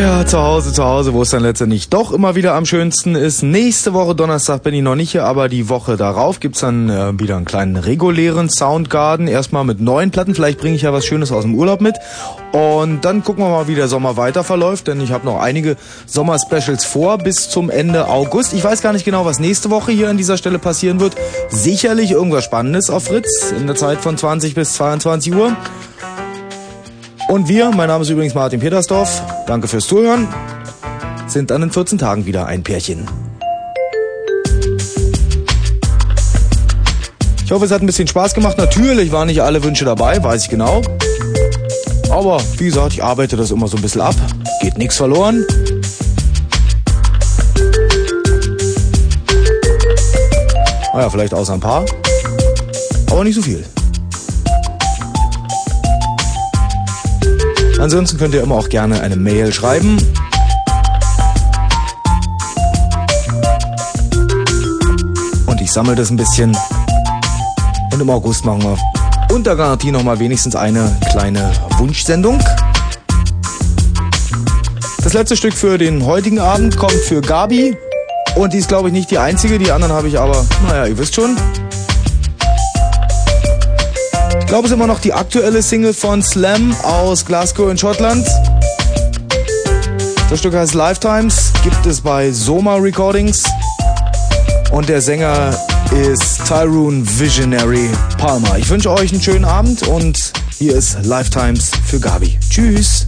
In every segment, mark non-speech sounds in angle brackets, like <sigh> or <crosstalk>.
Ja, zu Hause, zu Hause, wo es dann letztendlich doch immer wieder am schönsten ist. Nächste Woche Donnerstag bin ich noch nicht hier, aber die Woche darauf gibt's dann äh, wieder einen kleinen regulären Soundgarden. Erstmal mit neuen Platten, vielleicht bringe ich ja was Schönes aus dem Urlaub mit. Und dann gucken wir mal, wie der Sommer weiter verläuft, denn ich habe noch einige Sommer-Specials vor bis zum Ende August. Ich weiß gar nicht genau, was nächste Woche hier an dieser Stelle passieren wird. Sicherlich irgendwas Spannendes auf Fritz in der Zeit von 20 bis 22 Uhr. Und wir, mein Name ist übrigens Martin Petersdorf, danke fürs Zuhören, sind dann in 14 Tagen wieder ein Pärchen. Ich hoffe, es hat ein bisschen Spaß gemacht. Natürlich waren nicht alle Wünsche dabei, weiß ich genau. Aber wie gesagt, ich arbeite das immer so ein bisschen ab. Geht nichts verloren. Naja, vielleicht außer ein paar. Aber nicht so viel. Ansonsten könnt ihr immer auch gerne eine Mail schreiben. Und ich sammle das ein bisschen. Und im August machen wir unter Garantie nochmal wenigstens eine kleine Wunschsendung. Das letzte Stück für den heutigen Abend kommt für Gabi. Und die ist, glaube ich, nicht die einzige. Die anderen habe ich aber, naja, ihr wisst schon. Ich glaube, es ist immer noch die aktuelle Single von Slam aus Glasgow in Schottland. Das Stück heißt Lifetimes, gibt es bei Soma Recordings. Und der Sänger ist Tyrone Visionary Palmer. Ich wünsche euch einen schönen Abend und hier ist Lifetimes für Gabi. Tschüss.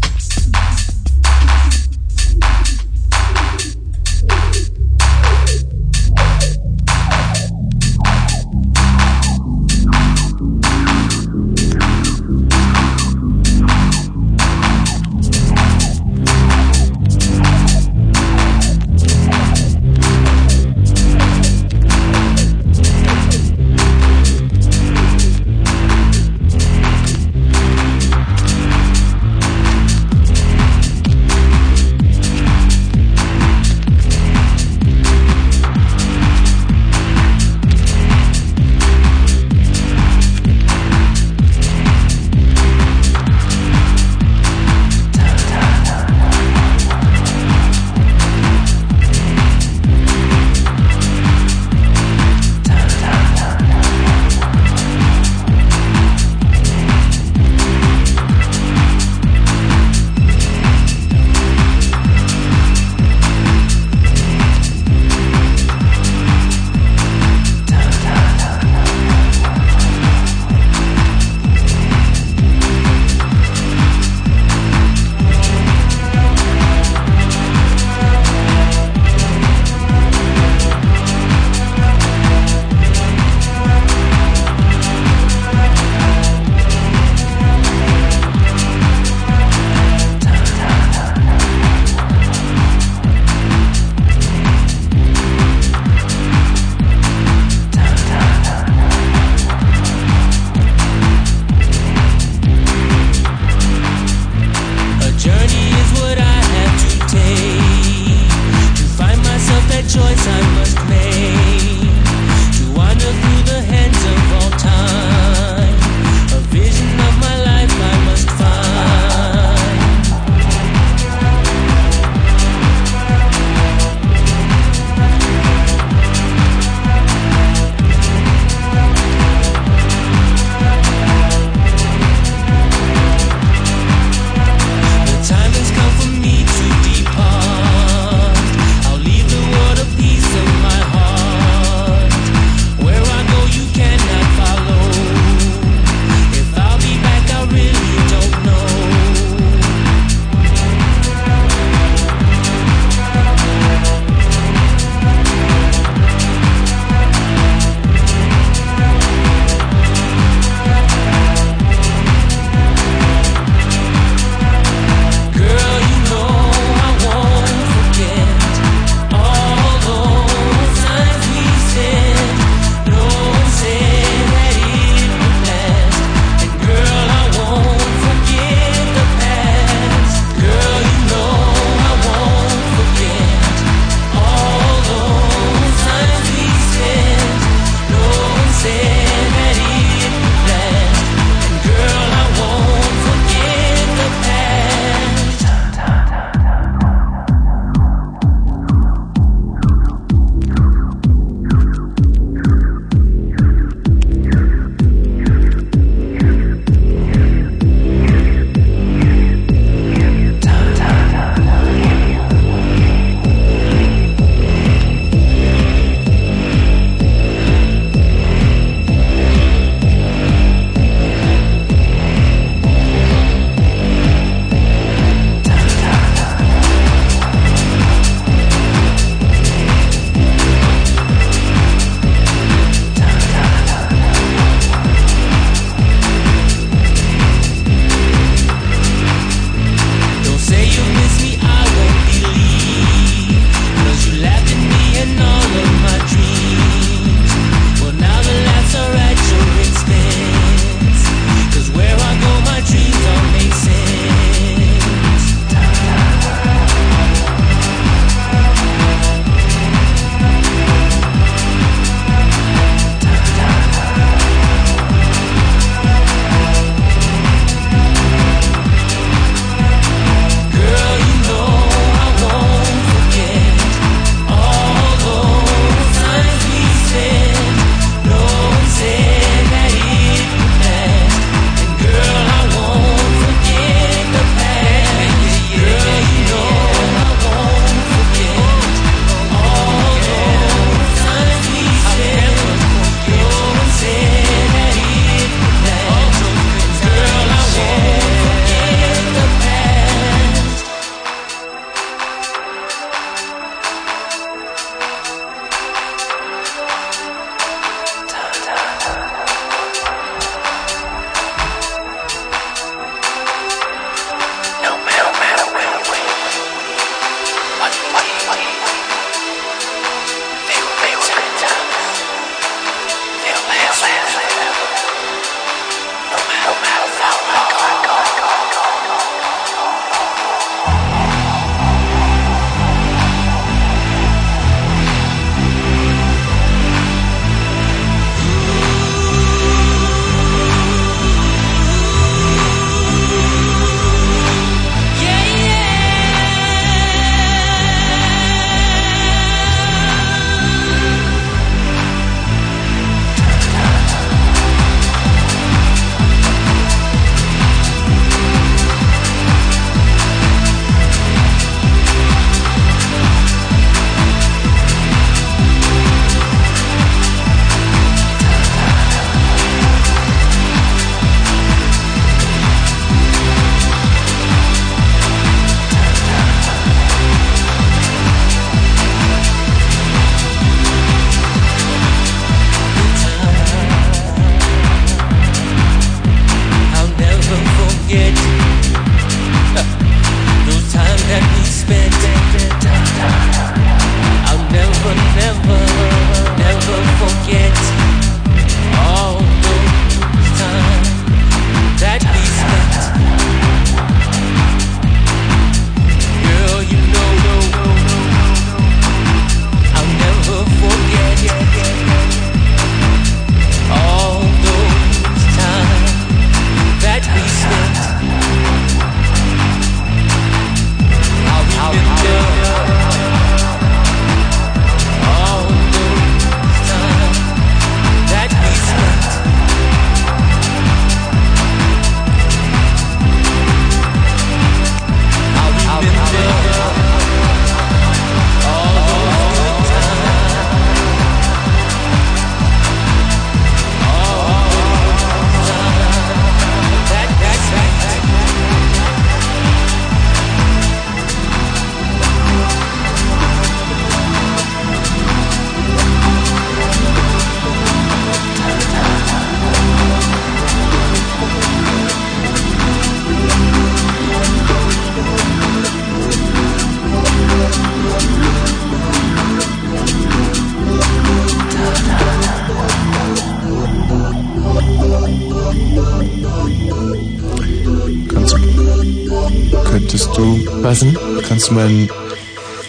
Meinen.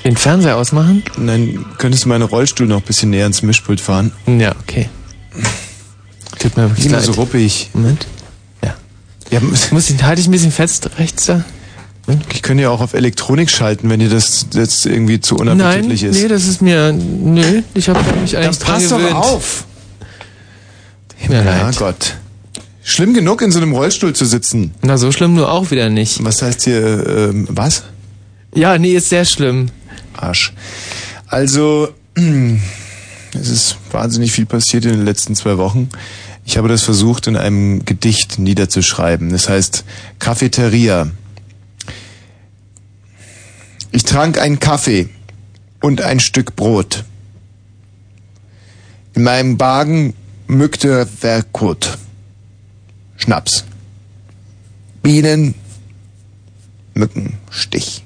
Den Fernseher ausmachen? Nein, könntest du meinen Rollstuhl noch ein bisschen näher ans Mischpult fahren? Ja, okay. Tut mir wirklich Immer leid. so ruppig. Moment. Ja. Ja, Muss ich, halte ich ein bisschen fest rechts da? ich könnte ja auch auf Elektronik schalten, wenn dir das jetzt irgendwie zu Nein, unappetitlich ist. nee, das ist mir, nö, ich habe mich Dann eigentlich dran pass doch auf! Mir Ja, leid. Gott. Schlimm genug, in so einem Rollstuhl zu sitzen. Na, so schlimm nur auch wieder nicht. Was heißt hier, ähm, was? Ja, nee, ist sehr schlimm. Arsch. Also, <clears throat> es ist wahnsinnig viel passiert in den letzten zwei Wochen. Ich habe das versucht, in einem Gedicht niederzuschreiben. Das heißt Cafeteria. Ich trank einen Kaffee und ein Stück Brot. In meinem Magen mückte Verkot. Schnaps. Bienen, Mückenstich.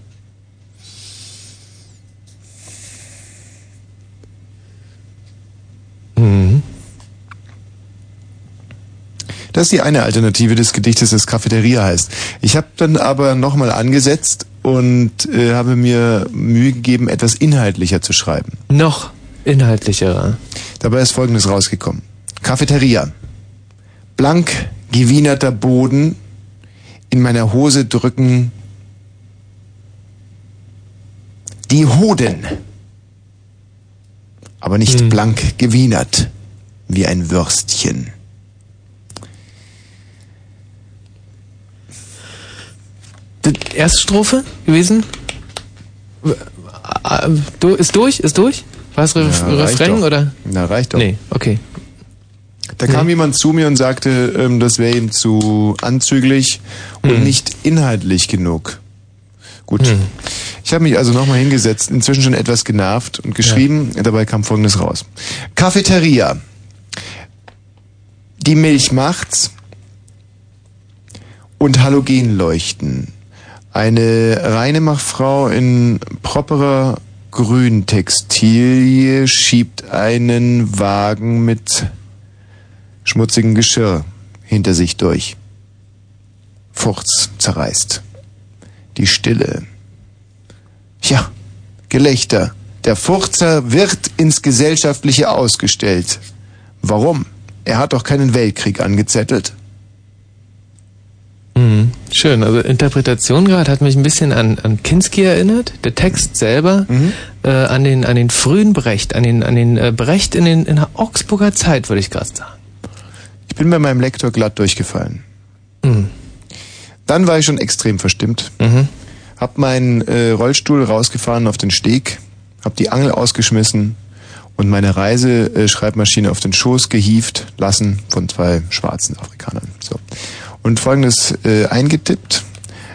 Das ist die eine Alternative des Gedichtes, das Cafeteria heißt. Ich habe dann aber nochmal angesetzt und äh, habe mir Mühe gegeben, etwas inhaltlicher zu schreiben. Noch inhaltlicherer. Dabei ist Folgendes rausgekommen. Cafeteria. Blank gewienerter Boden, in meiner Hose drücken die Hoden. Aber nicht blank gewienert, wie ein Würstchen. Die erste Strophe gewesen? Ist durch? Ist durch? War es Ja, reicht Refrain oder? Na, reicht doch. Nee, okay. Da kam jemand zu mir und sagte, ähm, das wäre ihm zu anzüglich und nicht inhaltlich genug. Gut. Ich habe mich also nochmal hingesetzt, inzwischen schon etwas genervt und geschrieben. Dabei kam Folgendes raus. Cafeteria. Die Milch macht's und Halogenleuchten. Eine Reinemachtfrau in properer Grüntextilie schiebt einen Wagen mit schmutzigem Geschirr hinter sich durch. Furz zerreißt. Die Stille. Ja, Gelächter. Der Furzer wird ins Gesellschaftliche ausgestellt. Warum? Er hat doch keinen Weltkrieg angezettelt. Mhm. Schön, also Interpretation gerade hat mich ein bisschen an, an Kinski erinnert. Der Text selber äh, an den an den frühen Brecht, an den an den äh, Brecht in den in der Augsburger Zeit, würde ich gerade sagen. Ich bin bei meinem Lektor glatt durchgefallen. Mhm. Dann war ich schon extrem verstimmt. Mhm. Hab meinen äh, Rollstuhl rausgefahren auf den Steg, hab die Angel ausgeschmissen und meine Reiseschreibmaschine auf den Schoß gehievt lassen von zwei schwarzen Afrikanern. So. Und folgendes äh, eingetippt.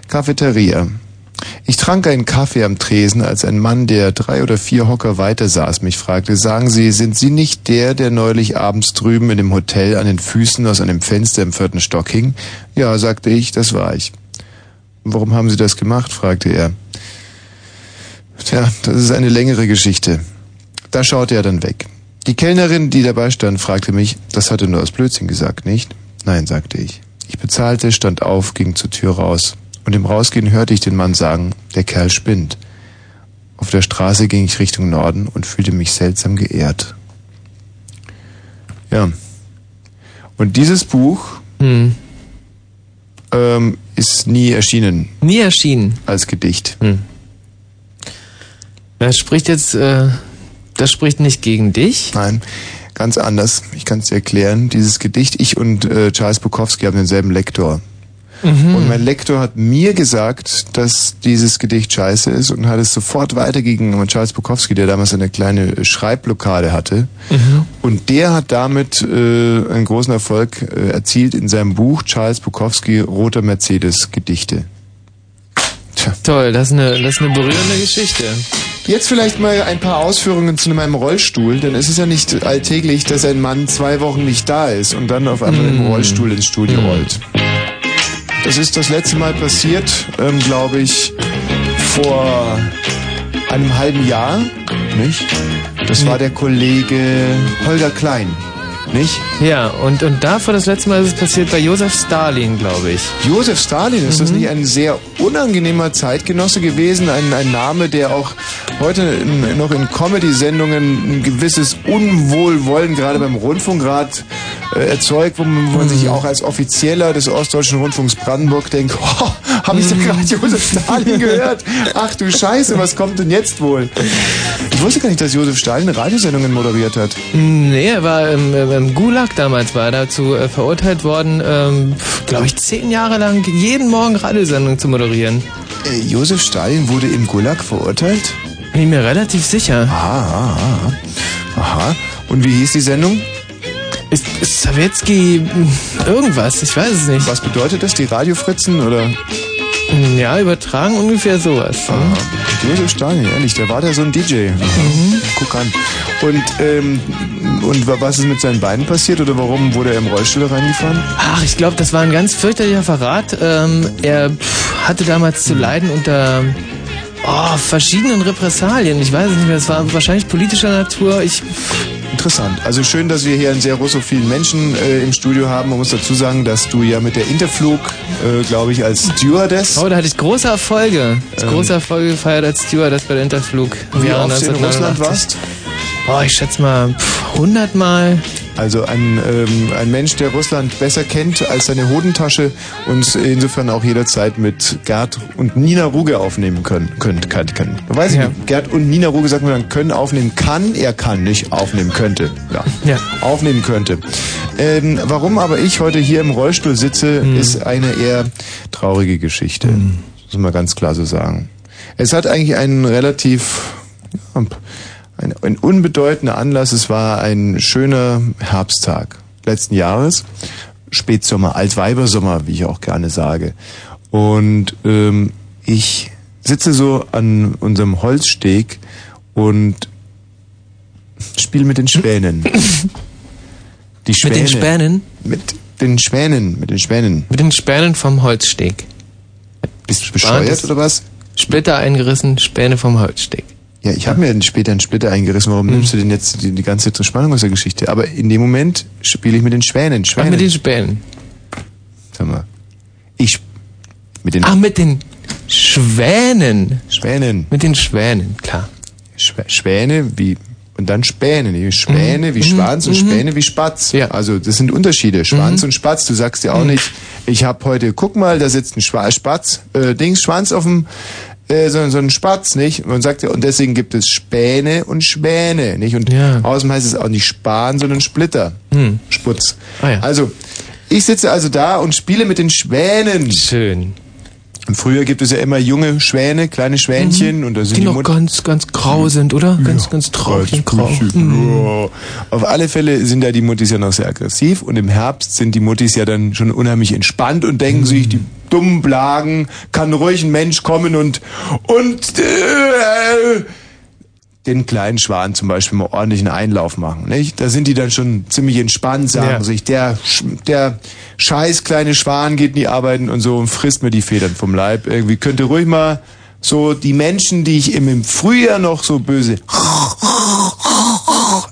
Cafeteria. Ich trank einen Kaffee am Tresen, als ein Mann, der drei oder vier Hocker weiter saß, mich fragte, sagen Sie, sind Sie nicht der, der neulich abends drüben in dem Hotel an den Füßen aus einem Fenster im vierten Stock hing? Ja, sagte ich, das war ich. Warum haben Sie das gemacht? fragte er. Tja, das ist eine längere Geschichte. Da schaute er dann weg. Die Kellnerin, die dabei stand, fragte mich, das hatte nur aus Blödsinn gesagt, nicht? Nein, sagte ich. Ich bezahlte, stand auf, ging zur Tür raus. Und im Rausgehen hörte ich den Mann sagen, der Kerl spinnt. Auf der Straße ging ich Richtung Norden und fühlte mich seltsam geehrt. Ja. Und dieses Buch Hm. ähm, ist nie erschienen Nie erschienen. als Gedicht. Hm. Das spricht jetzt, äh, das spricht nicht gegen dich. Nein, ganz anders. Ich kann es dir erklären. Dieses Gedicht, ich und äh, Charles Bukowski haben denselben Lektor. Und mein Lektor hat mir gesagt, dass dieses Gedicht scheiße ist und hat es sofort weitergegeben an Charles Bukowski, der damals eine kleine Schreibblockade hatte. Und der hat damit äh, einen großen Erfolg äh, erzielt in seinem Buch Charles Bukowski Roter Mercedes Gedichte. Tja. Toll, das ist eine, das ist eine berührende Geschichte. Jetzt vielleicht mal ein paar Ausführungen zu meinem Rollstuhl, denn es ist ja nicht alltäglich, dass ein Mann zwei Wochen nicht da ist und dann auf einmal im Rollstuhl ins Studio rollt. Das ist das letzte Mal passiert, ähm, glaube ich, vor einem halben Jahr, nicht? Das war der Kollege Holger Klein. Nicht? Ja, und, und davor das letzte Mal ist es passiert bei Josef Stalin, glaube ich. Josef Stalin, ist das nicht ein sehr unangenehmer Zeitgenosse gewesen? Ein, ein Name, der auch heute in, noch in Comedy-Sendungen ein gewisses Unwohlwollen gerade beim Rundfunkrat äh, erzeugt, wo man, wo man sich auch als Offizieller des Ostdeutschen Rundfunks Brandenburg denkt, <laughs> oh, habe ich da gerade Josef Stalin gehört? Ach du Scheiße, was kommt denn jetzt wohl? Ich wusste gar nicht, dass Josef Stalin Radiosendungen moderiert hat. Nee, er war im, im, im Gulag damals, war dazu äh, verurteilt worden, ähm, glaube ich, zehn Jahre lang jeden Morgen Radiosendungen zu moderieren. Äh, Josef Stalin wurde im Gulag verurteilt? Bin ich mir relativ sicher. Ah, ah, ah. Aha. Und wie hieß die Sendung? Ist, ist Sawetski irgendwas? Ich weiß es nicht. Was bedeutet das? Die Radiofritzen oder? Ja, übertragen ungefähr sowas. Aha. Josef Stalin, ehrlich, der war da so ein DJ. Mhm. Guck an. Und, ähm, und wa- was ist mit seinen Beinen passiert oder warum wurde er im Rollstuhl reingefahren? Ach, ich glaube, das war ein ganz fürchterlicher Verrat. Ähm, er pff, hatte damals zu leiden unter oh, verschiedenen Repressalien. Ich weiß es nicht mehr. Es war wahrscheinlich politischer Natur. Ich Interessant. Also schön, dass wir hier einen sehr russophilen Menschen äh, im Studio haben. Man muss dazu sagen, dass du ja mit der Interflug, äh, glaube ich, als Stewardess. Oh, da hatte ich große Erfolge. Ähm. große Erfolge gefeiert als Stewardess bei der Interflug. Wie oft du in Russland 1989. warst? Oh, ich schätze mal pff, 100 Mal. Also ein, ähm, ein Mensch, der Russland besser kennt als seine Hodentasche und insofern auch jederzeit mit Gerd und Nina Ruge aufnehmen können. können, kann, kann. Weiß ich Ja. nicht, Gerd und Nina Ruge sagt man dann können aufnehmen kann, er kann nicht aufnehmen könnte. Ja, Ja. aufnehmen könnte. Ähm, warum aber ich heute hier im Rollstuhl sitze, Mhm. ist eine eher traurige Geschichte. Muss man ganz klar so sagen. Es hat eigentlich einen relativ ja, ein, ein unbedeutender Anlass. Es war ein schöner Herbsttag letzten Jahres. Spätsommer, Altweibersommer, wie ich auch gerne sage. Und ähm, ich sitze so an unserem Holzsteg und spiele mit den Schwänen. <laughs> Die Mit den Spänen? Mit den Schwänen, mit den Schwänen. Mit den Spänen vom Holzsteg. Bist du bescheuert oder was? Splitter eingerissen, Späne vom Holzsteg. Ja, ich habe mir dann später einen Splitter eingerissen. Warum nimmst du denn jetzt die, die ganze zur Spannung aus der Geschichte? Aber in dem Moment spiele ich mit den Schwänen. Ach, Schwänen. mit den Spänen. Sag mal. Ich mit den Ach, mit den Schwänen. Schwänen. Mit den Schwänen, klar. Schwä Schwäne wie und dann Späne. nicht? Schwäne wie Mhm. Schwanz und Mhm. Späne wie Spatz. Ja. Also das sind Unterschiede. Schwanz Mhm. und Spatz. Du sagst ja auch nicht, ich habe heute, guck mal, da sitzt ein Schwa Spatz, äh, Dings, Schwanz auf dem äh, so, so ein Spatz, nicht? Man sagt ja, und deswegen gibt es Späne und Schwäne, nicht? Und Ja. außerdem heißt es auch nicht Span, sondern Splitter. Hm. Sputz. Ah ja. Also, ich sitze also da und spiele mit den Schwänen. Schön. Früher gibt es ja immer junge Schwäne, kleine Schwänchen und da sind Die die, noch Mutter ganz, ganz grau sind, oder? Ganz, ganz traurig und grau. Ja. Auf alle Fälle sind da die Muttis ja noch sehr aggressiv und im Herbst sind die Muttis ja dann schon unheimlich entspannt und denken Mhm. sich, die dummen Blagen, kann ruhig ein Mensch kommen und und äh, den kleinen Schwan zum Beispiel mal ordentlich einen Einlauf machen. Nicht? Da sind die dann schon ziemlich entspannt, sagen Ja. sich, der, der scheiß kleine Schwan geht in die Arbeiten und so und frisst mir die Federn vom Leib. Irgendwie könnte ruhig mal so die Menschen, die ich im, im Frühjahr noch so böse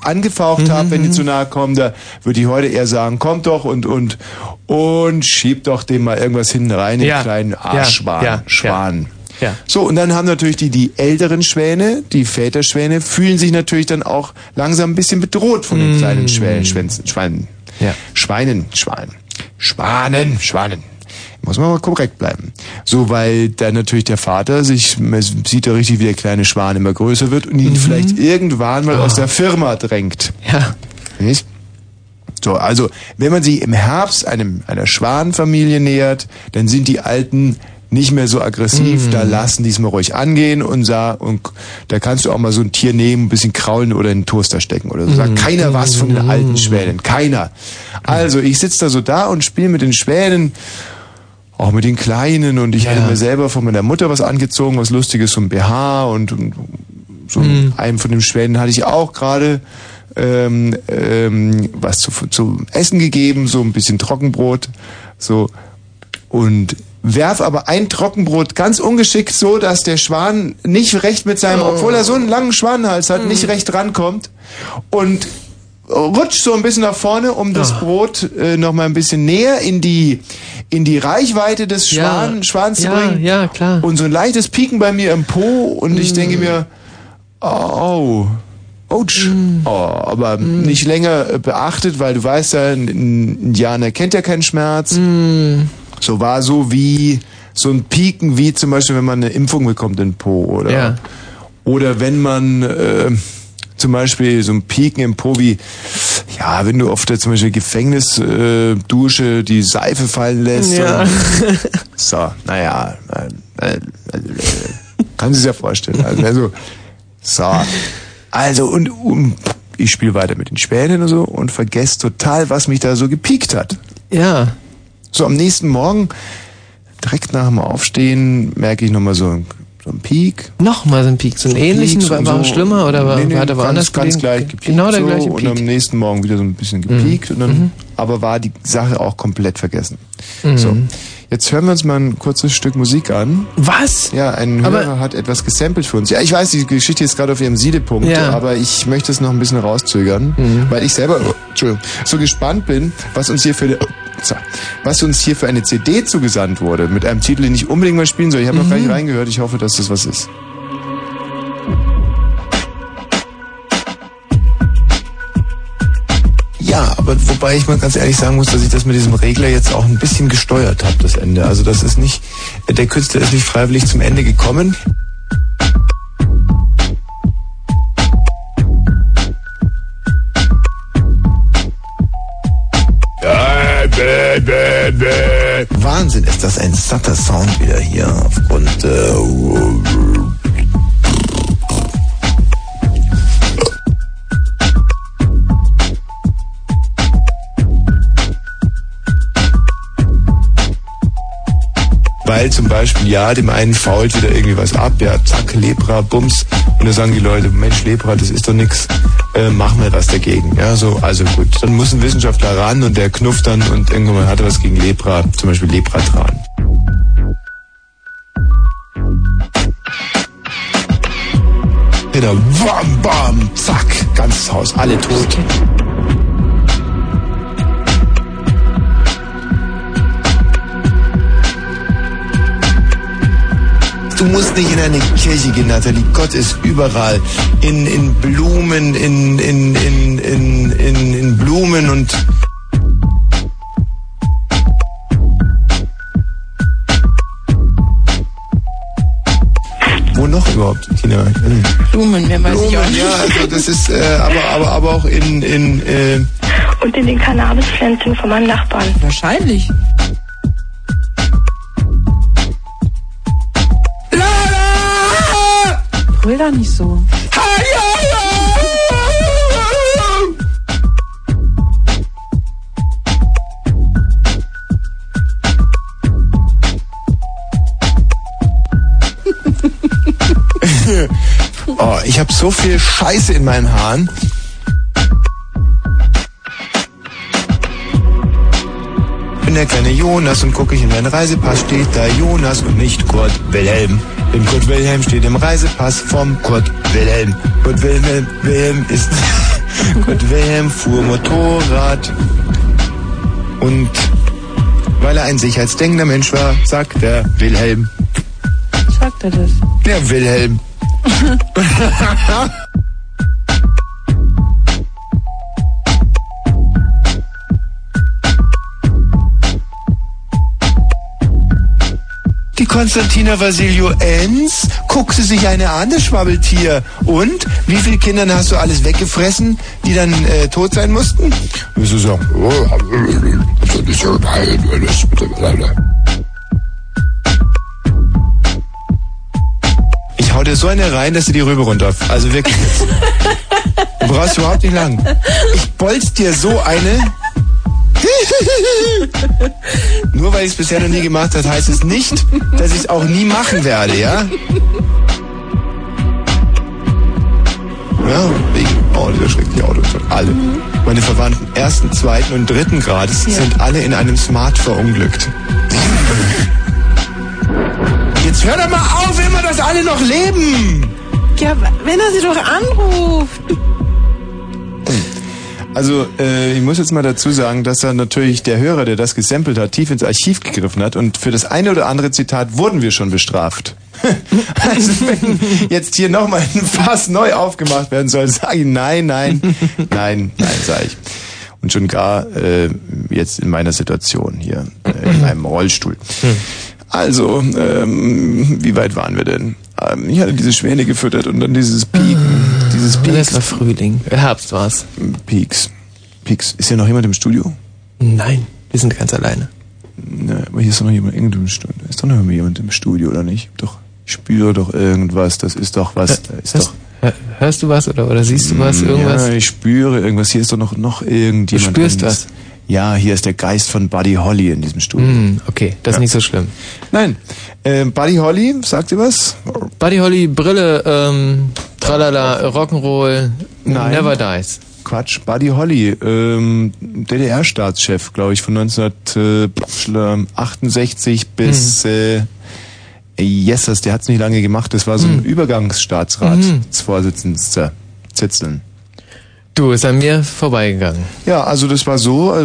angefaucht habe, wenn die zu nahe kommen, da würde ich heute eher sagen, kommt doch und und und schiebt doch dem mal irgendwas hinten rein, den Ja. kleinen Ja. Arschschwan. Ja. Schwan. Ja. So, und dann haben natürlich die, die älteren Schwäne, die Väterschwäne, fühlen sich natürlich dann auch langsam ein bisschen bedroht von den kleinen Schwänen, Schwänzen, Schweinen. Ja. Schweinen, Schweinen. Schwanen, Schwanen. Muss man mal korrekt bleiben. So, weil dann natürlich der Vater sich, man sieht ja richtig, wie der kleine Schwan immer größer wird und ihn vielleicht irgendwann mal aus der Firma drängt. Ja. Nicht? So, also, wenn man sich im Herbst einem, einer Schwanenfamilie nähert, dann sind die Alten nicht mehr so aggressiv, da lassen die es mal ruhig angehen und, sa und da kannst du auch mal so ein Tier nehmen, ein bisschen kraulen oder in den Toaster stecken oder so. Sagt keiner was von den alten Schwänen, keiner. Also, ich sitze da so da und spiele mit den Schwänen, auch mit den Kleinen. Und ich hatte mir selber von meiner Mutter was angezogen, was Lustiges, so ein BH und, und so einem von den Schwänen hatte ich auch gerade ähm, ähm, was zu, zu essen gegeben, so ein bisschen Trockenbrot, so. Und werf aber ein Trockenbrot ganz ungeschickt so, dass der Schwan nicht recht mit seinem, obwohl er so einen langen Schwanenhals hat, nicht recht rankommt. Und rutscht so ein bisschen nach vorne, um das Ah. Brot äh, noch mal ein bisschen näher in die in die Reichweite des Schwan, Schwans zu ja, bringen. ja, klar. Und so ein leichtes Pieken bei mir im Po und ich denke mir, oh, ouch. Oh, aber nicht länger äh, beachtet, weil du weißt ja, ein Indianer kennt ja keinen Schmerz. So war so wie so ein Pieken, wie zum Beispiel, wenn man eine Impfung bekommt in Po oder Ja. oder wenn man äh, zum Beispiel so ein Pieken im Po wie, ja, wenn du auf der zum Beispiel Gefängnisdusche äh, die Seife fallen lässt. Ja. <laughs> So, naja, äh, äh, äh, kann sich ja vorstellen. Also, also so, also und, und ich spiele weiter mit den Spänen und so und vergesse total, was mich da so gepiekt hat. Ja. So am nächsten Morgen, direkt nach dem Aufstehen, merke ich nochmal so, ein- so einen Peak. Nochmal so ein Peak, so einen ähnlichen, Peaks war, und war so. schlimmer oder war, nee, nee, war der ganz, woanders ganz gelegen? gleich gepiekt Genau der so, gleiche und Peak. am nächsten Morgen wieder so ein bisschen gepiekt und dann, Mhm. aber war die Sache auch komplett vergessen. Mhm. So. Jetzt hören wir uns mal ein kurzes Stück Musik an. Was? Ja, ein Aber- Hörer hat etwas gesampelt für uns. Ja, ich weiß, die Geschichte ist gerade auf ihrem Siedepunkt, Ja. Mhm. aber ich möchte es noch ein bisschen rauszögern, weil ich selber, oh, Entschuldigung, so gespannt bin, was uns hier für eine, so, was uns hier für eine CD zugesandt wurde, mit einem Titel, den ich unbedingt mal spielen soll. Ich habe noch gar Mhm. nicht reingehört, ich hoffe, dass das was ist. Ja, aber wobei ich mal ganz ehrlich sagen muss, dass ich das mit diesem Regler jetzt auch ein bisschen gesteuert habe, das Ende. Also das ist nicht, der Künstler ist nicht freiwillig zum Ende gekommen. Wahnsinn, ist das ein satter Sound wieder hier aufgrund äh, Weil zum Beispiel, ja, dem einen fault wieder irgendwie was ab, ja, zack, Lepra, Bums. Und dann sagen die Leute, Mensch, Lepra, das ist doch nix, äh, mach mal was dagegen. Ja, so, also gut. Dann muss ein Wissenschaftler ran und der knufft dann und irgendwann hat er was gegen Lepra, zum Beispiel Lepratran. Wieder wam, bam, zack, ganzes Haus, alle tot. Du musst nicht in eine Kirche gehen, Nathalie. Gott ist überall. In, in Blumen, in, in, in, in, in, in Blumen und wo noch überhaupt, Tina? Blumen, ich auch Blumen, nicht. ja, also das ist, äh, aber, aber, aber auch in, in, äh, Und in den Cannabispflänzchen von meinem Nachbarn. Wahrscheinlich. Brüll doch nicht so. <laughs> oh, ich habe so viel Scheiße in meinen Haaren. bin der kleine Jonas und gucke ich in meinen Reisepass, steht da Jonas und nicht Kurt Wilhelm. Denn Kurt Wilhelm steht im Reisepass vom Kurt Wilhelm. Kurt Wilhelm, Wilhelm ist... <laughs> Kurt Wilhelm fuhr Motorrad und weil er ein sicherheitsdenkender Mensch war, sagt der Wilhelm. Sagt er das? Der Wilhelm. <laughs> Konstantina Vasilio Enz guckte sich eine an, das Schwabbeltier. Und? Wie viele Kindern hast du alles weggefressen, die dann äh, tot sein mussten? Sagen. Ich hau dir so eine rein, dass du die Rübe runter. Also wirklich. <laughs> Du brauchst überhaupt nicht lang. Ich bolz dir so eine. <laughs> Nur weil ich es bisher noch nie gemacht habe, heißt es nicht, dass ich es auch nie machen werde, ja? Ja, wegen, oh, dieser schreckliche Autounfall. Alle. Meine Verwandten ersten, zweiten und dritten Grades sind alle in einem Smart verunglückt. Jetzt hör doch mal auf, immer, dass alle noch leben! Ja, wenn er sie doch anruft. Also äh, ich muss jetzt mal dazu sagen, dass da natürlich der Hörer, der das gesampelt hat, tief ins Archiv gegriffen hat und für das eine oder andere Zitat wurden wir schon bestraft. <laughs> also wenn jetzt hier nochmal ein Fass neu aufgemacht werden soll, sage ich nein, nein, nein, nein, sage ich. Und schon gar äh, jetzt in meiner Situation hier, äh, in einem Rollstuhl. Also, ähm, wie weit waren wir denn? Ähm, ich hatte diese Schwäne gefüttert und dann dieses Pieken, dieses Das Pieks. war Frühling. Herbst war's. Peaks. Peaks. Ist hier noch jemand im Studio? Nein, wir sind ganz alleine. Ne, aber hier ist doch noch jemand im Studio. Ist doch noch jemand im Studio, oder nicht? Doch. Ich spüre doch irgendwas. Das ist doch was. Da ist hörst, doch. hör- hörst du was oder, oder siehst du was? Irgendwas? Ja, ich spüre irgendwas. Hier ist doch noch, noch irgendjemand. Du spürst was? Ja, hier ist der Geist von Buddy Holly in diesem Studio. Hm, okay, das ist Ja. nicht so schlimm. Nein. Ähm, Buddy Holly, sagt ihr was? Buddy Holly, Brille, ähm, tralala, Rock'n'Roll, Nein. Never Dies. Quatsch, Buddy Holly, ähm, DDR-Staatschef, glaube ich, von 1968 bis äh, Jessers, der hat es nicht lange gemacht, das war so ein Übergangsstaatsratsvorsitzender. Zitzeln. Du, ist an mir vorbeigegangen. Ja, also das war so, äh,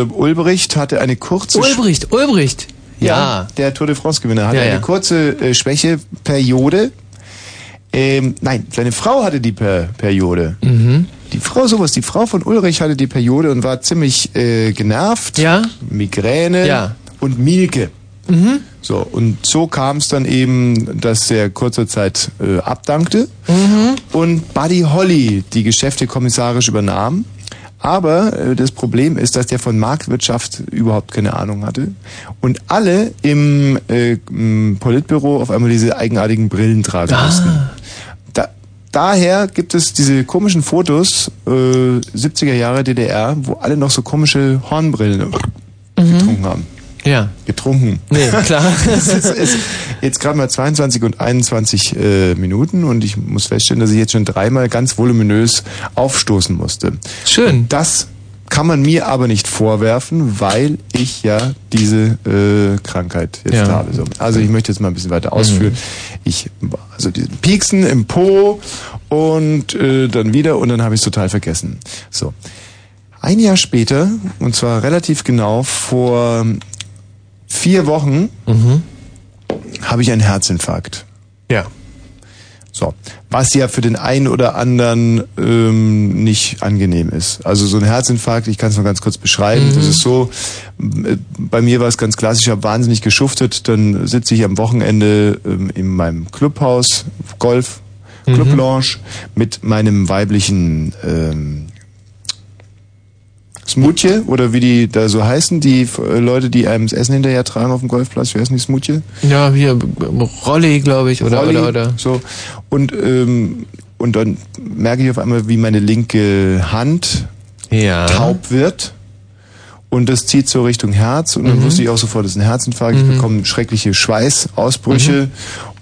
äh, Ulbricht hatte eine kurze... Ulbricht, Ulbricht. Ja. der Tour de France-Gewinner hatte Ja, ja. eine kurze äh, Schwächeperiode. Ähm, nein, seine Frau hatte die per Periode. Mhm. Die Frau, sowas, die Frau von Ulrich hatte die Periode und war ziemlich äh, genervt. Ja. Migräne Ja. und Mielke. Mhm. So, und so kam es dann eben, dass er kurzer Zeit äh, abdankte Mhm. und Buddy Holly die Geschäfte kommissarisch übernahm. Aber äh, das Problem ist, dass der von Marktwirtschaft überhaupt keine Ahnung hatte und alle im, äh, im Politbüro auf einmal diese eigenartigen Brillen tragen Ah. mussten. Da, daher gibt es diese komischen Fotos äh, 70er Jahre DDR, wo alle noch so komische Hornbrillen getrunken haben. Ja. Getrunken. Nee, klar. <laughs> es ist, jetzt gerade mal 22 und 21 äh, Minuten und ich muss feststellen, dass ich jetzt schon dreimal ganz voluminös aufstoßen musste. Schön. Das kann man mir aber nicht vorwerfen, weil ich ja diese äh, Krankheit jetzt Ja. habe. So. Also ich möchte jetzt mal ein bisschen weiter ausführen. Ich also diesen Pieksen im Po und äh, dann wieder und dann habe ich es total vergessen. So. Ein Jahr später, und zwar relativ genau vor vier Wochen, habe ich einen Herzinfarkt. Ja. So, was ja für den einen oder anderen ähm, nicht angenehm ist. Also so ein Herzinfarkt, ich kann es mal ganz kurz beschreiben. Das ist so, äh, bei mir war es ganz klassisch, ich habe wahnsinnig geschuftet, dann sitze ich am Wochenende ähm, in meinem Clubhaus, Golf, Club Lounge, mit meinem weiblichen ähm, Smutje oder wie die da so heißen, die äh, Leute, die einem das Essen hinterher tragen auf dem Golfplatz, wie heißen die Smutje? Ja, hier, Rolli, glaube ich, oder, Rolli, oder, oder. So. Und, ähm, und dann merke ich auf einmal, wie meine linke Hand Ja. taub wird. Und das zieht so Richtung Herz. Und dann Mhm. wusste ich auch sofort, das ist ein Herzinfarkt. Ich bekomme schreckliche Schweißausbrüche.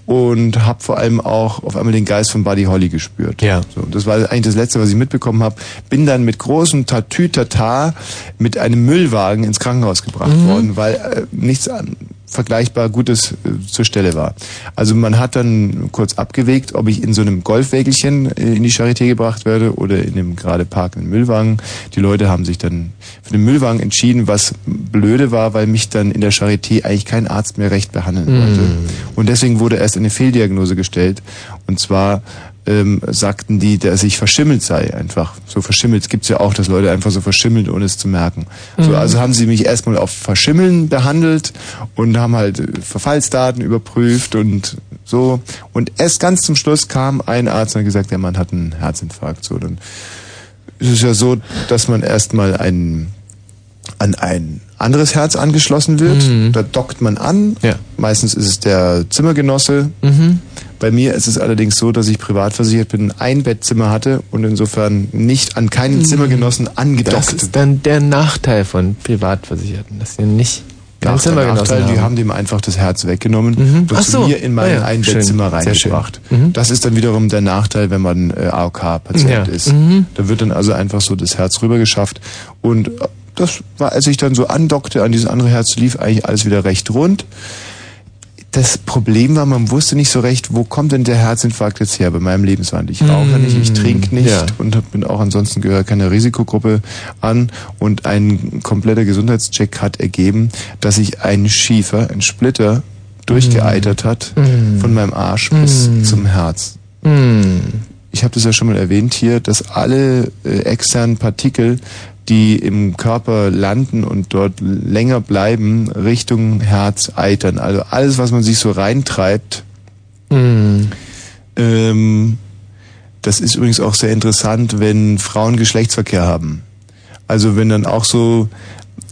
Und habe vor allem auch auf einmal den Geist von Buddy Holly gespürt. Ja. So, das war eigentlich das Letzte, was ich mitbekommen habe. Bin dann mit großem Tatütata mit einem Müllwagen ins Krankenhaus gebracht Mhm. worden, weil äh, nichts an, vergleichbar Gutes äh, zur Stelle war. Also man hat dann kurz abgewegt, ob ich in so einem Golfwägelchen äh, in die Charité gebracht werde oder in einem gerade parkenden Müllwagen. Die Leute haben sich dann für den Müllwagen entschieden, was blöde war, weil mich dann in der Charité eigentlich kein Arzt mehr recht behandeln wollte. Und deswegen wurde erst eine Fehldiagnose gestellt. Und zwar ähm, sagten die, dass ich verschimmelt sei, einfach. So verschimmelt. Es gibt's ja auch, dass Leute einfach so verschimmeln, ohne es zu merken. So, also haben sie mich erstmal auf Verschimmeln behandelt und haben halt äh, Verfallsdaten überprüft und so. Und erst ganz zum Schluss kam ein Arzt und hat gesagt, der Mann hat einen Herzinfarkt. So, dann ist es ja so, dass man erstmal ein, an ein anderes Herz angeschlossen wird. Da dockt man an. Ja. Meistens ist es der Zimmergenosse. Mhm. Bei mir ist es allerdings so, dass ich privat versichert bin, ein Bettzimmer hatte und insofern nicht an keinen Zimmergenossen Das angedockt. ist dann der Nachteil von Privatversicherten, dass sie nicht der Zimmergenossen Nachteil, haben. die haben dem einfach das Herz weggenommen Mhm. und zu so. mir in mein Ah ja, Einbettzimmer reingebracht. Mhm. Das ist dann wiederum der Nachteil, wenn man äh, AOK-Patient Ja. ist. Mhm. Da wird dann also einfach so das Herz rübergeschafft und das war, als ich dann so andockte an dieses andere Herz, lief eigentlich alles wieder recht rund. das Problem war, man wusste nicht so recht, wo kommt denn der Herzinfarkt jetzt her bei meinem Lebenswandel. Ich rauche Mm, nicht, ich trinke nicht ja. und bin auch ansonsten gehöre keiner Risikogruppe an. Und ein kompletter Gesundheitscheck hat ergeben, dass sich ein Schiefer, ein Splitter durchgeeitert hat Mm. von meinem Arsch bis zum Herz. Hm. Ich habe das ja schon mal erwähnt hier, dass alle äh, externen Partikel, die im Körper landen und dort länger bleiben, Richtung Herz eitern. Also alles, was man sich so reintreibt, Hm. ähm, das ist übrigens auch sehr interessant, wenn Frauen Geschlechtsverkehr haben. Also wenn dann auch so,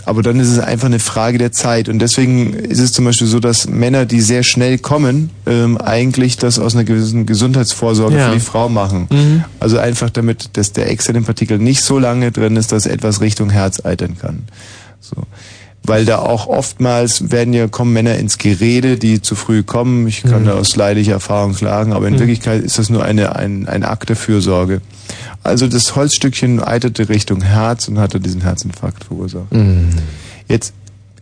aber dann ist es einfach eine Frage der Zeit. Und deswegen ist es zum Beispiel so, dass Männer, die sehr schnell kommen, ähm, eigentlich das aus einer gewissen Gesundheitsvorsorge Ja. für die Frau machen. Mhm. Also einfach damit, dass der externe Partikel nicht so lange drin ist, dass etwas Richtung Herz eitern kann. So. Weil da auch oftmals werden ja, kommen Männer ins Gerede, die zu früh kommen. Ich kann da aus leidlicher Erfahrung sagen, aber in Wirklichkeit ist das nur eine, ein, ein Akt der Fürsorge. Also das Holzstückchen eiterte Richtung Herz und hatte diesen Herzinfarkt verursacht. Jetzt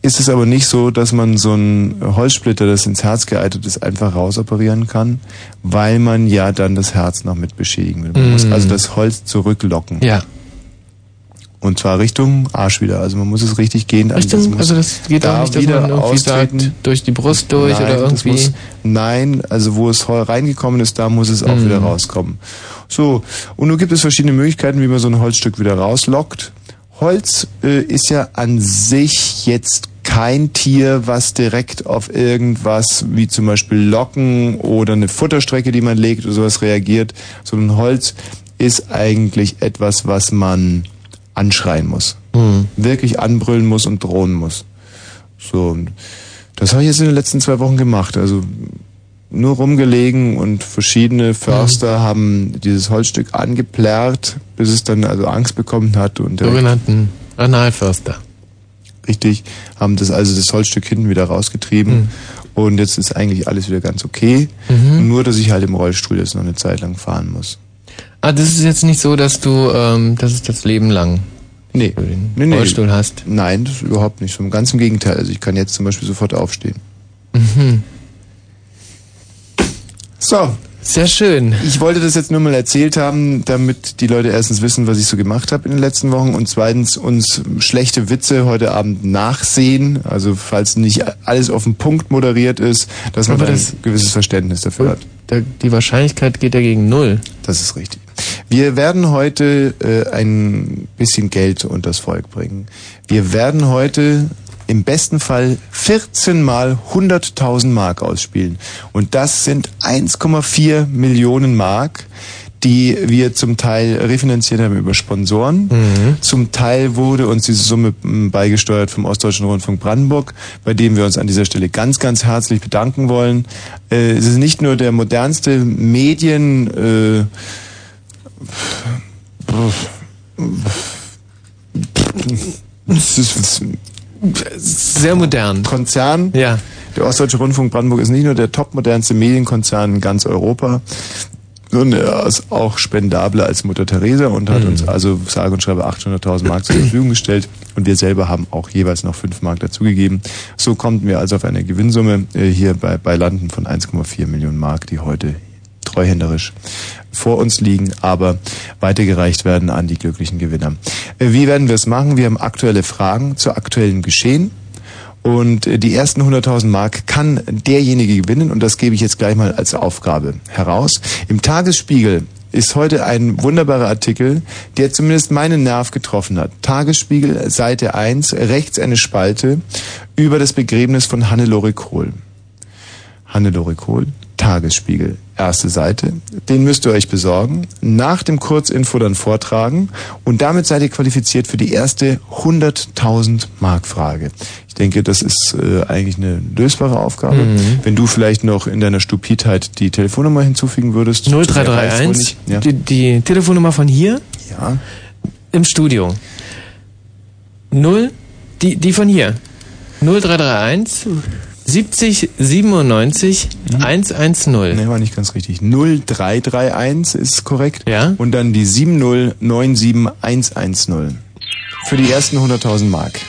ist es aber nicht so, dass man so einen Holzsplitter, das ins Herz geeitert ist, einfach rausoperieren kann, weil man ja dann das Herz noch mit beschädigen will. Man muss also das Holz zurücklocken. Ja. Und zwar Richtung Arsch wieder. Also man muss es richtig gehen. Richtung, muss also das geht da auch nicht, dass wieder man irgendwie austreten. sagt, durch die Brust durch nein, oder irgendwie. Muss, nein, also wo es heu- reingekommen ist, da muss es auch Mhm. wieder rauskommen. So, und nun gibt es verschiedene Möglichkeiten, wie man so ein Holzstück wieder rauslockt. Holz äh, ist ja an sich jetzt kein Tier, was direkt auf irgendwas wie zum Beispiel Locken oder eine Futterstrecke, die man legt oder sowas reagiert, sondern Holz ist eigentlich etwas, was man anschreien muss. Wirklich anbrüllen muss und drohen muss. So, und das habe ich jetzt in den letzten zwei Wochen gemacht. Also nur rumgelegen und verschiedene Förster haben dieses Holzstück angeplärrt, bis es dann also Angst bekommen hat und Sogenannten Analförster. richtig, haben das also das Holzstück hinten wieder rausgetrieben und jetzt ist eigentlich alles wieder ganz okay. Nur, dass ich halt im Rollstuhl jetzt noch eine Zeit lang fahren muss. Ah, das ist jetzt nicht so, dass du, ähm, dass es das Leben lang Nee, den nee, nee. Rollstuhl hast. Nein, das ist überhaupt nicht so. Ganz im Gegenteil. Also ich kann jetzt zum Beispiel sofort aufstehen. Mhm. So, Sehr schön. Ich wollte das jetzt nur mal erzählt haben, damit die Leute erstens wissen, was ich so gemacht habe in den letzten Wochen und zweitens uns schlechte Witze heute Abend nachsehen. Also falls nicht alles auf den Punkt moderiert ist, dass man ein gewisses Verständnis dafür hat. Die Wahrscheinlichkeit geht ja gegen null. Das ist richtig. Wir werden heute äh, ein bisschen Geld unters Volk bringen. Wir werden heute im besten Fall 14 mal 100.000 Mark ausspielen. Und das sind 1,4 Millionen Mark, die wir zum Teil refinanziert haben über Sponsoren. Zum Teil wurde uns diese Summe beigesteuert vom Ostdeutschen Rundfunk Brandenburg, bei dem wir uns an dieser Stelle ganz, ganz herzlich bedanken wollen. Äh, es ist nicht nur der modernste Medien... Äh, ist Sehr modern. Konzern. Ja. Der Ostdeutsche Rundfunk Brandenburg ist nicht nur der topmodernste Medienkonzern in ganz Europa, sondern er ist auch spendabler als Mutter Teresa und hat uns also sage und schreibe 800.000 Mark zur Verfügung gestellt und wir selber haben auch jeweils noch 5 Mark dazugegeben. So konnten wir also auf eine Gewinnsumme äh, hier bei, bei Landen von 1,4 Millionen Mark, die heute treuhänderisch vor uns liegen, aber weitergereicht werden an die glücklichen Gewinner. Wie werden wir es machen? Wir haben aktuelle Fragen zu aktuellen Geschehen. Und die ersten 100.000 Mark kann derjenige gewinnen und das gebe ich jetzt gleich mal als Aufgabe heraus. Im Tagesspiegel ist heute ein wunderbarer Artikel, der zumindest meinen Nerv getroffen hat. Tagesspiegel, Seite 1, rechts eine Spalte über das Begräbnis von Hannelore Kohl. Hannelore Kohl, Tagesspiegel, erste Seite. Den müsst ihr euch besorgen, nach dem Kurzinfo dann vortragen und damit seid ihr qualifiziert für die erste 100.000 Mark Frage. Ich denke, das ist äh, eigentlich eine lösbare Aufgabe. Wenn du vielleicht noch in deiner Stupidheit die Telefonnummer hinzufügen würdest. zu der weiß wohl 0331, nicht. Ja. die, die Telefonnummer von hier ja. im Studio. 0, die, die von hier. 0331 70 97 110. Nee, war nicht ganz richtig. 0331 ist korrekt. Ja. Und dann die 7097110. Für die ersten 100.000 Mark.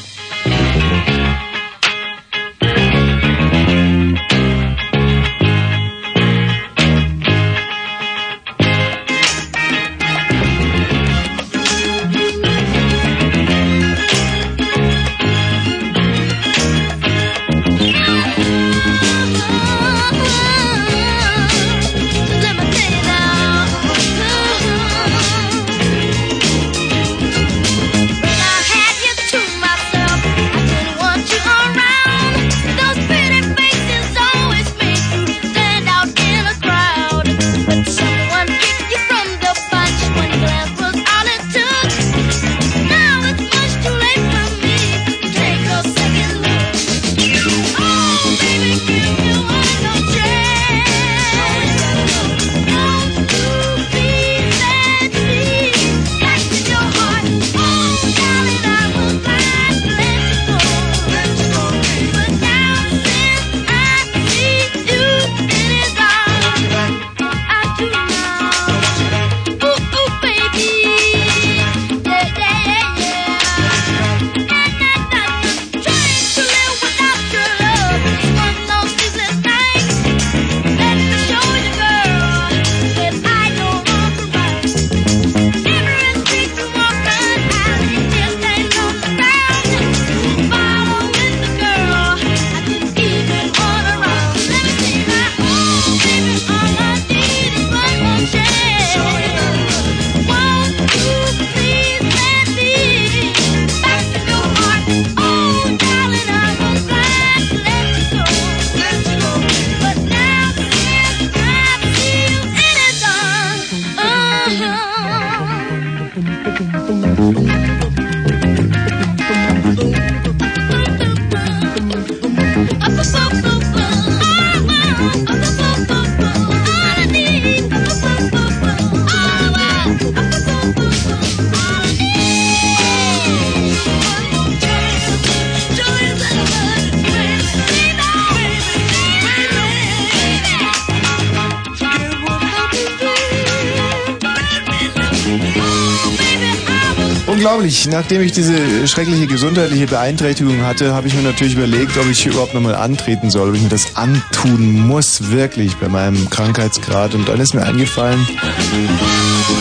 Nachdem ich diese schreckliche gesundheitliche Beeinträchtigung hatte, habe ich mir natürlich überlegt, ob ich überhaupt nochmal antreten soll, ob ich mir das antun muss, wirklich bei meinem Krankheitsgrad. Und dann ist mir eingefallen,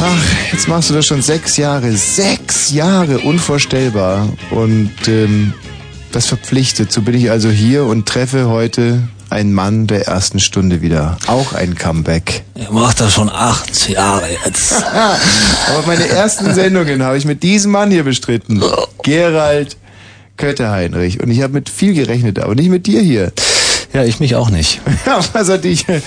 ach, jetzt machst du das schon sechs Jahre. Sechs Jahre, unvorstellbar. Und ähm, das verpflichtet. So bin ich also hier und treffe heute einen Mann der ersten Stunde wieder. Auch ein Comeback. Ihr macht das schon acht Jahre jetzt. <laughs> Aber meine ersten Sendungen habe ich mit diesem Mann hier bestritten. Gerald Kötter-Heinrich. Und ich habe mit viel gerechnet, aber nicht mit dir hier. Ja, ich mich auch nicht. <laughs> Ja, was hat dich äh,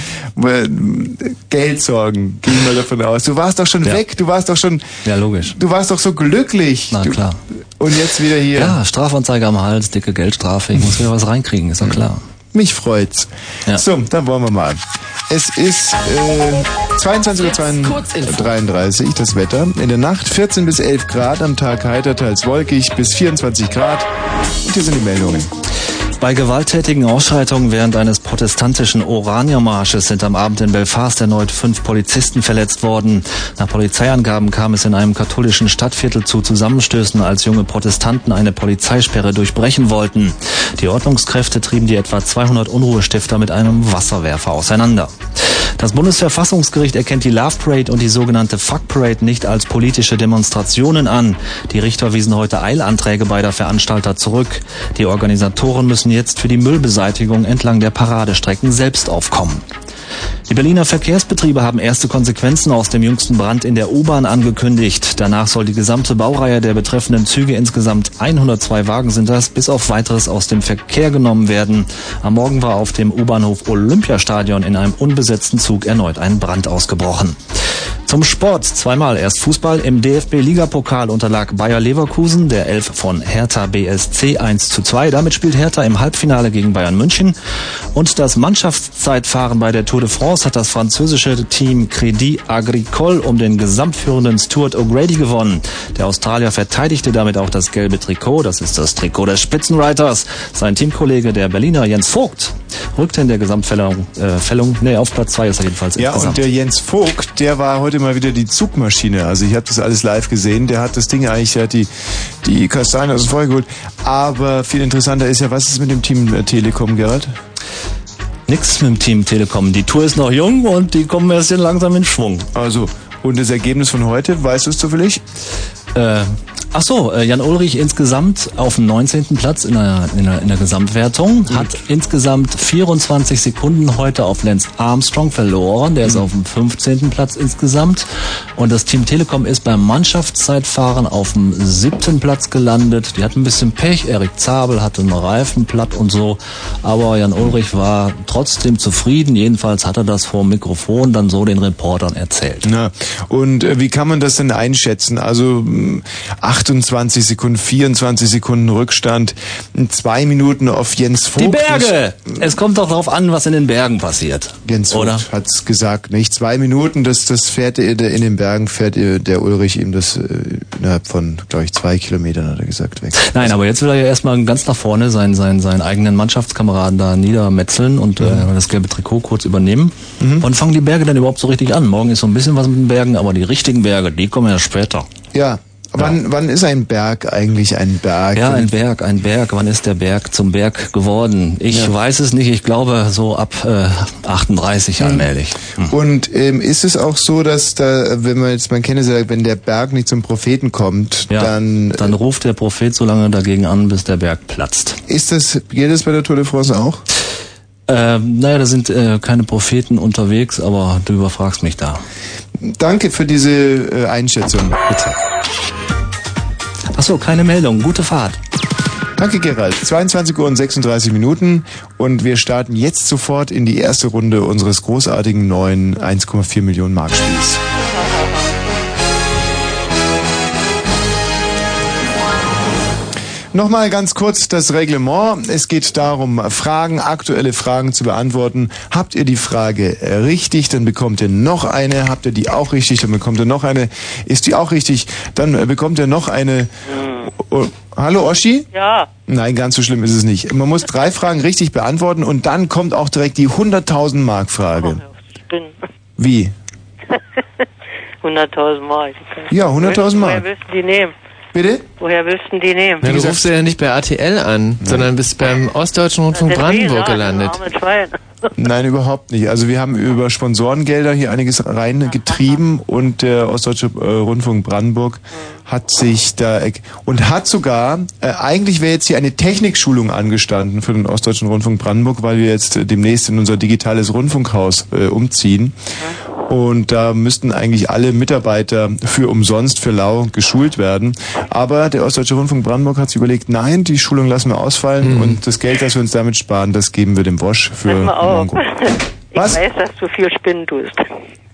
Geldsorgen, gehe ich mal davon aus. Du warst doch schon Ja. weg, du warst doch schon, Ja, logisch. du warst doch so glücklich. Na du, klar. Und jetzt wieder hier. Ja, Strafanzeige am Hals, dicke Geldstrafe. Ich muss wieder was reinkriegen, ist doch klar. Mich freut's. Ja. So, dann wollen wir mal. Es ist äh, 22.33 Uhr, das Wetter. In der Nacht 14 bis 11 Grad, am Tag heiter, teils wolkig bis 24 Grad. Und hier sind die Meldungen. Bei gewalttätigen Ausschreitungen während eines protestantischen Oraniermarsches sind am Abend in Belfast erneut fünf Polizisten verletzt worden. Nach Polizeiangaben kam es in einem katholischen Stadtviertel zu Zusammenstößen, als junge Protestanten eine Polizeisperre durchbrechen wollten. Die Ordnungskräfte trieben die etwa 200 Unruhestifter mit einem Wasserwerfer auseinander. Das Bundesverfassungsgericht erkennt die Love Parade und die sogenannte Fuck Parade nicht als politische Demonstrationen an. Die Richter wiesen heute Eilanträge beider Veranstalter zurück. Die Organisatoren müssen jetzt für die Müllbeseitigung entlang der Paradestrecken selbst aufkommen. Die Berliner Verkehrsbetriebe haben erste Konsequenzen aus dem jüngsten Brand in der U-Bahn angekündigt. Danach soll die gesamte Baureihe der betreffenden Züge, insgesamt 102 Wagen sind das, bis auf weiteres aus dem Verkehr genommen werden. Am Morgen war auf dem U-Bahnhof Olympiastadion in einem unbesetzten Zug erneut ein Brand ausgebrochen. Zum Sport. Zweimal erst Fußball. Im DFB-Ligapokal unterlag Bayer Leverkusen, der Elf von Hertha BSC 1 zu 2. Damit spielt Hertha im Halbfinale gegen Bayern München. Und das Mannschaftszeitfahren bei der Tour de France hat das französische Team Crédit Agricole um den gesamtführenden Stuart O'Grady gewonnen. Der Australier verteidigte damit auch das gelbe Trikot. Das ist das Trikot des Spitzenreiters. Sein Teamkollege, der Berliner Jens Vogt, rückte in der Gesamtfällung, äh, Fällung, nee, auf Platz 2 ist er jedenfalls Ja, insgesamt. und der Jens Vogt, der war heute mal wieder die Zugmaschine. Also ich habe das alles live gesehen. Der hat das Ding eigentlich, der hat die, die Kastanien aus dem Feuer geholt. Aber viel interessanter ist ja, was ist mit dem Team äh, Telekom, Gerhard? Nix mit dem Team Telekom. Die Tour ist noch jung und die kommen erst langsam in Schwung. Also, und das Ergebnis von heute, weißt du es zufällig? Äh, ach so, äh, Jan Ulrich insgesamt auf dem 19. Platz in der, in der, in der Gesamtwertung, hat insgesamt 24 Sekunden heute auf Lance Armstrong verloren. Der ist auf dem 15. Platz insgesamt. Und das Team Telekom ist beim Mannschaftszeitfahren auf dem 7. Platz gelandet. Die hatten ein bisschen Pech. Erik Zabel hatte einen Reifen platt und so. Aber Jan Ulrich war trotzdem zufrieden. Jedenfalls hat er das vor dem Mikrofon dann so den Reportern erzählt. Na, und äh, wie kann man das denn einschätzen? Also mh, 28 Sekunden, 24 Sekunden Rückstand, zwei Minuten auf Jens Vogt. Die Berge! Es kommt doch darauf an, was in den Bergen passiert. Jens? Vogt hat's gesagt, nicht? Zwei Minuten, das, das fährt er, in den Bergen fährt er, der Ulrich ihm das äh, innerhalb von, glaube ich, zwei Kilometern, hat er gesagt, weg. Nein, aber jetzt will er ja erstmal ganz nach vorne seinen, seinen, seinen eigenen Mannschaftskameraden da niedermetzeln und äh, das gelbe Trikot kurz übernehmen. Und fangen die Berge dann überhaupt so richtig an? Morgen ist so ein bisschen was mit den Bergen, aber die richtigen Berge, die kommen ja später. Ja, wann, wann ist ein Berg eigentlich ein Berg? Ja, ein Berg, ein Berg. Wann ist der Berg zum Berg geworden? Ich weiß es nicht. Ich glaube so ab äh, 38 allmählich. Hm. Und ähm, ist es auch so, dass da, wenn man jetzt, man kennt es ja, wenn der Berg nicht zum Propheten kommt, Ja, dann, dann ruft der Prophet so lange dagegen an, bis der Berg platzt. ist das, geht das bei der Tour de France auch? Ähm, naja, da sind äh, keine Propheten unterwegs, aber du überfragst mich da. Danke für diese äh, Einschätzung. Bitte. Achso, keine Meldung. Gute Fahrt. Danke, Gerald. 22 Uhr und 36 Minuten und wir starten jetzt sofort in die erste Runde unseres großartigen neuen 1,4 Millionen Mark Spiels. Nochmal ganz kurz das Reglement. Es geht darum, Fragen, aktuelle Fragen zu beantworten. Habt ihr die Frage richtig, dann bekommt ihr noch eine. Habt ihr die auch richtig, dann bekommt ihr noch eine. Ist die auch richtig, dann bekommt ihr noch eine. Oh, hallo Oschi? Ja, Nein, ganz so schlimm ist es nicht. Man muss drei Fragen richtig beantworten und dann kommt auch direkt die 100.000 Mark Frage. Wie? <laughs> 100.000 Mark. Ja, 100.000 Woher Mark. willst du die nehmen? Bitte? Woher willst du denn die nehmen? Na, du rufst ja nicht bei RTL an, sondern bist beim Ostdeutschen Rundfunk Brandenburg ja, gelandet. <laughs> Nein, überhaupt nicht. Also wir haben über Sponsorengelder hier einiges reingetrieben und der Ostdeutsche äh, Rundfunk Brandenburg hat sich da und hat sogar, äh, eigentlich wäre jetzt hier eine Technikschulung angestanden für den Ostdeutschen Rundfunk Brandenburg, weil wir jetzt äh, demnächst in unser digitales Rundfunkhaus äh, umziehen. Und da müssten eigentlich alle Mitarbeiter für umsonst für lau geschult werden. Aber der Ostdeutsche Rundfunk Brandenburg hat sich überlegt, nein, die Schulung lassen wir ausfallen und das Geld, das wir uns damit sparen, das geben wir dem Wosch für. Mongo. <laughs> Ich Was? weiß, dass du viel Spinnen tust.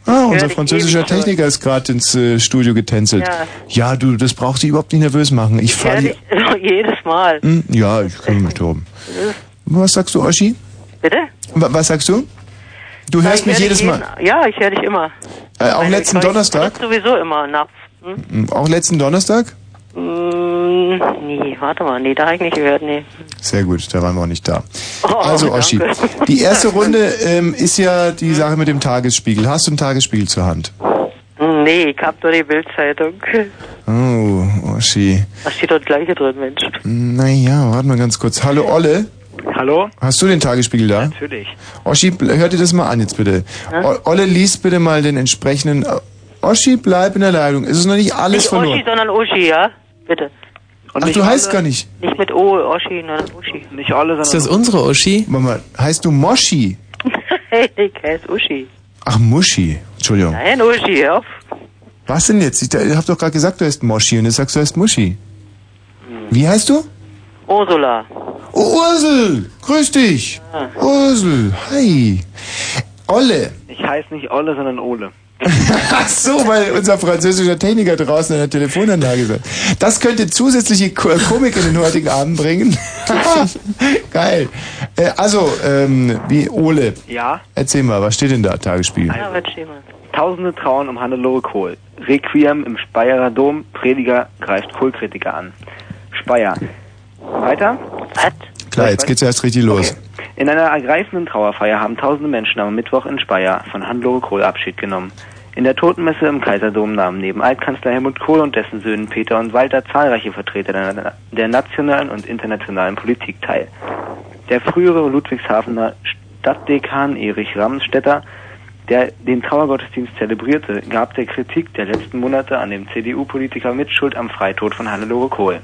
Ah, unser französischer. Techniker ist gerade ins äh, Studio getänzelt. Ja. Ja. du, das braucht dich überhaupt nicht nervös machen. Ich Ich höre fahre dich <laughs> jedes Mal. Hm, ja, ich kümmere mich drum. Was sagst du, Oschi? Bitte? Wa- Was sagst du? Du hörst ich mich jedes Mal. Ja, ich höre dich immer. Äh, auch Meine letzten Zeug- Donnerstag? Sowieso immer nachts. Hm? Hm, Auch letzten Donnerstag? Mm, nee, warte mal. Nee, da habe ich nicht gehört. Nee. Sehr gut, da waren wir auch nicht da. Oh, Also, Oschi, <laughs> danke. die erste Runde ähm, ist ja die Sache mit dem Tagesspiegel. Hast du einen Tagesspiegel zur Hand? Nee, ich hab nur die Bildzeitung. Oh, Oschi. Da steht dort gleiche drin, Mensch. Naja, warte mal ganz kurz. Hallo, Olle. Hallo? Hast du den Tagesspiegel da? Natürlich. Oschi, hör dir das mal an jetzt bitte. O Olle, liest bitte mal den entsprechenden... äh, Oschi, bleib in der Leitung. Es ist noch nicht alles nicht verloren. Oschi, sondern Uschi, ja? Bitte. Ach, du heißt gar nicht. Nicht mit O, Oschi, sondern Uschi. Nicht alle, Ist das unsere Uschi? Mama, heißt du Moschi? <laughs> hey, ich heiße Uschi. Ach, Muschi. Entschuldigung. Nein, Uschi, hör auf. Was denn jetzt? Ich, ich hab doch gerade gesagt, du heißt Moschi und jetzt sagst du, du heißt Muschi. Wie heißt du? Ursula. Oh, Ursel. Grüß dich. Ursel. Hi. Olle. Ich heiße nicht Olle, sondern Ole. <laughs> Ach so, weil unser französischer Techniker draußen an der Telefonanlage sagt. Das könnte zusätzliche Ko- Komik in den heutigen Abend bringen. <laughs> Geil. Äh, also, ähm, wie Ole. Ja? Erzähl mal, was steht denn da, Tagesspiegel? Ja, was steht mal? Tausende trauern um Hannelore Kohl. Requiem im Speyerer Dom. Prediger greift Kohlkritiker an. Speyer. Weiter? Was? Klar, jetzt geht's erst richtig los. In einer ergreifenden Trauerfeier haben tausende Menschen am Mittwoch in Speyer von Hannelore Kohl Abschied genommen. In der Totenmesse im Kaiserdom nahmen neben Altkanzler Helmut Kohl und dessen Söhnen Peter und Walter zahlreiche Vertreter der, der nationalen und internationalen Politik teil. Der frühere Ludwigshafener Stadtdekan Erich Ramstetter, der den Trauergottesdienst zelebrierte, gab der Kritik der letzten Monate an dem CDU-Politiker Mitschuld am Freitod von Hannelore Kohl.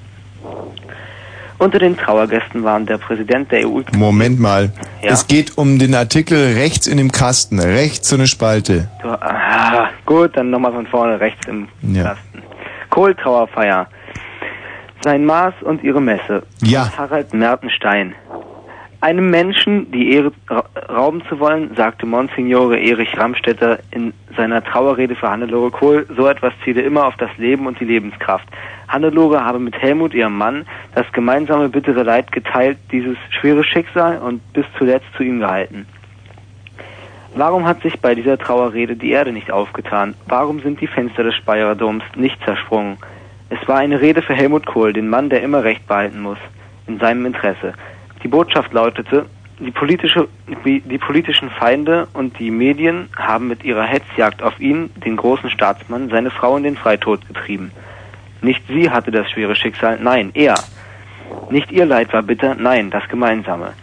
Unter den Trauergästen waren der Präsident der EU Moment mal. Ja? Es geht um den Artikel rechts in dem Kasten. Rechts so eine Spalte. Du, ah, gut, dann nochmal von vorne rechts im Ja. Kasten. Kohltrauerfeier. Sein Maß und ihre Messe. Ja. Harald Mertenstein. Einem Menschen die Ehre ra rauben zu wollen, sagte Monsignore Erich Ramstetter in seiner Trauerrede für Hannelore Kohl, so etwas ziele immer auf das Leben und die Lebenskraft. Hannelore habe mit Helmut, ihrem Mann, das gemeinsame bittere Leid geteilt, dieses schwere Schicksal und bis zuletzt zu ihm gehalten. Warum hat sich bei dieser Trauerrede die Erde nicht aufgetan? Warum sind die Fenster des Speyerer Doms nicht zersprungen? Es war eine Rede für Helmut Kohl, den Mann, der immer Recht behalten muss, in seinem Interesse. Die Botschaft lautete, die, politische, die, politischen Feinde und die Medien haben mit ihrer Hetzjagd auf ihn, den großen Staatsmann, seine Frau in den Freitod getrieben. Nicht sie hatte das schwere Schicksal, nein, er. Nicht ihr Leid war bitter, nein, das Gemeinsame.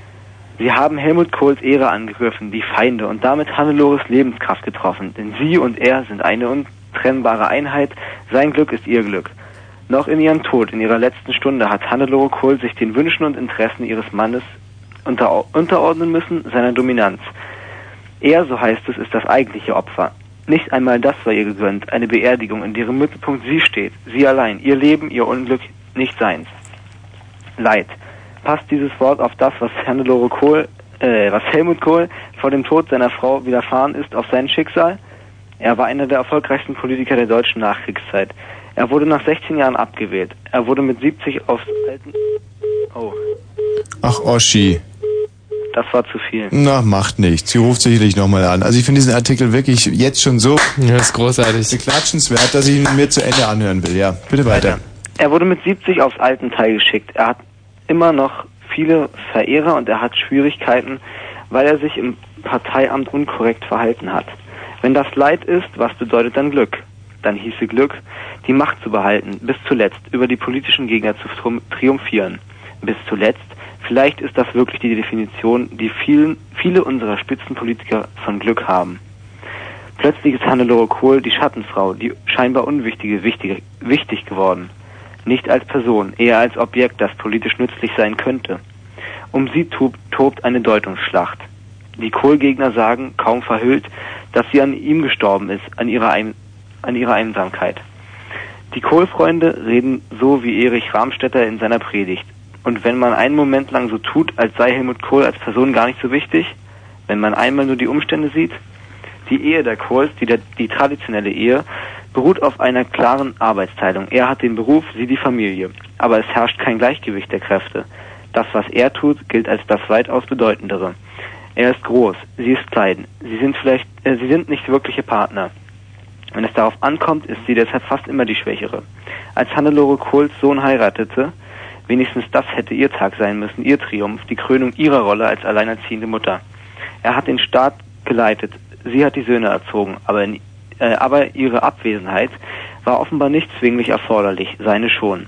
Sie haben Helmut Kohls Ehre angegriffen, die Feinde, und damit Hannelores Lebenskraft getroffen, denn sie und er sind eine untrennbare Einheit, sein Glück ist ihr Glück. Noch in ihrem Tod, in ihrer letzten Stunde, hat Hannelore Kohl sich den Wünschen und Interessen ihres Mannes unter, unterordnen müssen, seiner Dominanz. Er, so heißt es, ist das eigentliche Opfer. Nicht einmal das war ihr gegönnt, eine Beerdigung, in deren Mittelpunkt sie steht, sie allein, ihr Leben, ihr Unglück, nicht seins. Leid. Passt dieses Wort auf das, was Hannelore Kohl, äh, was Helmut Kohl vor dem Tod seiner Frau widerfahren ist, auf sein Schicksal? Er war einer der erfolgreichsten Politiker der deutschen Nachkriegszeit. Er wurde nach 16 Jahren abgewählt. Er wurde mit 70 aufs alten... Oh, Ach, Oschi. das war zu viel. Na, macht nichts. Sie ruft sicherlich nochmal an. Also ich finde diesen Artikel wirklich jetzt schon so Ja, ist großartig. beklatschenswert, dass ich ihn mir zu Ende anhören will. Ja, bitte weiter. Er wurde mit 70 aufs Altenteil geschickt. Er hat immer noch viele Verehrer und er hat Schwierigkeiten, weil er sich im Parteiamt unkorrekt verhalten hat. Wenn das Leid ist, was bedeutet dann Glück? Dann hieße Glück, die Macht zu behalten, bis zuletzt über die politischen Gegner zu triumphieren. Bis zuletzt, vielleicht ist das wirklich die Definition, die vielen, viele unserer Spitzenpolitiker von Glück haben. Plötzlich ist Hannelore Kohl die Schattenfrau, die scheinbar Unwichtige, wichtig, wichtig geworden. Nicht als Person, eher als Objekt, das politisch nützlich sein könnte. Um sie tobt, eine Deutungsschlacht. Die Kohl-Gegner sagen, kaum verhüllt, dass sie an ihm gestorben ist, an ihrer, an ihrer Einsamkeit. Die Kohl-Freunde reden so wie Erich Ramstetter in seiner Predigt. Und wenn man einen Moment lang so tut, als sei Helmut Kohl als Person gar nicht so wichtig, wenn man einmal nur die Umstände sieht, die Ehe der Kohls, die, der, die traditionelle Ehe, beruht auf einer klaren Arbeitsteilung. Er hat den Beruf, sie die Familie. Aber es herrscht kein Gleichgewicht der Kräfte. Das, was er tut, gilt als das weitaus bedeutendere. Er ist groß, sie ist klein. Sie sind vielleicht, äh, sie sind nicht wirkliche Partner. Wenn es darauf ankommt, ist sie deshalb fast immer die Schwächere. Als Hannelore Kohls Sohn heiratete, wenigstens das hätte ihr Tag sein müssen, ihr Triumph, die Krönung ihrer Rolle als alleinerziehende Mutter. Er hat den Staat geleitet, sie hat die Söhne erzogen, aber, in, äh, aber ihre Abwesenheit war offenbar nicht zwinglich erforderlich, seine schon.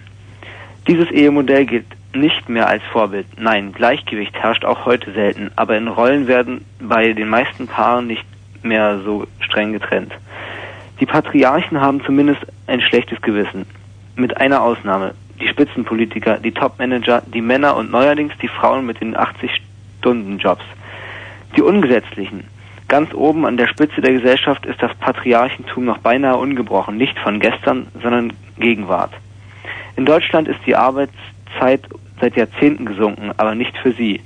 Dieses Ehemodell gilt nicht mehr als Vorbild. Nein, Gleichgewicht herrscht auch heute selten, aber in Rollen werden bei den meisten Paaren nicht mehr so streng getrennt. Die Patriarchen haben zumindest ein schlechtes Gewissen. Mit einer Ausnahme. Die Spitzenpolitiker, die Topmanager, die Männer und neuerdings die Frauen mit den 80-Stunden-Jobs. Die Ungesetzlichen. Ganz oben an der Spitze der Gesellschaft ist das Patriarchentum noch beinahe ungebrochen, nicht von gestern, sondern Gegenwart. In Deutschland ist die Arbeitszeit seit Jahrzehnten gesunken, aber nicht für sie.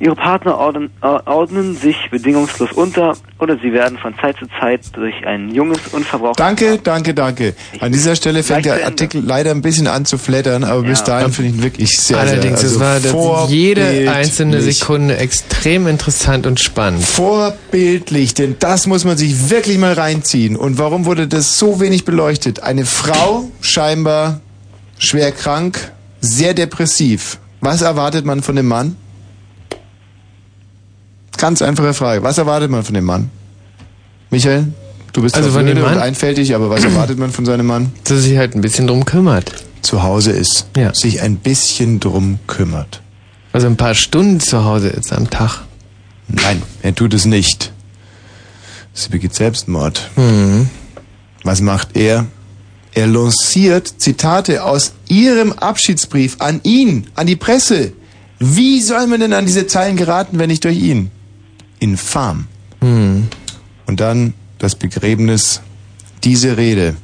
Ihre Partner ordnen, äh, ordnen sich bedingungslos unter oder sie werden von Zeit zu Zeit durch ein junges, unverbrauchtes... Danke, danke, danke. An dieser Stelle fängt der Artikel leider ein bisschen an zu flattern, aber bis dahin finde ich ihn wirklich sehr, Allerdings, sehr es war jede einzelne Sekunde extrem interessant und spannend. Vorbildlich, denn das muss man sich wirklich mal reinziehen. Und warum wurde das so wenig beleuchtet? Eine Frau, scheinbar schwer krank, sehr depressiv. Was erwartet man von dem Mann? Ganz einfache Frage. Was erwartet man von dem Mann? Michael, du bist Also von dem blöde und Mann? einfältig, aber was erwartet man von seinem Mann? Dass er sich halt ein bisschen drum kümmert. Zu Hause ist. Sich ein bisschen drum kümmert. Also ein paar Stunden zu Hause ist am Tag. Nein, er tut es nicht. Sie begeht Selbstmord. Mhm. Was macht er? Er lanciert Zitate aus ihrem Abschiedsbrief an ihn, an die Presse. Wie soll man denn an diese Zeilen geraten, wenn nicht durch ihn? Infam. Mhm. Und dann das Begräbnis, diese Rede.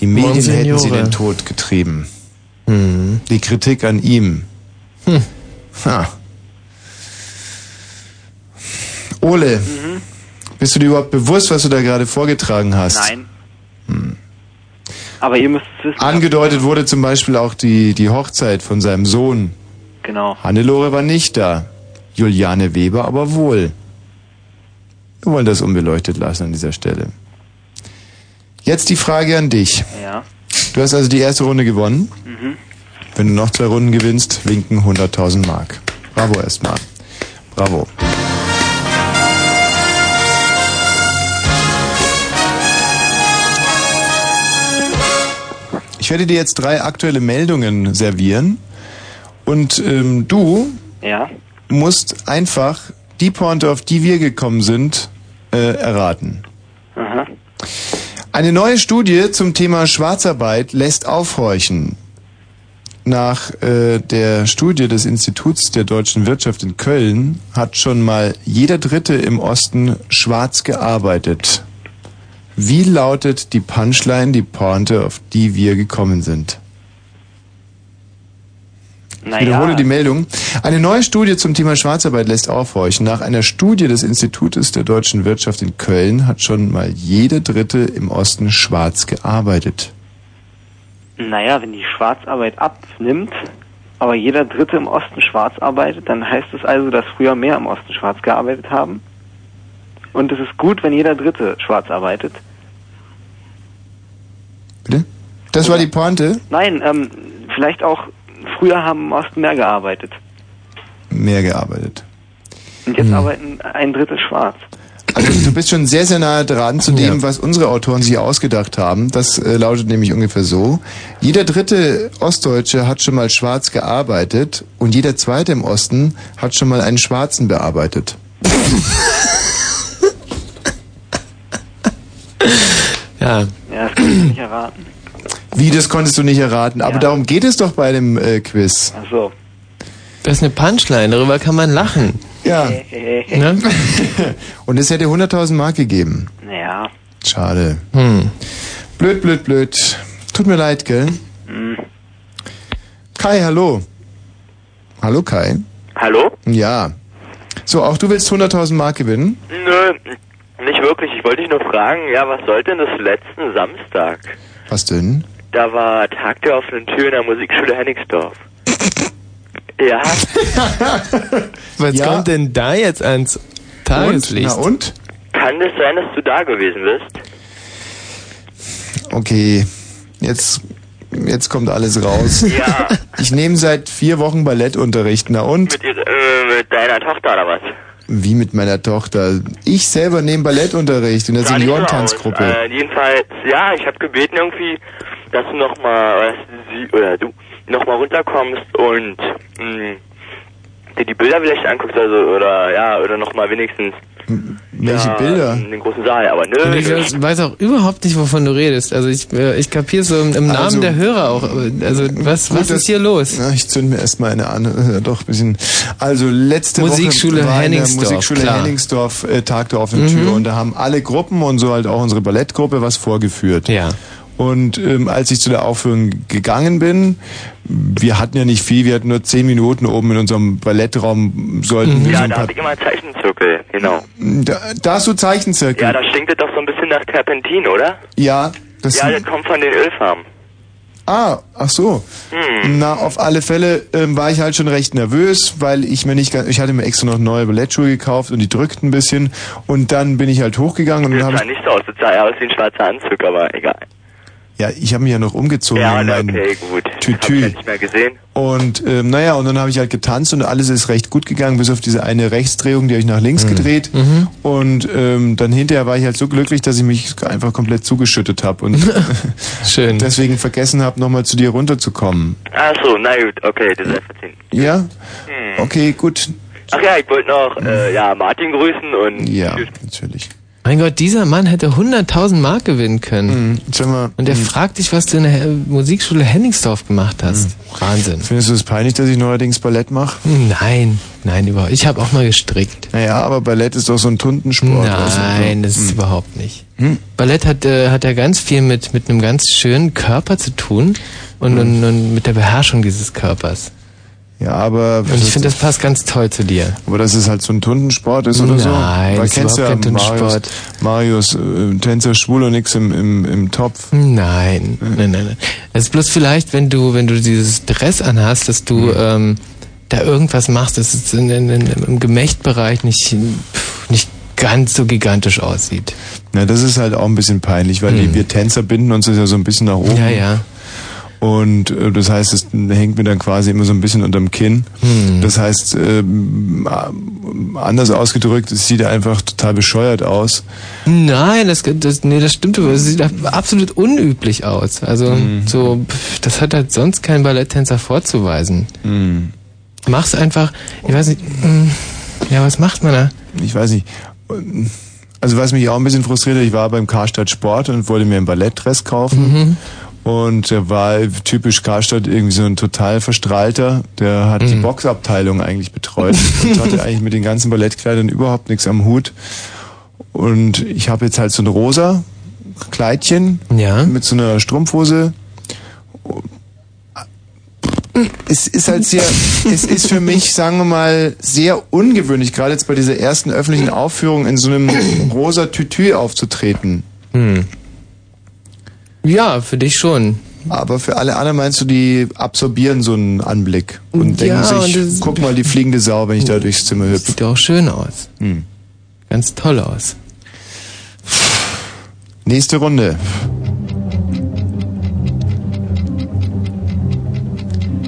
Die Medien hätten sie Monsignore. den Tod getrieben. Mhm. Die Kritik an ihm. Hm. Ha. Ole, bist du dir überhaupt bewusst, was du da gerade vorgetragen hast? Nein. Aber ihr müsst es wissen. Angedeutet wurde zum Beispiel auch die, die Hochzeit von seinem Sohn. Genau. Hannelore war nicht da. Juliane Weber aber wohl. Wir wollen das unbeleuchtet lassen an dieser Stelle. Jetzt die Frage an dich. Ja. Du hast also die erste Runde gewonnen. Mhm. Wenn du noch zwei Runden gewinnst, winken 100.000 Mark. Bravo erstmal. Bravo. Ich werde dir jetzt drei aktuelle Meldungen servieren und ähm, du Ja. Musst einfach die Pointe, auf die wir gekommen sind, äh, erraten. Aha. Eine neue Studie zum Thema Schwarzarbeit lässt aufhorchen. Nach äh, der Studie des Instituts der deutschen Wirtschaft in Köln hat schon mal jeder Dritte im Osten schwarz gearbeitet. Wie lautet die Punchline, die Pointe, auf die wir gekommen sind? Ich Naja. wiederhole die Meldung. Eine neue Studie zum Thema Schwarzarbeit lässt aufhorchen. Nach einer Studie des Institutes der deutschen Wirtschaft in Köln hat schon mal jeder Dritte im Osten schwarz gearbeitet. Naja, wenn die Schwarzarbeit abnimmt, aber jeder Dritte im Osten schwarz arbeitet, dann heißt es also, dass früher mehr im Osten schwarz gearbeitet haben. Und es ist gut, wenn jeder Dritte schwarz arbeitet. Bitte? Das war die Pointe? Nein, ähm, vielleicht auch, früher haben im Osten mehr gearbeitet. Mehr gearbeitet. Und jetzt arbeiten ein Drittel schwarz. Also du bist schon sehr, sehr nahe dran zu dem, was unsere Autoren sich ausgedacht haben. Das äh, lautet nämlich ungefähr so. Jeder dritte Ostdeutsche hat schon mal schwarz gearbeitet und jeder zweite im Osten hat schon mal einen Schwarzen bearbeitet. <laughs> Ja. Ja, das kann ich nicht erraten. Wie, das konntest du nicht erraten. Aber Ja. darum geht es doch bei dem äh, Quiz. Ach so. Das ist eine Punchline, darüber kann man lachen. Ja. <laughs> Ne? <laughs> Und es hätte 100.000 Mark gegeben. Naja. Schade. Hm. Blöd, blöd, blöd. Tut mir leid, gell? Hm. Kai, hallo. Hallo, Kai. Hallo? Ja. So, auch du willst 100.000 Mark gewinnen? Nö, nicht wirklich. Ich wollte dich nur fragen, ja, was sollte denn das letzten Samstag? Was denn? Da war Tag der offenen Tür in der Musikschule Hennigsdorf. <laughs> Ja, Was kommt denn da jetzt ans Tageslicht? Na und? kann es sein, dass du da gewesen bist? Okay. Jetzt, jetzt kommt alles raus. <laughs> Ja. Ich nehme seit vier Wochen Ballettunterricht. Na und? Mit, ihr, äh, mit deiner Tochter oder was? Wie mit meiner Tochter? Ich selber nehme Ballettunterricht in der Sah nicht so Seniorentanzgruppe. Äh, jedenfalls, ja, ich habe gebeten irgendwie, dass du nochmal, oder sie, oder du, nochmal runterkommst und mh, dir die Bilder vielleicht anguckst, also, oder, ja, oder nochmal wenigstens Welche ja, Bilder? in den großen Saal, aber nö. Und ich weiß- weiß auch überhaupt nicht, wovon du redest. Also ich, äh, ich kapiere so im, im Namen Also- der Hörer auch. äh, Also was, Gut, was das- ist hier los? Na, ich zünd mir erstmal eine an. <laughs> Äh, doch, ein bisschen. Also, letzte Musikschule Woche war in der Hennigsdorf, Musikschule klar. Henningsdorf äh, Tag der offenen Mhm. Tür. Und da haben alle Gruppen und so halt auch unsere Ballettgruppe was vorgeführt. Ja. Und ähm, als ich zu der Aufführung gegangen bin, wir hatten ja nicht viel, wir hatten nur zehn Minuten oben in unserem Ballettraum, sollten wir so Ja, ein da habe ich immer einen Zeichenzirkel, genau. Da, da hast du Zeichenzirkel. Ja, da stinkt doch so ein bisschen nach Terpentin, oder? Ja, das ja, das kommt von den Ölfarmen. Ah, ach so. Hm. Na, auf alle Fälle ähm, war ich halt schon recht nervös, weil ich mir nicht ganz, ich hatte mir extra noch neue Ballettschuhe gekauft und die drückten ein bisschen und dann bin ich halt hochgegangen und dann Das habe sah ich, nicht so aus, das sah eher aus wie ein schwarzer Anzug, aber egal. Ja, ich habe mich ja noch umgezogen ja, in meinen okay, gut. Tütü. Hab ich nicht mehr gesehen. und ähm, naja, und dann habe ich halt getanzt und alles ist recht gut gegangen, bis auf diese eine Rechtsdrehung, die habe ich nach links gedreht und ähm, dann hinterher war ich halt so glücklich, dass ich mich einfach komplett zugeschüttet habe und <laughs> Schön. deswegen vergessen habe, nochmal zu dir runterzukommen. Ach so, na gut, okay, das ist. Ja? Hm. Okay, gut. Ach ja, ich wollte noch, äh, ja, Martin grüßen und... Ja, natürlich. Mein Gott, dieser Mann hätte 100.000 Mark gewinnen können. Sag mal, Und er fragt dich, was du in der Musikschule Henningsdorf gemacht hast. Wahnsinn. Findest du es peinlich, dass ich neuerdings Ballett mache? Nein, nein, überhaupt. Ich habe auch mal gestrickt. Naja, aber Ballett ist doch so ein Tuntensport. also, Nein, das ist überhaupt nicht. Ballett hat, äh, hat ja ganz viel mit, mit einem ganz schönen Körper zu tun und, und, und mit der Beherrschung dieses Körpers. Ja, aber... Und ich finde, das passt ganz toll zu dir. Aber dass es halt so ein Tuntensport ist oder so? Nein, Weil ist du ja überhaupt kein Marius, Tuntensport. Marius äh, Tänzer schwul und nix im, im, im Topf. Nein, nein, nein, nein. Es ist bloß vielleicht, wenn du, wenn du dieses Dress anhast, dass du ähm, da irgendwas machst, dass es in, in, in, im Gemächtbereich nicht, pff, nicht ganz so gigantisch aussieht. Na, das ist halt auch ein bisschen peinlich, weil die, wir Tänzer binden uns das ja so ein bisschen nach oben. Hm. Ja, ja. Und äh, das heißt, es hängt mir dann quasi immer so ein bisschen unterm Kinn. Hm. Das heißt, ähm, äh, anders ausgedrückt, es sieht einfach total bescheuert aus. Nein, das, das, nee, das stimmt, aber es sieht absolut unüblich aus. Also, Mhm. so, das hat halt sonst kein Balletttänzer vorzuweisen. Mhm. Mach's einfach, ich weiß nicht, mm, ja, was macht man da? Ich weiß nicht. Also was mich auch ein bisschen frustriert hat, ich war beim Karstadt Sport und wollte mir ein Ballettdress kaufen. Mhm. Und der war typisch Karstadt irgendwie so ein total verstrahlter, der hat Mhm. die Boxabteilung eigentlich betreut und hatte eigentlich mit den ganzen Ballettkleidern überhaupt nichts am Hut. Und ich habe jetzt halt so ein rosa Kleidchen ja. mit so einer Strumpfhose. Es ist halt sehr, es ist für mich, sagen wir mal, sehr ungewöhnlich, gerade jetzt bei dieser ersten öffentlichen Aufführung in so einem rosa Tütü aufzutreten. Hm. Ja, für dich schon. Aber für alle anderen meinst du, die absorbieren so einen Anblick und Ja, denken sich, guck mal, die fliegende Sau, wenn ich da durchs Zimmer hüpfe. Sieht auch schön aus. Hm. Ganz toll aus. Nächste Runde.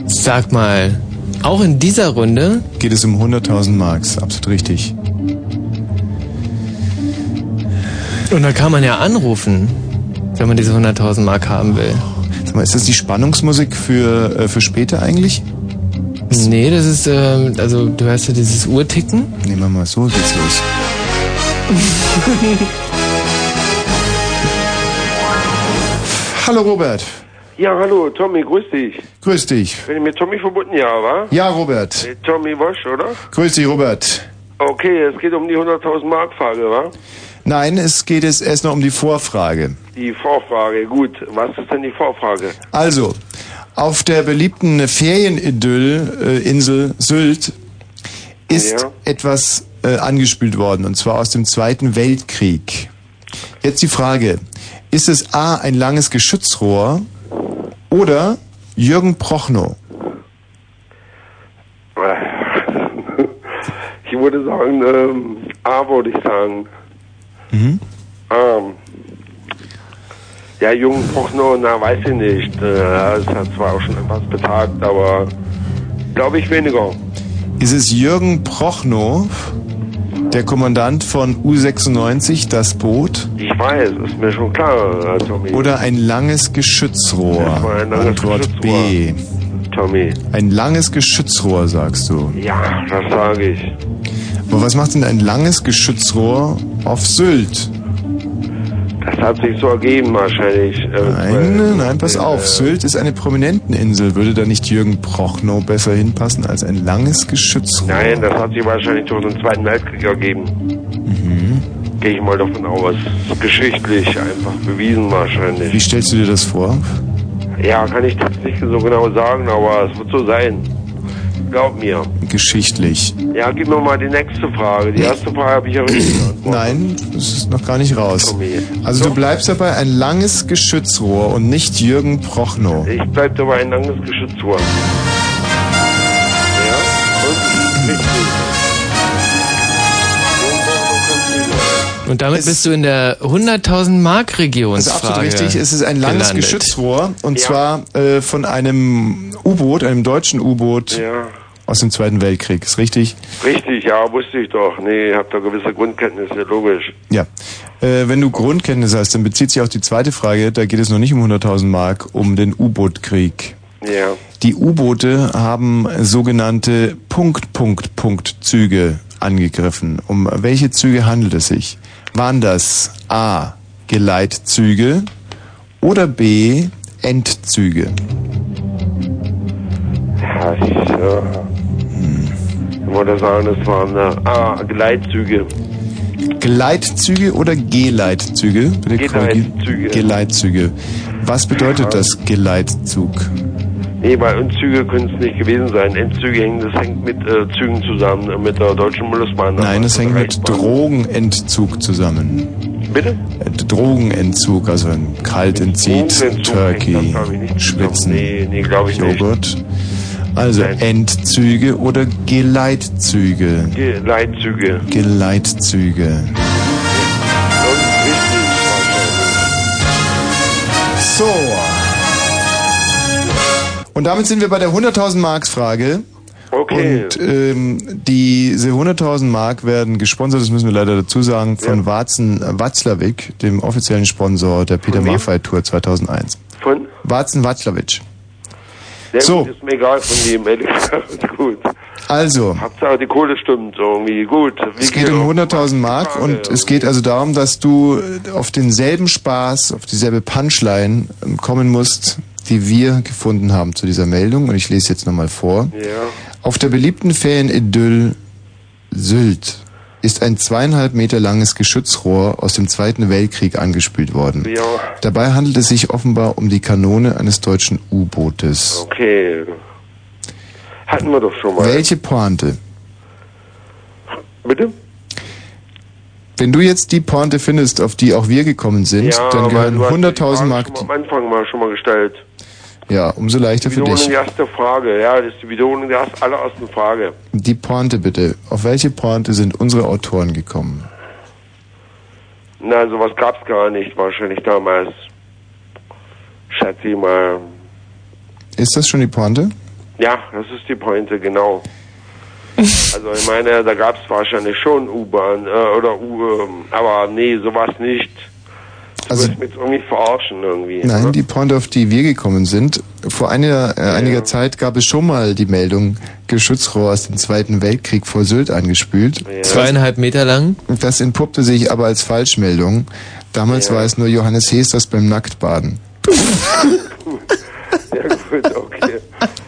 Sag mal, auch in dieser Runde Geht es um 100.000 Marks, absolut richtig. Und da kann man ja anrufen, wenn man diese 100.000 Mark haben will. Sag mal, ist das die Spannungsmusik für, äh, für später eigentlich? Nee, das ist, ähm, also du hörst ja dieses Uhrticken. Nehmen wir mal so, geht's los. <laughs> Hallo Robert. Ja, hallo, Tommy, grüß dich. Grüß dich. Bin ich mit Tommy verbunden, ja, wa? Ja, Robert. Mit Tommy Wosch, oder? Grüß dich, Robert. Okay, es geht um die 100.000 Mark Frage, wa? Nein, es geht jetzt erst noch um die Vorfrage. Die Vorfrage, gut. Was ist denn die Vorfrage? Also, auf der beliebten Ferienidyll äh, Insel Sylt ist Ja. etwas äh, angespült worden, und zwar aus dem Zweiten Weltkrieg. Jetzt die Frage, ist es A, ein langes Geschützrohr oder Jürgen Prochnow? <laughs> Ich würde sagen, ähm, A würde ich sagen. Mhm. Ähm, ja, Jungen Prochnow, na, weiß ich nicht. Äh, es hat zwar auch schon etwas betagt, aber glaube ich weniger. Ist es Jürgen Prochnow, der Kommandant von U96, das Boot, Ich weiß, ist mir schon klar, äh, Tommy. oder ein langes Geschützrohr? Ein langes Antwort B. Tommy. Ein langes Geschützrohr, sagst du. Ja, das sage ich. Aber was macht denn ein langes Geschützrohr auf Sylt? Das hat sich so ergeben wahrscheinlich. äh, Nein, nein, pass auf. Sylt ist eine Prominenteninsel. Würde da nicht Jürgen Prochnow besser hinpassen als ein langes Geschützrohr? Nein, das hat sich wahrscheinlich durch den Zweiten Weltkrieg ergeben. Mhm. Gehe ich mal davon aus. Geschichtlich einfach bewiesen wahrscheinlich. Wie stellst du dir das vor? Ja, kann ich das nicht so genau sagen, aber es wird so sein. Glaub mir. Geschichtlich. Ja, gib mir mal die nächste Frage. Die erste Frage habe ich ja richtig. Nein, das ist noch gar nicht raus. Also du bleibst dabei ein langes Geschützrohr und nicht Jürgen Prochnow. Ich bleib dabei ein langes Geschützrohr. Ja, und richtig. Und damit bist du in der 100.000 Mark Region. Das ist absolut richtig. Es ist ein langes gelandet. Geschützrohr und zwar äh, von einem U-Boot, einem deutschen U-Boot Ja. aus dem Zweiten Weltkrieg. Ist richtig? Richtig, ja, wusste ich doch. Nee, ich hab da gewisse Grundkenntnisse, logisch. Ja. Äh, wenn du Grundkenntnisse hast, dann bezieht sich auch die zweite Frage, da geht es noch nicht um 100.000 Mark, um den U-Boot-Krieg. Ja. Die U-Boote haben sogenannte Punkt-Punkt-Punkt-Züge angegriffen. Um welche Züge handelt es sich? Waren das A. Geleitzüge oder B. Endzüge? Ja, ich äh, würde sagen, das waren äh, ah, Geleitzüge. Geleitzüge oder Geleitzüge? Bitte korrigieren. Geleitzüge. Geleitzüge. Was bedeutet das Geleitzug? Nee, bei Endzüge können es nicht gewesen sein. Endzüge hängen, das hängt mit äh, Zügen zusammen, äh, mit der deutschen Bundesbahn. Nein, es hängt mit Drogenentzug zusammen. Bitte? Äh, Drogenentzug, also ein kalt entzieht, Drogenentzug Turkey, das, Schwitzen, Nee, nee, glaube ich nicht. Joghurt. Also Endzüge oder Geleitzüge? Geleitzüge. Geleitzüge. So. Und damit sind wir bei der 100.000 Marks Frage. Okay. Und ähm, diese 100.000 Mark werden gesponsert, das müssen wir leider dazu sagen, von Warzen Watzlawick, dem offiziellen Sponsor der Peter? Maffay Tour 2001. Von? Warzen Watzlawick. Sehr So. gut, ist mir egal von dem, ehrlich gesagt. <laughs> gut. Also, Hauptsache die Kohle stimmt irgendwie. Gut. Es geht um 100.000 Mark und es geht also darum, dass du auf denselben Spaß, auf dieselbe Punchline ähm, kommen musst, die wir gefunden haben zu dieser Meldung. Und ich lese jetzt nochmal vor. Ja. Auf der beliebten Ferienidyll Sylt ist ein zweieinhalb Meter langes Geschützrohr aus dem Zweiten Weltkrieg angespült worden. Ja. Dabei handelt es sich offenbar um die Kanone eines deutschen U-Bootes. Okay. Hatten wir doch schon mal. Welche Pointe? Bitte? Wenn du jetzt die Pointe findest, auf die auch wir gekommen sind, ja, dann gehören du hast die 100.000 Frage Mark. Am Anfang mal schon mal gestellt. Ja, umso leichter für Wiederholung dich. die erste Frage. Ja, das ist die Wiederholung der erst- allerersten Frage. Die Pointe bitte. Auf welche Pointe sind unsere Autoren gekommen? Na, sowas gab's gar nicht, wahrscheinlich damals. Schätze ich mal. Ist das schon die Pointe? Ja, das ist die Pointe, genau. Also ich meine, da gab es wahrscheinlich schon U-Bahn äh, oder U, ähm, aber nee, sowas nicht. Du Also- mich jetzt irgendwie verarschen irgendwie. Nein, oder? die Pointe, auf die wir gekommen sind. Vor einiger, äh, einiger Zeit gab es schon mal die Meldung, Geschützrohr aus dem Zweiten Weltkrieg vor Sylt angespült. Zweieinhalb Meter lang. Das entpuppte sich aber als Falschmeldung. Damals war es nur Johannes Hesters beim Nacktbaden. <laughs> Ja gut, okay.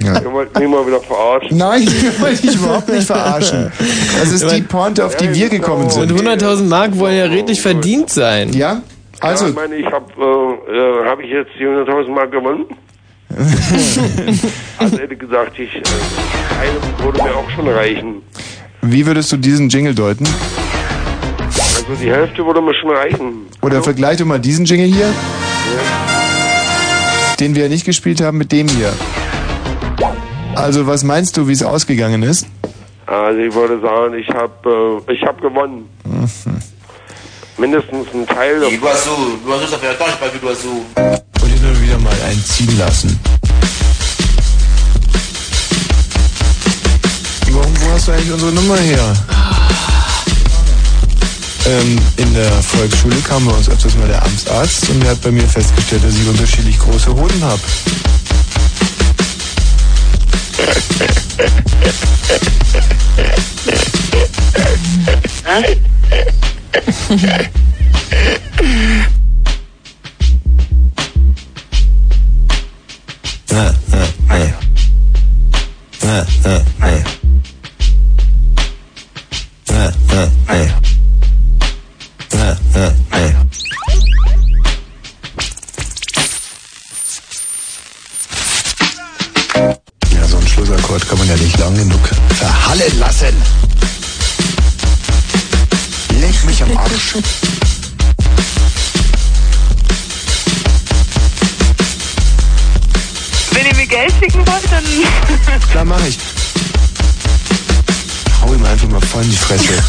Ja. Wollt mich mal wieder verarschen. Nein, <laughs> ich wollte dich überhaupt nicht verarschen. Das ist die Pointe, auf die wir gekommen sind. Und 100.000 Mark wollen ja redlich verdient sein. Ja? Also, Ja, ich meine, ich habe äh, äh, hab ich jetzt die 100.000 Mark gewonnen? <laughs> also hätte gesagt, ich, äh, eine würde mir auch schon reichen. wie würdest du diesen Jingle deuten? Also die Hälfte würde mir schon reichen. Oder vergleich doch mal diesen Jingle hier, den wir ja nicht gespielt haben, mit dem hier. Also, was meinst du, wie es ausgegangen ist? Also ich würde sagen, ich habe äh, ich hab gewonnen. Mindestens ein Teil. Iguazu, Iguazu está para para Iguazu. Und ihn nur wieder mal einziehen lassen. Warum, wo hast du eigentlich unsere Nummer her? Ähm, in der Volksschule kam bei uns öfters mal der Amtsarzt und der hat bei mir festgestellt, dass ich unterschiedlich große Hoden habe. Ja, so ein Schlussakkord kann man ja nicht lang genug verhallen lassen. Wenn ihr mir Geld schicken wollt, dann. Klar, mach ich. Hau ihm einfach mal voll in die Fresse.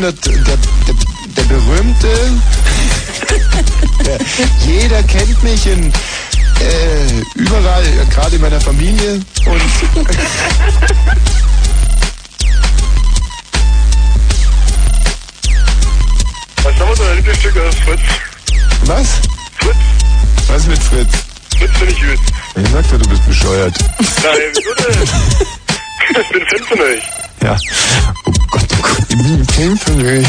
Bin der, der, der, der berühmte, der, jeder kennt mich in äh, überall, gerade in meiner Familie und Was haben wir so ein Lieblingsstück aus Fritz? was? Fritz? Was mit Fritz? Fritz finde ich gut. Ich sagte, du bist bescheuert. Nein, wieso denn? <laughs> ich bin Fan von euch. Ja. Oh Gott, oh Gott, ich bin euch.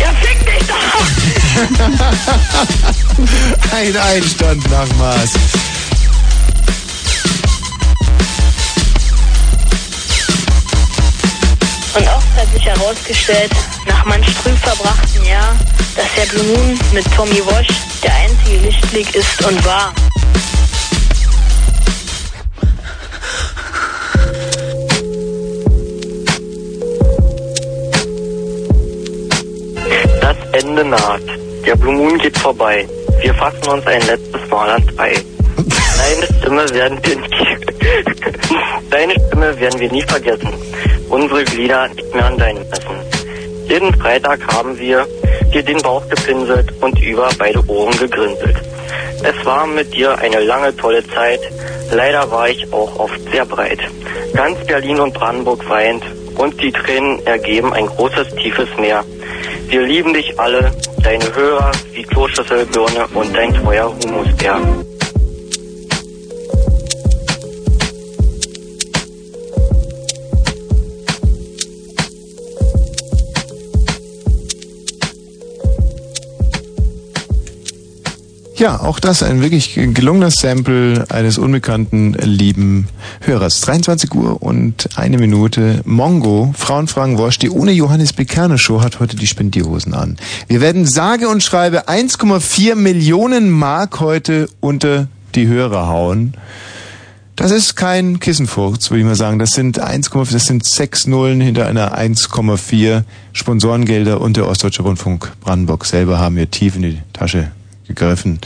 Ja, fick dich doch! <laughs> Ein Einstand nach Maß. Und oft hat sich herausgestellt, nach manch trüb verbrachten Jahr, dass der Blue Moon mit Tommy Walsh der einzige Lichtblick ist und war. Das Ende naht. Der Blue Moon geht vorbei. Wir fassen uns ein letztes Mal an zwei. Deine Stimme werden wir nie, <laughs> deine Stimme werden wir nie vergessen. Unsere Glieder nicht mehr an deinen messen. Jeden Freitag haben wir dir den Bauch gepinselt und über beide Ohren gegrinselt. Es war mit dir eine lange, tolle Zeit. Leider war ich auch oft sehr breit. Ganz Berlin und Brandenburg weint und die Tränen ergeben ein großes, tiefes Meer. Wir lieben dich alle, deine Hörer wie Kloschüsselbirne und dein treuer Humusbär. Ja, auch das ein wirklich gelungenes Sample eines unbekannten lieben Hörers. 23 Uhr und eine Minute. Mongo, Frauenfragen Wosch, die ohne Johannes Bekerne Show hat heute die Spendierhosen an. Wir werden sage und schreibe 1,4 Millionen Mark heute unter die Hörer hauen. Das ist kein Kissenfurz, würde ich mal sagen. Das sind 1,4, das sind sechs Nullen hinter einer 1,4 Sponsorengelder und der Ostdeutsche Rundfunk Brandenburg selber haben wir tief in die Tasche gegriffen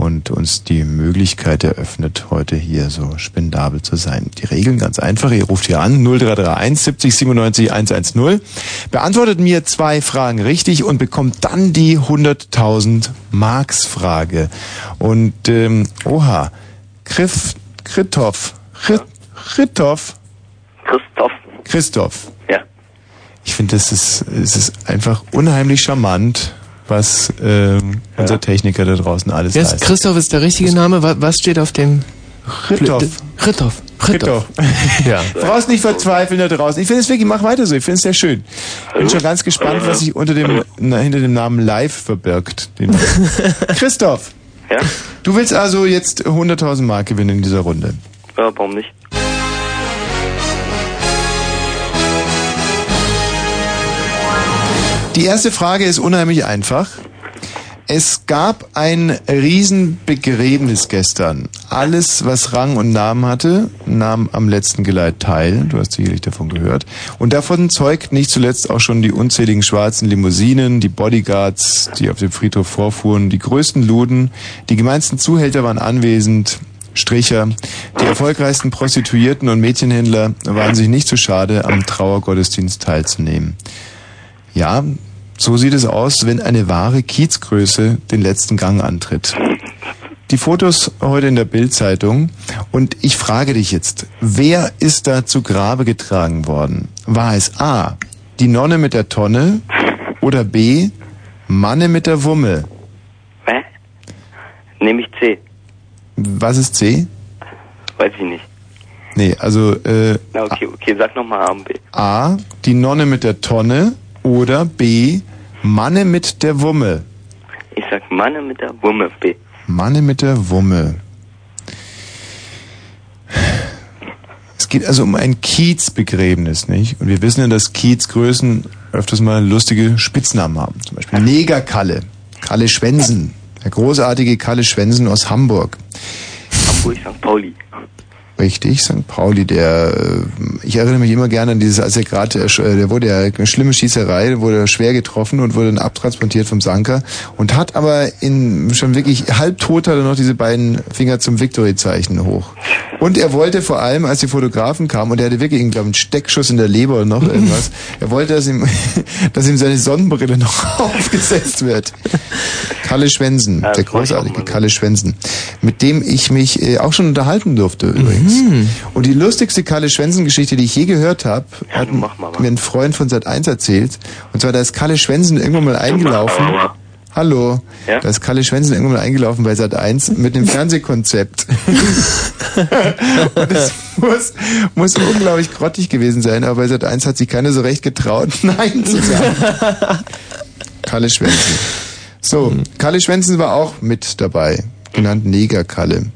und uns die Möglichkeit eröffnet, heute hier so spendabel zu sein. Die Regeln ganz einfach. Ihr ruft hier an 0331 70 97 110, beantwortet mir zwei Fragen richtig und bekommt dann die 100.000 Marks Frage. Und ähm, oha, Kritov, Chrit, Chritov, Christoph. Christoph. Ja. Ich finde, es ist, es ist einfach unheimlich charmant, was ähm, unser Techniker da draußen alles Yes, leistet. Christoph ist der richtige Name. Wa- Was steht auf dem? Rittoff. Rittoff. Rittoff. Ja. Brauchst nicht verzweifeln da draußen. Ich finde es wirklich, mach weiter so. Ich finde es sehr schön. Bin schon ganz gespannt, was sich unter dem, na, hinter dem Namen Live verbirgt. Den <laughs> Christoph. Ja? Du willst also jetzt 100.000 Mark gewinnen in dieser Runde. Ja, warum nicht? Die erste Frage ist unheimlich einfach. Es gab ein Riesenbegräbnis gestern. Alles, was Rang und Namen hatte, nahm am letzten Geleit teil. Du hast sicherlich davon gehört. Und davon zeugt nicht zuletzt auch schon die unzähligen schwarzen Limousinen, die Bodyguards, die auf dem Friedhof vorfuhren, die größten Luden, die gemeinsten Zuhälter waren anwesend, Stricher. Die erfolgreichsten Prostituierten und Mädchenhändler waren sich nicht zu schade, am Trauergottesdienst teilzunehmen. Ja, so sieht es aus, wenn eine wahre Kiezgröße den letzten Gang antritt. Die Fotos heute in der Bildzeitung und ich frage dich jetzt, wer ist da zu Grabe getragen worden? War es A, die Nonne mit der Tonne oder B, Manne mit der Wumme? Hä? Nehme ich C. Was ist C? Weiß ich nicht. Nee, also äh, Na, okay, okay, sag nochmal A und B. A, die Nonne mit der Tonne oder B, Manne mit der Wumme? Ich sag Manne mit der Wumme, B. Manne mit der Wumme. Es geht also um ein Kiezbegräbnis, nicht? Und wir wissen ja, dass Kiezgrößen öfters mal lustige Spitznamen haben. Zum Beispiel Negerkalle, Kalle Schwensen, der großartige Kalle Schwensen aus Hamburg. Hamburg, St. Pauli. Richtig, St. Pauli, der, äh, ich erinnere mich immer gerne an dieses, als er gerade, äh, äh, der wurde ja eine schlimme Schießerei, wurde schwer getroffen und wurde dann abtransportiert vom Sanker und hat aber in, schon wirklich halbtot hat er noch diese beiden Finger zum Victory-Zeichen hoch. Und er wollte vor allem, als die Fotografen kamen, und er hatte wirklich, glaube einen Steckschuss in der Leber oder noch irgendwas, er wollte, dass ihm, <laughs> dass ihm seine Sonnenbrille noch <laughs> aufgesetzt wird. Kalle Schwensen, der großartige Kalle Schwensen, mit dem ich mich auch schon unterhalten durfte übrigens. Und die lustigste Kalle Schwensen-Geschichte, die ich je gehört habe, hat mir ein Freund von Sat 1 erzählt. Und zwar, da ist Kalle Schwensen irgendwann mal eingelaufen. Hallo, da ist Kalle Schwensen irgendwann mal eingelaufen bei Sat 1 mit einem Fernsehkonzept. <laughs> Und es muss, muss unglaublich grottig gewesen sein, aber bei Sat 1 hat sich keiner so recht getraut, <laughs> Nein zu sagen. Kalle Schwensen. So, Kalle Schwensen war auch mit dabei, genannt Negerkalle.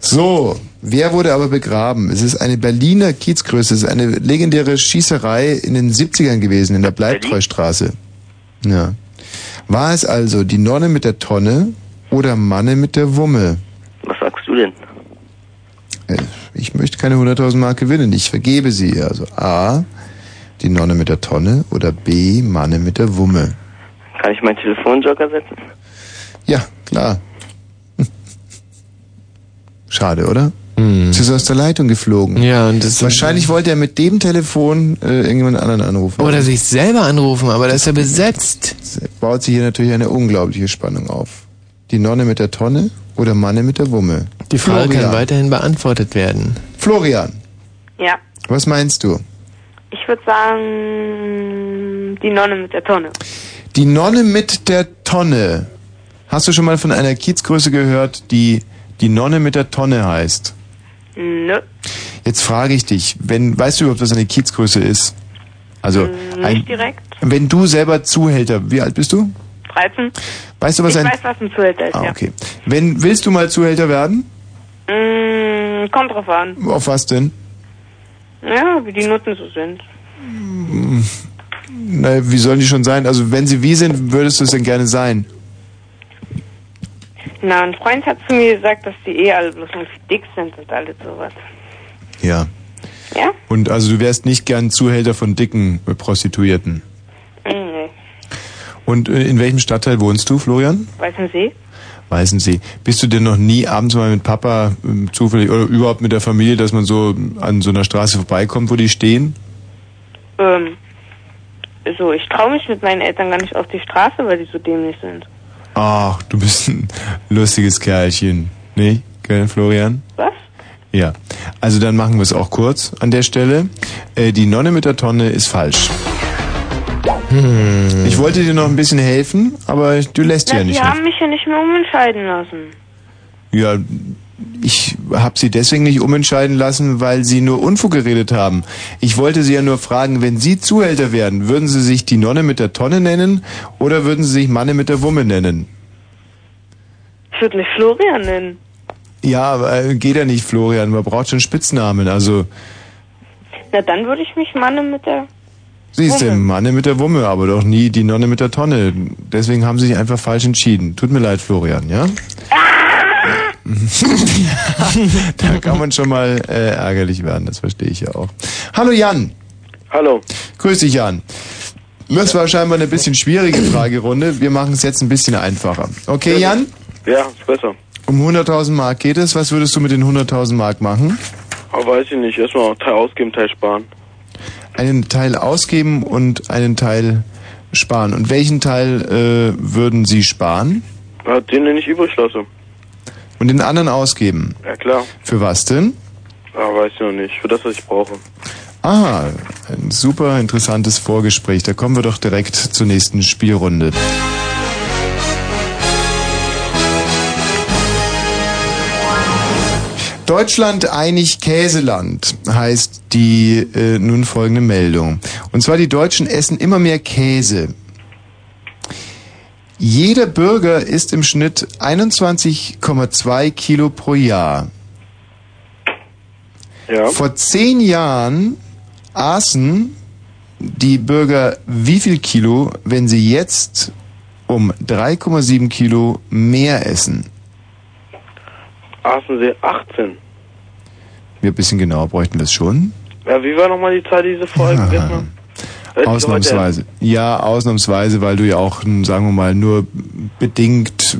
So, wer wurde aber begraben? Es ist eine Berliner Kiezgröße, es ist eine legendäre Schießerei in den 70ern gewesen, in der Bleibtreustraße. Ja. War es also die Nonne mit der Tonne oder Manne mit der Wumme? Was sagst du denn? Äh, Ich möchte keine 100.000 Mark gewinnen, ich vergebe sie. Also A, die Nonne mit der Tonne oder B, Manne mit der Wumme. Kann ich meinen Telefonjoker setzen? Ja, klar. <laughs> Schade, oder? Sie ist aus der Leitung geflogen. Ja, und das Wahrscheinlich wollte er mit dem Telefon äh, irgendjemand anderen anrufen. Oder sich selber anrufen, aber das ist ja besetzt. Es baut sich hier natürlich eine unglaubliche Spannung auf. Die Nonne mit der Tonne oder Manne mit der Wumme? Die Frage Florian. kann weiterhin beantwortet werden. Florian, Ja, was meinst du? ich würde sagen, die Nonne mit der Tonne. Die Nonne mit der Tonne. Hast du schon mal von einer Kiezgröße gehört, die die Nonne mit der Tonne heißt? Nö, Jetzt frage ich dich, wenn, weißt du überhaupt, was eine Kiezgröße ist? Also, nicht ein, direkt. wenn du selber Zuhälter, wie alt bist du? 13. Weißt du, was ich ein, weiß, was ein Zuhälter ist, ah, ja. okay. Wenn, willst du mal Zuhälter werden? Mm, kommt drauf an. Auf was denn? Ja, wie die Nutten so sind. Hm, Na, wie sollen die schon sein? Also, wenn sie wie sind, würdest du es denn gerne sein? Na, ein Freund hat zu mir gesagt, dass die eh alle bloß irgendwie dick sind und alles sowas. Ja. Ja? Und also, du wärst nicht gern Zuhälter von dicken Prostituierten. Mm, Nee. Und äh, in welchem Stadtteil wohnst du, Florian? Weißen Sie? Weißensee. Bist du denn noch nie abends mal mit Papa ähm, zufällig oder überhaupt mit der Familie, dass man so an so einer Straße vorbeikommt, wo die stehen? Ähm, so, ich traue mich mit meinen Eltern gar nicht auf die Straße, weil die so dämlich sind. Ach, du bist ein lustiges Kerlchen. Nee, gell, Florian? Was? Ja. Also dann machen wir es auch kurz an der Stelle. Äh, die Nonne mit der Tonne ist falsch. Hm. Ich wollte dir noch ein bisschen helfen, aber du lässt Na, ja die nicht. haben mich ja nicht mehr umentscheiden lassen. Ja, ich habe sie deswegen nicht umentscheiden lassen, weil sie nur Unfug geredet haben. Ich wollte sie ja nur fragen, wenn sie Zuhälter werden, würden sie sich die Nonne mit der Tonne nennen oder würden sie sich Manne mit der Wumme nennen? Ich würde mich Florian nennen. Ja, aber äh, geht ja nicht, Florian. Man braucht schon Spitznamen. Also, Na, dann würde ich mich Manne mit der... siehst du, Wumme. Manne mit der Wumme, aber doch nie die Nonne mit der Tonne. Deswegen haben sie sich einfach falsch entschieden. Tut mir leid, Florian, ja? <laughs> da kann man schon mal äh, ärgerlich werden, das verstehe ich ja auch. Hallo Jan. Hallo. Grüß dich, Jan. Das war scheinbar eine bisschen schwierige Fragerunde. Wir machen es jetzt ein bisschen einfacher. Okay, Jan? Ja, ist besser. Um 100.000 Mark geht es. Was würdest du mit den 100.000 Mark machen? Aber weiß ich nicht. Erstmal Teil ausgeben, Teil sparen. Einen Teil ausgeben und einen Teil sparen. Und welchen Teil äh, würden Sie sparen? Ja, den, den ich übrig lasse. Und den anderen ausgeben? Ja, klar. Für was denn? Ja, weiß ich noch nicht. Für das, was ich brauche. Ah, ein super interessantes Vorgespräch. Da kommen wir doch direkt zur nächsten Spielrunde. Deutschland einig Käseland heißt die äh, nun folgende Meldung. Und zwar die Deutschen essen immer mehr Käse. Jeder Bürger isst im Schnitt 21,2 Kilo pro Jahr. Vor zehn Jahren aßen die Bürger wie viel Kilo, wenn sie jetzt um 3,7 Kilo mehr essen? Aßen Sie 18. Wir ein bisschen genauer bräuchten wir es schon. Ja, wie war nochmal die Zahl, die Sie vorher gegessen haben? Ausnahmsweise. Ja, ausnahmsweise, weil du ja auch, hm, sagen wir mal, nur bedingt,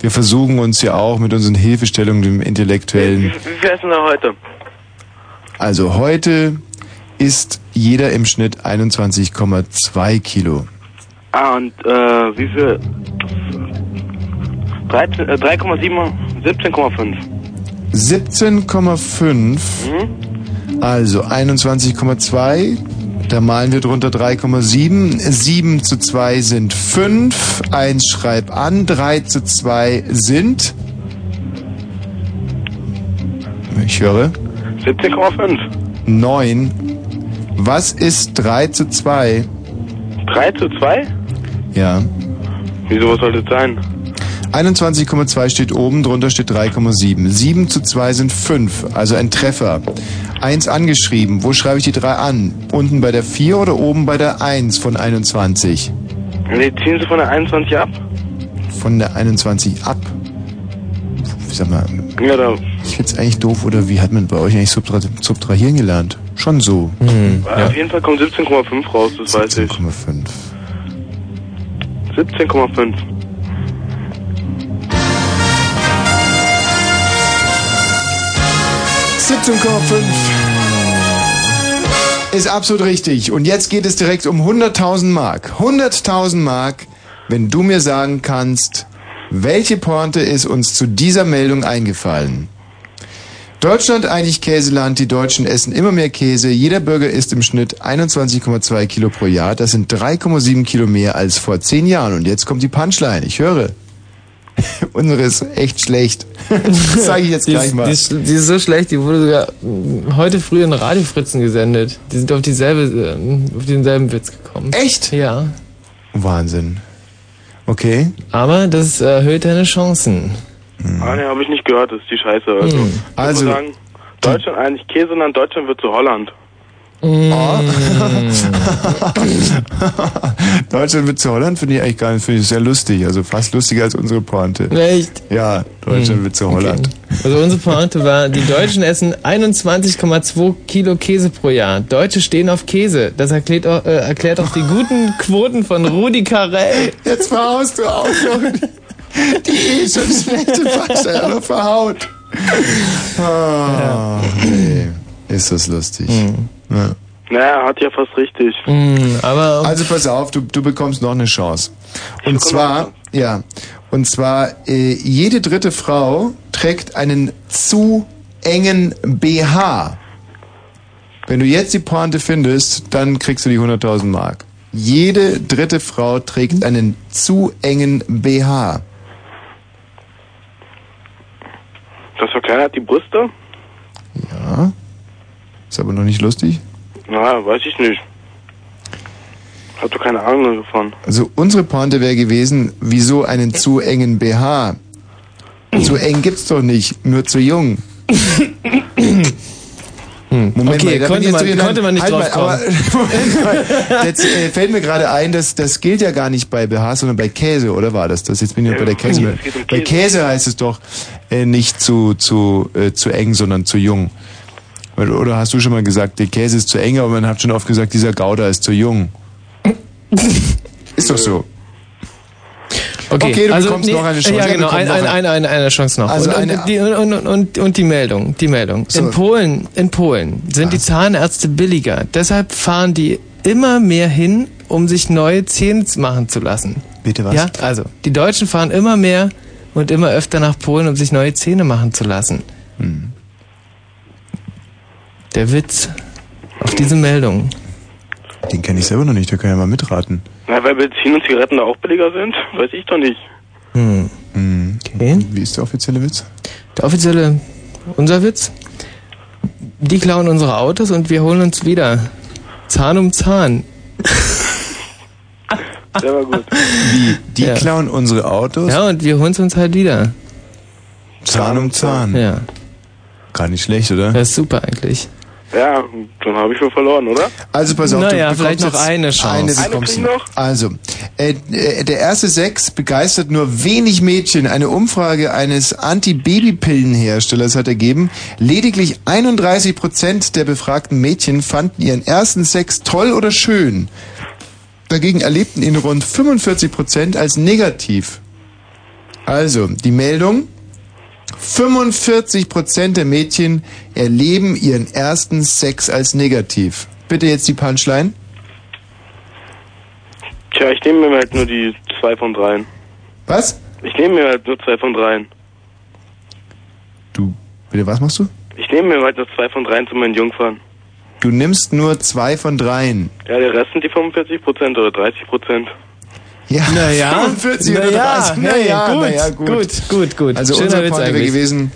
wir versuchen uns ja auch mit unseren Hilfestellungen dem Intellektuellen. Wie viel essen Sie heute? Also heute isst jeder im Schnitt 21,2 Kilo. Ah, und äh, wie viel? 13, äh, 3,7, 17,5. 17,5, Mhm. also 21,2, da malen wir drunter 3,7, 7 zu 2 sind 5, 1 schreib an, 3 zu 2 sind, ich höre, 17,5. 9. Was ist 3 zu 2? 3 zu 2? Ja. Wieso, was sollte es sein? 21,2 steht oben, drunter steht 3,7. 7 zu 2 sind 5, also ein Treffer. 1 angeschrieben, wo schreibe ich die 3 an? Unten bei der 4 oder oben bei der 1 von 21? Nee, ziehen Sie von der 21 ab? Von der 21 ab. Ich sag mal, Ja, da. ich find's eigentlich doof, oder wie hat man bei euch eigentlich subtra subtrahieren gelernt? Schon so. Auf jeden Fall kommt 17,5 raus, das weiß ich. 17,5. 17,5. Ist absolut richtig. Und jetzt geht es direkt um 100.000 Mark. 100.000 Mark, wenn du mir sagen kannst, welche Pointe ist uns zu dieser Meldung eingefallen? Deutschland eigentlich Käseland, die Deutschen essen immer mehr Käse, jeder Bürger isst im Schnitt 21,2 Kilo pro Jahr, das sind 3,7 Kilo mehr als vor 10 Jahren. Und jetzt kommt die Punchline, ich höre. <laughs> Unsere ist echt schlecht. Das sage ich jetzt Die gleich ist, mal. Die ist, die ist so schlecht, die wurde sogar heute früh in Radiofritzen gesendet. Die sind auf dieselbe, äh, auf denselben Witz gekommen. Echt? Ja. Wahnsinn. Okay. Aber das erhöht deine Chancen. Ah, ne, habe ich nicht gehört, das ist die Scheiße. Also, Hm. ich Also- würde sagen, Deutschland eigentlich Käseland, Deutschland wird zu Holland. Oh. <laughs> Deutschland wird zu Holland finde ich eigentlich gar nicht, finde ich sehr lustig. Also fast lustiger als unsere Pointe. Echt? Ja, Deutschland wird zu Holland. Also unsere Pointe war, die Deutschen essen 21,2 Kilo Käse pro Jahr. Deutsche stehen auf Käse. Das erklärt auch, äh, erklärt auch die guten Quoten von Rudi Carell. Jetzt verhaust du auch noch. Die eh schon schlechte Fahrsteuer verhaut. Ah, nee. Ist das lustig. Ja. Naja, hat ja fast richtig. aber also pass auf, du, du bekommst noch eine Chance. Und zwar, ja, und zwar äh, jede dritte Frau trägt einen zu engen BH. Wenn du jetzt die Pointe findest, dann kriegst du die 100.000 Mark. Jede dritte Frau trägt einen zu engen BH. Das verkleinert die Brüste? Ja. Ist aber noch nicht lustig. Na, weiß ich nicht. Hab doch keine Ahnung davon. Also unsere Pointe wäre gewesen, wieso einen zu engen BH? Zu eng gibt's doch nicht, nur zu jung. Moment Okay, da bin konnte ich jetzt man- konnte man nicht halt drauf mal, aber, <laughs> Moment mal, Jetzt äh, fällt mir gerade ein, dass das gilt ja gar nicht bei BH, sondern bei Käse, oder war das das? Jetzt bin ich noch bei der Käse. Ja, um Bei Käse heißt es doch äh, nicht zu zu äh, zu eng, sondern zu jung. Oder hast du schon mal gesagt, der Käse ist zu eng, aber man hat schon oft gesagt, dieser Gouda ist zu jung. Ist doch so. Okay, Okay, du also, bekommst noch eine Chance. Ja, genau, ein, noch ein, eine. eine, eine, Chance noch. Also und, eine- und, die, und, und, und, die Meldung, die Meldung. So. In Polen, in Polen sind die Zahnärzte billiger. Deshalb fahren die immer mehr hin, um sich neue Zähne machen zu lassen. Bitte was? Ja, also die Deutschen fahren immer mehr und immer öfter nach Polen, um sich neue Zähne machen zu lassen. Hm. Der Witz auf diese Meldung. Den kenne ich selber noch nicht, da kann ich ja mal mitraten. Na, weil Benzin und Zigaretten da auch billiger sind? Weiß ich doch nicht. Hm. Okay. Wie ist der offizielle Witz? Der offizielle, unser Witz. Die klauen unsere Autos und wir holen uns wieder. Zahn um Zahn. <laughs> Der war gut. Wie? Die Ja. klauen unsere Autos? Ja, und wir holen es uns halt wieder. Zahn um Zahn. Ja. Gar nicht schlecht, oder? Das ist super eigentlich. Ja, dann habe ich schon verloren, oder? Also pass auf, Naja, du vielleicht noch jetzt eine Chance. Eine Eine bekommst ich noch. Also, äh, äh, der erste Sex begeistert nur wenig Mädchen. Eine Umfrage eines Anti-Babypillenherstellers hat ergeben, lediglich 31 Prozent der befragten Mädchen fanden ihren ersten Sex toll oder schön. Dagegen erlebten ihn rund 45 Prozent als negativ. Also, die Meldung. 45 Prozent der Mädchen erleben ihren ersten Sex als negativ. Bitte jetzt die Punchline. Tja, ich nehme mir halt nur die zwei von dreien. Was? Ich nehme mir halt nur zwei von dreien. Bitte, was machst du? Ich nehme mir halt nur zwei von dreien zu meinen Jungfern. Du nimmst nur zwei von dreien. Ja, der Rest sind die 45 Prozent oder 30 Prozent. Ja, Naja, 45 oder naja, 30. hey, Naja, gut, naja, gut. gut, gut, gut. Also Schöner unsere Witz Pointe wäre gewesen,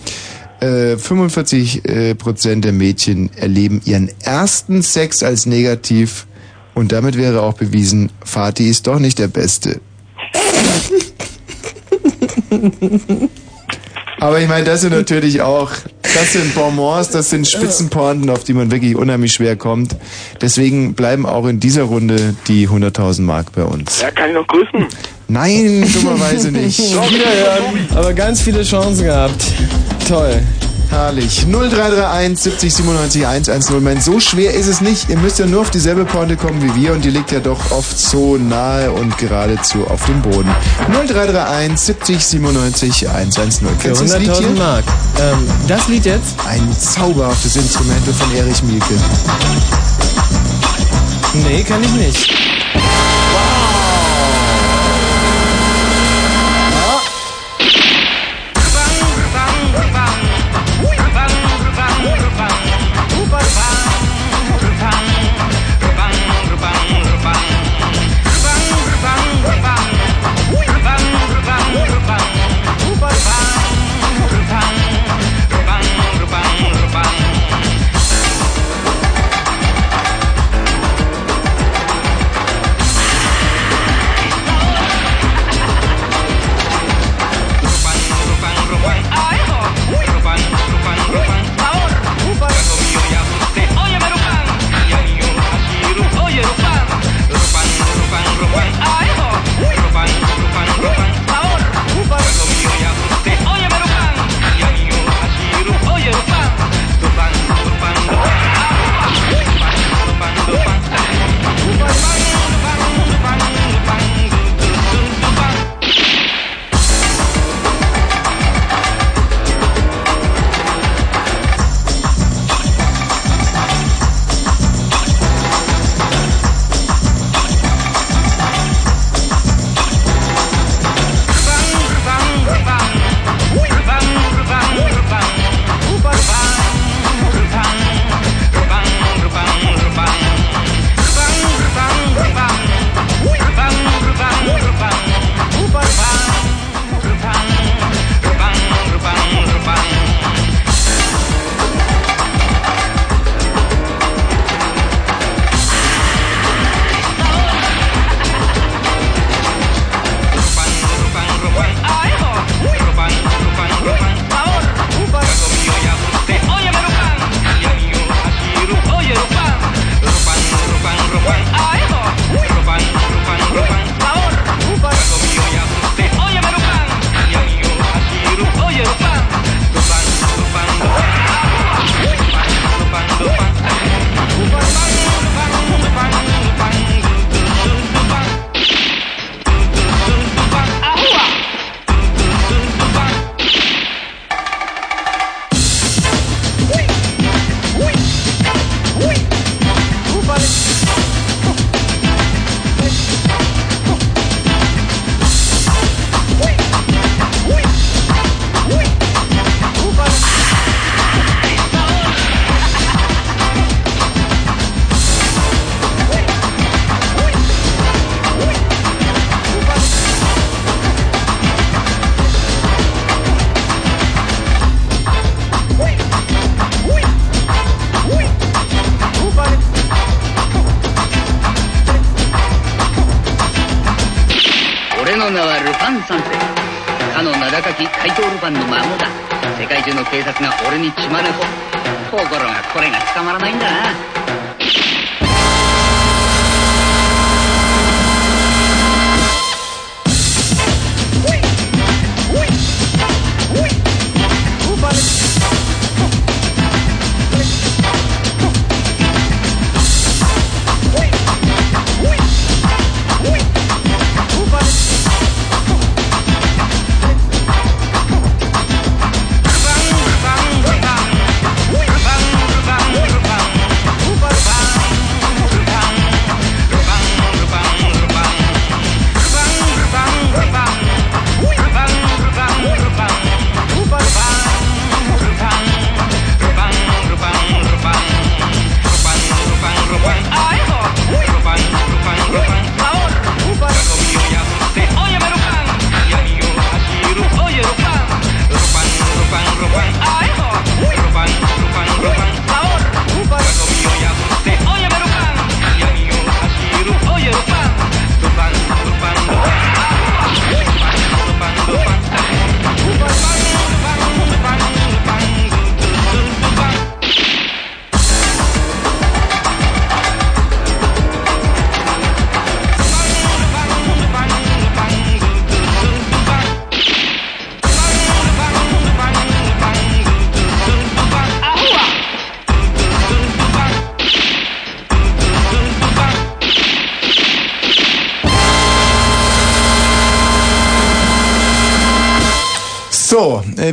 äh, 45 äh, Prozent der Mädchen erleben ihren ersten Sex als negativ und damit wäre auch bewiesen, Fatih ist doch nicht der Beste. <laughs> Aber ich meine, das sind natürlich auch, das sind Bonbons, das sind Spitzenpointen, auf die man wirklich unheimlich schwer kommt. Deswegen bleiben auch in dieser Runde die 100.000 Mark bei uns. Ja, kann ich noch grüßen? Nein, dummerweise nicht. Wiederhören. Aber ganz viele Chancen gehabt. Toll. Herrlich. 0331 70 97 110. Mein, so schwer ist es nicht. Ihr müsst ja nur auf dieselbe Pointe kommen wie wir und die liegt ja doch oft so nahe und geradezu auf dem Boden. 0331 70 97 110. Für Kennst du das Lied 100.000 hier? Mark. Ähm, das Lied jetzt? Ein zauberhaftes Instrumental von Erich Mielke. Nee, kann ich nicht. バ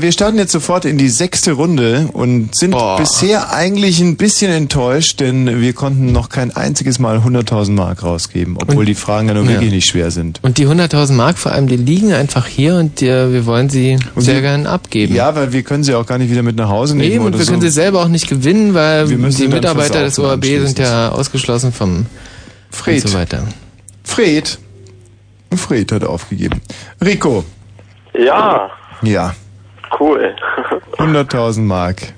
wir starten jetzt sofort in die sechste Runde und sind bisher eigentlich ein bisschen enttäuscht, denn wir konnten noch kein einziges Mal 100.000 Mark rausgeben, obwohl Und- die Fragen ja nun Ja. wirklich nicht schwer sind. Und die 100.000 Mark vor allem, die liegen einfach hier und die, wir wollen sie sehr die- gern abgeben. Ja, weil wir können sie auch gar nicht wieder mit nach Hause nehmen. Eben, und wir so. können sie selber auch nicht gewinnen, weil Wir müssen die Mitarbeiter des ORB sind ja ausgeschlossen vom Fred. und so weiter. Fred. Fred hat aufgegeben. Rico. Ja, Ja. 100.000 Mark.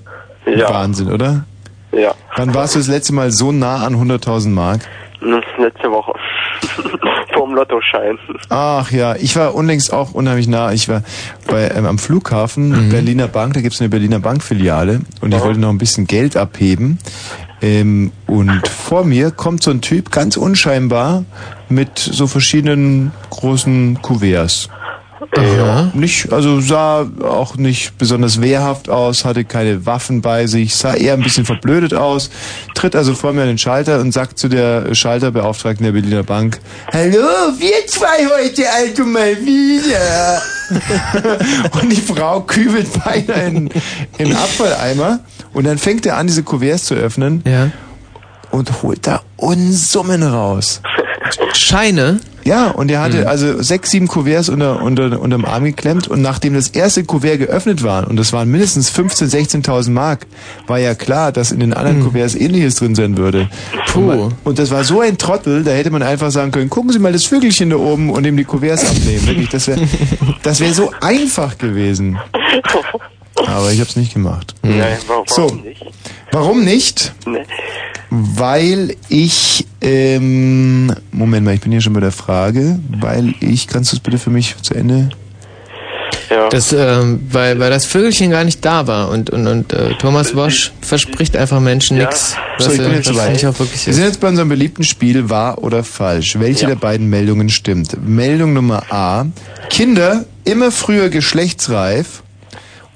Ja. Wahnsinn, oder? ja, Wann warst du das letzte Mal so nah an 100.000 Mark? letzte Woche. Vorm Lottoschein. Ach ja, ich war unlängst auch unheimlich nah. Ich war bei ähm, am Flughafen Berliner Bank, da gibt's eine Berliner Bankfiliale und ich wollte noch ein bisschen Geld abheben. Ähm, und vor mir kommt so ein Typ, ganz unscheinbar, mit so verschiedenen großen Kuverts. Aha. Nicht, also sah auch nicht besonders wehrhaft aus, hatte keine Waffen bei sich, sah eher ein bisschen verblödet aus, tritt also vor mir an den Schalter und sagt zu der Schalterbeauftragten der Berliner Bank, Hallo, wir zwei heute also mal wieder. und die Frau kübelt beinahe in, in Abfalleimer und dann fängt er an, diese Kuverts zu öffnen Ja. und holt da Unsummen raus. Scheine? Ja, und er hatte Mhm. also sechs, sieben Kuverts unter, unter, unterm Arm geklemmt und nachdem das erste Kuvert geöffnet war, und das waren mindestens 15.000, 16.000 Mark, war ja klar, dass in den anderen Kuverts ähnliches drin sein würde. Puh. Und, man, und das war so ein Trottel, da hätte man einfach sagen können, gucken Sie mal das Vögelchen da oben und ihm die Kuverts abnehmen. Wirklich, das wäre das wär so einfach gewesen. <laughs> Aber ich habe es nicht gemacht. Nein, warum, So. warum nicht? Warum nicht? Nee. Weil ich, ähm, Moment mal, ich bin hier schon bei der Frage, weil ich, kannst du es bitte für mich zu Ende? Ja. Das, ähm, weil, weil das Vögelchen gar nicht da war und, und, und äh, Thomas Wosch verspricht einfach Menschen Ja. nichts. So, ich bin jetzt nicht auch wirklich Wir sind jetzt bei unserem beliebten Spiel wahr oder falsch. Welche Ja. der beiden Meldungen stimmt? Meldung Nummer A, Kinder immer früher geschlechtsreif.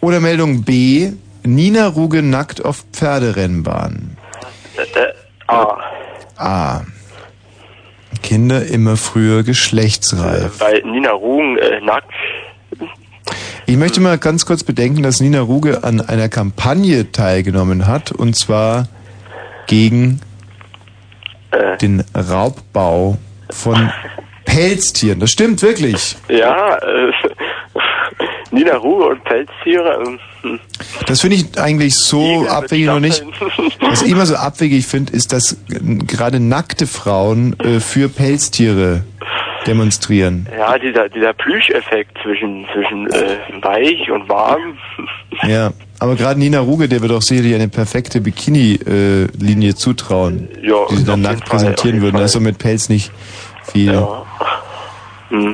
Oder Meldung B, Nina Ruge nackt auf Pferderennbahn. Äh, äh, ah, A. Kinder immer früher geschlechtsreif. weil Nina Rugen äh, nackt. Ich möchte mal ganz kurz bedenken, dass Nina Ruge an einer Kampagne teilgenommen hat, und zwar gegen Äh, den Raubbau von <laughs> Pelztieren. Das stimmt wirklich. ja, äh, <laughs> Nina Ruge und Pelztiere. ähm, hm. Das finde ich eigentlich so abwegig noch nicht. Was ich immer so abwegig finde, ist, dass äh, gerade nackte Frauen äh, für Pelztiere demonstrieren. Ja, dieser, dieser Plüscheffekt zwischen, zwischen äh, weich und warm. Ja, aber gerade Nina Ruge, der wird auch sicherlich eine perfekte Bikini-Linie zutrauen, Ja, die sie dann nackt Fall, präsentieren würden. Da ist so mit Pelz nicht viel. Ja.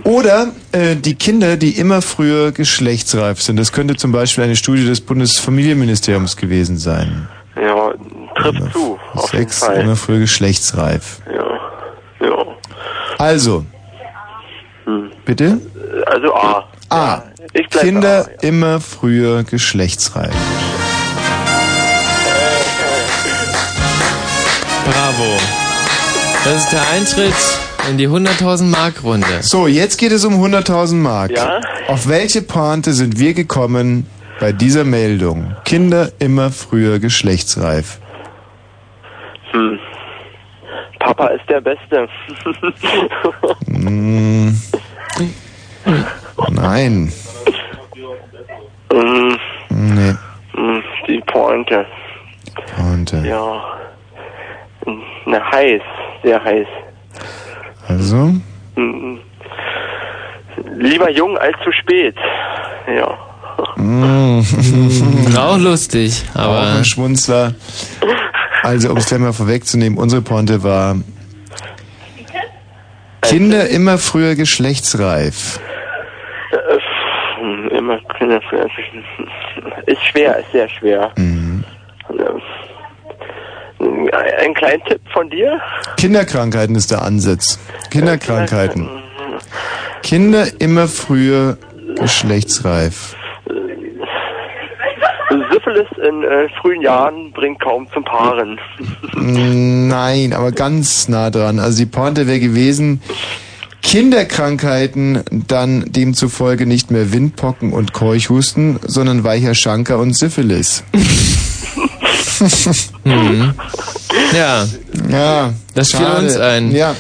Oder äh, die Kinder, die immer früher geschlechtsreif sind. Das könnte zum Beispiel eine Studie des Bundesfamilienministeriums gewesen sein. Ja, trifft zu. Auf jeden Sex Fall. immer früher geschlechtsreif. Ja. Ja. Also, bitte? Also A. A. Ich bleib Kinder immer früher geschlechtsreif. Bravo. Das ist der Eintritt in die 100.000 Mark Runde. So, jetzt geht es um 100.000 Mark. Ja? Auf welche Pointe sind wir gekommen bei dieser Meldung? Kinder immer früher geschlechtsreif. Hm. Papa ist der Beste. Mm. Nein. Hm, Nee. hm, Die Pointe. Pointe. Ja. Hm, Na, heiß. Sehr heiß. Also? Hm. Lieber jung als zu spät. Ja. Mm. <laughs> Auch lustig, aber. Auch ein Schmunzler. Also, um es gleich mal vorwegzunehmen, unsere Pointe war Kinder immer früher geschlechtsreif. Äh, Immer Kinder <laughs> Ist schwer, ist sehr schwer. Mhm. Ja. Ein kleinen Tipp von dir? Kinderkrankheiten ist der Ansatz. Kinderkrankheiten. Kinder immer früher geschlechtsreif. Syphilis in äh, frühen Jahren bringt kaum zum Paaren. Nein, aber ganz nah dran. Also die Pointe wäre gewesen, Kinderkrankheiten dann demzufolge nicht mehr Windpocken und Keuchhusten, sondern weicher Schanker und Syphilis. Mhm. Ja. Ja. Das fiel uns ein. Ja.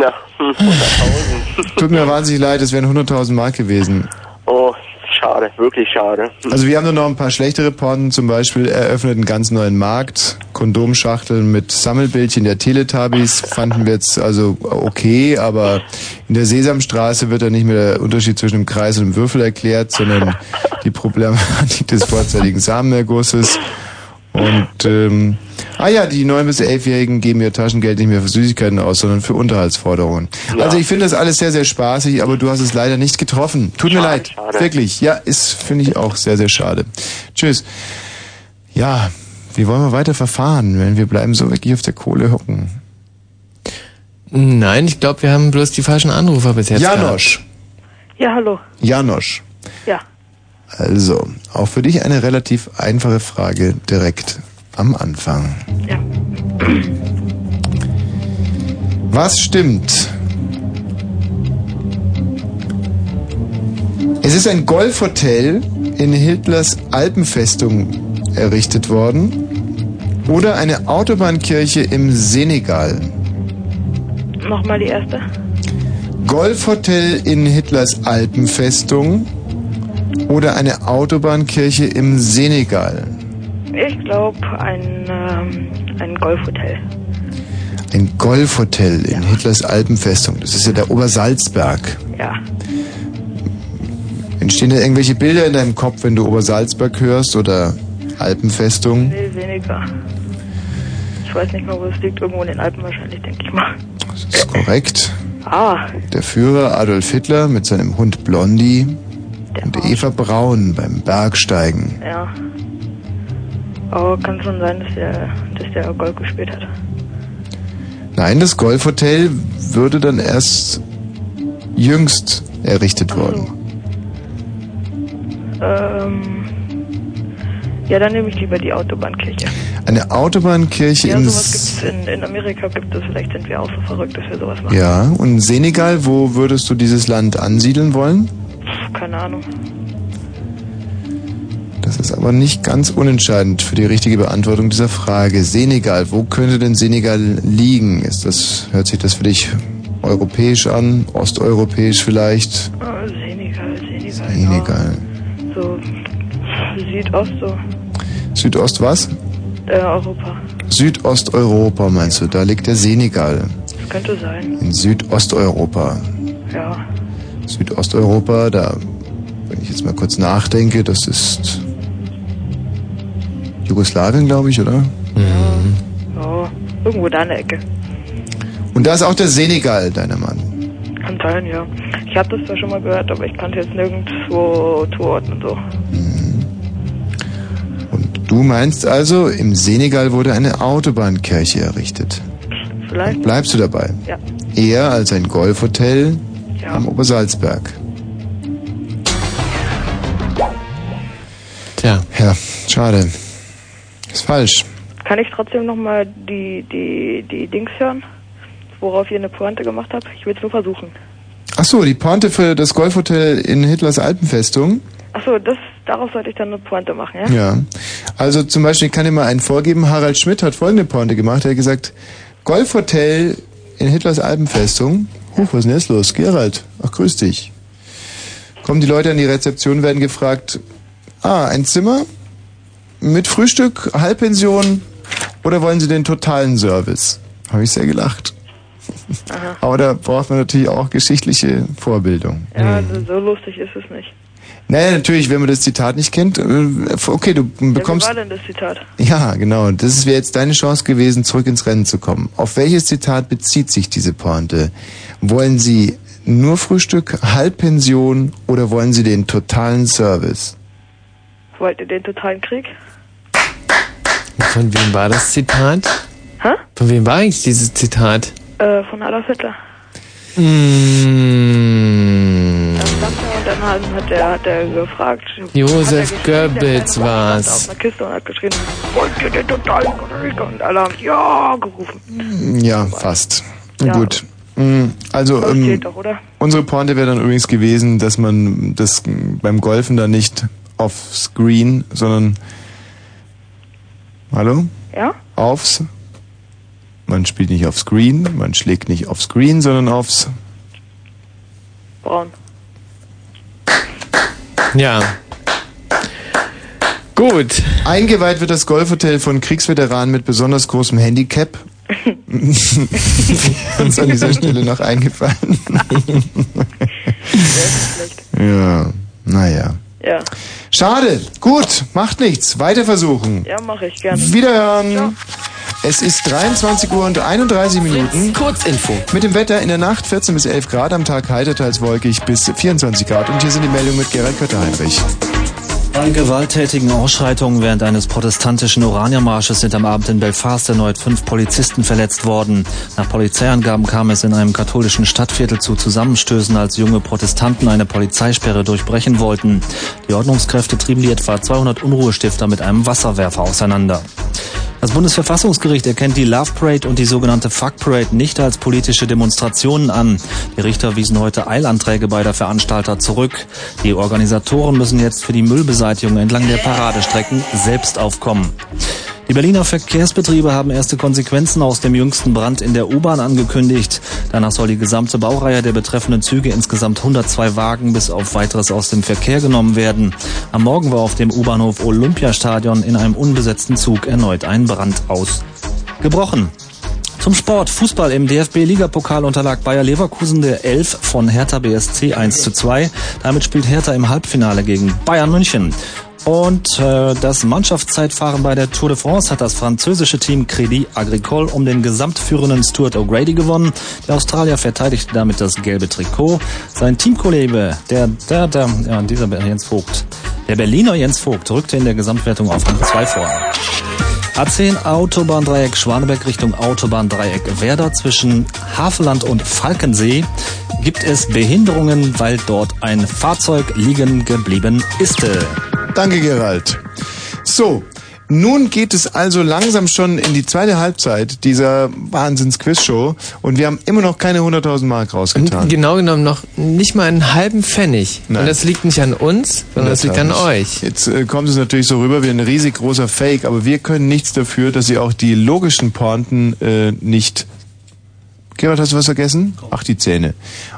Ja, hm, 100.000. Tut mir wahnsinnig leid, es wären 100.000 Mark gewesen. Oh, schade, wirklich schade. Also wir haben nur noch ein paar schlechtere Pointen, zum Beispiel eröffnet einen ganz neuen Markt. Kondomschachteln mit Sammelbildchen der Teletubbies fanden wir jetzt also okay, aber in der Sesamstraße wird da nicht mehr der Unterschied zwischen dem Kreis und dem Würfel erklärt, sondern die Problematik des vorzeitigen Samenergusses. Und ähm, ah ja, die 9- bis 11-Jährigen geben ihr Taschengeld nicht mehr für Süßigkeiten aus, sondern für Unterhaltsforderungen. Also ich finde das alles sehr, sehr spaßig, aber du hast es leider nicht getroffen. Tut mir leid. schade. Wirklich. Ja, ist, finde ich auch sehr, sehr schade. Tschüss. Ja, wie wollen wir weiter verfahren, wenn wir bleiben so wirklich auf der Kohle hocken? Nein, ich glaube, wir haben bloß die falschen Anrufer bis jetzt. Janosch. Ja, hallo. Janosch. Ja. Also, auch für dich eine relativ einfache Frage direkt am Anfang. Ja. Was stimmt? Es ist ein Golfhotel in Hitlers Alpenfestung errichtet worden oder eine Autobahnkirche im Senegal. Nochmal die erste. Golfhotel in Hitlers Alpenfestung oder eine Autobahnkirche im Senegal. Ich glaube, ein, ähm, ein Golfhotel. Ein Golfhotel in Hitlers Alpenfestung. Das ist ja der Obersalzberg. Ja. Entstehen da irgendwelche Bilder in deinem Kopf, wenn du Obersalzberg hörst oder Alpenfestung? Nee, weniger. Ich weiß nicht mehr, wo es liegt. Irgendwo in den Alpen wahrscheinlich, denke ich mal. Das ist korrekt. Ah, Der Führer Adolf Hitler mit seinem Hund Blondie und Eva Braun beim Bergsteigen. ja. Aber kann schon sein, dass der, dass der Golf gespielt hat. Nein, das Golfhotel würde dann erst jüngst errichtet worden. Ähm, ja, dann nehme ich lieber die Autobahnkirche. Eine Autobahnkirche Ja, in sowas gibt's in, in Amerika gibt es. Vielleicht sind wir auch so verrückt, dass wir sowas machen. Ja, und Senegal, wo würdest du dieses Land ansiedeln wollen? Keine Ahnung. Das ist aber nicht ganz unentscheidend für die richtige Beantwortung dieser Frage. Senegal, wo könnte denn Senegal liegen? Ist das, hört sich das für dich europäisch an? Osteuropäisch vielleicht? Ah, Senegal, Senegal. Senegal. Ja. So Südost, so Südost was? äh, Europa. Südosteuropa meinst du? Da liegt der Senegal. Das könnte sein. In Südosteuropa. Ja. Südosteuropa, da, wenn ich jetzt mal kurz nachdenke, das ist Jugoslawien, glaube ich, oder? Ja. Irgendwo da in der Ecke. Und da ist auch der Senegal, deiner Mann. Kann sein, ja. Ich habe das zwar schon mal gehört, aber ich kann es jetzt nirgendwo zuordnen so. Du meinst also, im Senegal wurde eine Autobahnkirche errichtet. Vielleicht? Bleibst du dabei? Ja. Eher als ein Golfhotel Ja. am Obersalzberg. Tja. Ja, schade. Ist falsch. Kann ich trotzdem nochmal die, die, die Dings hören, worauf ihr eine Pointe gemacht habt? Ich will es nur versuchen. Ach so, die Pointe für das Golfhotel in Hitlers Alpenfestung. Achso, das, darauf sollte ich dann eine Pointe machen, ja? Ja. Also zum Beispiel, ich kann dir mal einen vorgeben. Harald Schmidt hat folgende Pointe gemacht. Er hat gesagt, Golfhotel in Hitlers Alpenfestung. Huch, was ist denn jetzt los? Gerald, ach grüß dich. Kommen die Leute an die Rezeption, werden gefragt, ah, ein Zimmer mit Frühstück, Halbpension oder wollen sie den totalen Service? Habe ich sehr gelacht. Aber da braucht man natürlich auch geschichtliche Vorbildung. Ja, so lustig ist es nicht. Naja, natürlich, wenn man das Zitat nicht kennt, äh, okay, du Ja, bekommst... wie war denn das Zitat? Ja, genau. Das wäre jetzt deine Chance gewesen, zurück ins Rennen zu kommen. Auf welches Zitat bezieht sich diese Pointe? Wollen Sie nur Frühstück, Halbpension oder wollen Sie den totalen Service? Wollt ihr den totalen Krieg? Von wem war das Zitat? Hä? Von wem war eigentlich dieses Zitat? Äh, von Adolf Hitler. Mmh. Dann hat, hat, er, hat er gefragt. Josef er Goebbels war's. Auf einer Kiste und hat geschrien, wollt ihr den totalen Krieg? Und alle haben ja gerufen. Ja, fast. Ja. Gut. Mm, Also, ähm, doch, oder? unsere Pointe wäre dann übrigens gewesen, dass man das beim Golfen dann nicht auf Screen, sondern Hallo? Ja? Aufs. Man spielt nicht auf Screen, man schlägt nicht auf Screen, sondern aufs. Braun. Ja. Gut. Eingeweiht wird das Golfhotel von Kriegsveteranen mit besonders großem Handicap. <laughs> uns an dieser Stelle noch eingefallen. ja, naja. Ja. Schade. Gut, macht nichts. Weiter versuchen. Ja, mache ich gerne. Wiederhören. Es ist 23 Uhr und 31 Minuten. Kurzinfo. Mit dem Wetter in der Nacht 14 bis 11 Grad, am Tag heiter, teils wolkig bis 24 Grad. Und hier sind die Meldungen mit Gerald Kötter-Heinrich. Bei gewalttätigen Ausschreitungen während eines protestantischen Oraniermarsches sind am Abend in Belfast erneut fünf Polizisten verletzt worden. Nach Polizeiangaben kam es in einem katholischen Stadtviertel zu Zusammenstößen, als junge Protestanten eine Polizeisperre durchbrechen wollten. Die Ordnungskräfte trieben die etwa 200 Unruhestifter mit einem Wasserwerfer auseinander. Das Bundesverfassungsgericht erkennt die Love Parade und die sogenannte Fuck Parade nicht als politische Demonstrationen an. Die Richter wiesen heute Eilanträge beider Veranstalter zurück. Die Organisatoren müssen jetzt für die Müllbeseitigung entlang der Paradestrecken selbst aufkommen. Die Berliner Verkehrsbetriebe haben erste Konsequenzen aus dem jüngsten Brand in der U-Bahn angekündigt. Danach soll die gesamte Baureihe der betreffenden Züge insgesamt 102 Wagen bis auf weiteres aus dem Verkehr genommen werden. Am Morgen war auf dem U-Bahnhof Olympiastadion in einem unbesetzten Zug erneut ein Brand ausgebrochen. Zum Sport. Fußball im DFB-Ligapokal unterlag Bayer Leverkusen der 11 von Hertha BSC 1 zu 2. Damit spielt Hertha im Halbfinale gegen Bayern München. Und äh, das Mannschaftszeitfahren bei der Tour de France hat das französische Team Crédit Agricole um den gesamtführenden Stuart O'Grady gewonnen. Der Australier verteidigte damit das gelbe Trikot. Sein Teamkollege, der, der, der, ja, dieser Jens Vogt, der Berliner Jens Vogt, rückte in der Gesamtwertung auf Rang 2 vor. A10 Autobahndreieck Schwaneberg Richtung Autobahndreieck Werder zwischen Havelland und Falkensee gibt es Behinderungen, weil dort ein Fahrzeug liegen geblieben ist. Danke, Gerald. So, nun geht es also langsam schon in die zweite Halbzeit dieser Wahnsinns-Quiz-Show und wir haben immer noch keine 100.000 Mark rausgetan. Genau genommen noch nicht mal einen halben Pfennig. Nein. Und das liegt nicht an uns, sondern das liegt an euch. Jetzt äh, kommt es natürlich so rüber wie ein riesig großer Fake, aber wir können nichts dafür, dass ihr auch die logischen Pointen äh, nicht... Gerald, hast du was vergessen? Ach, die Zähne.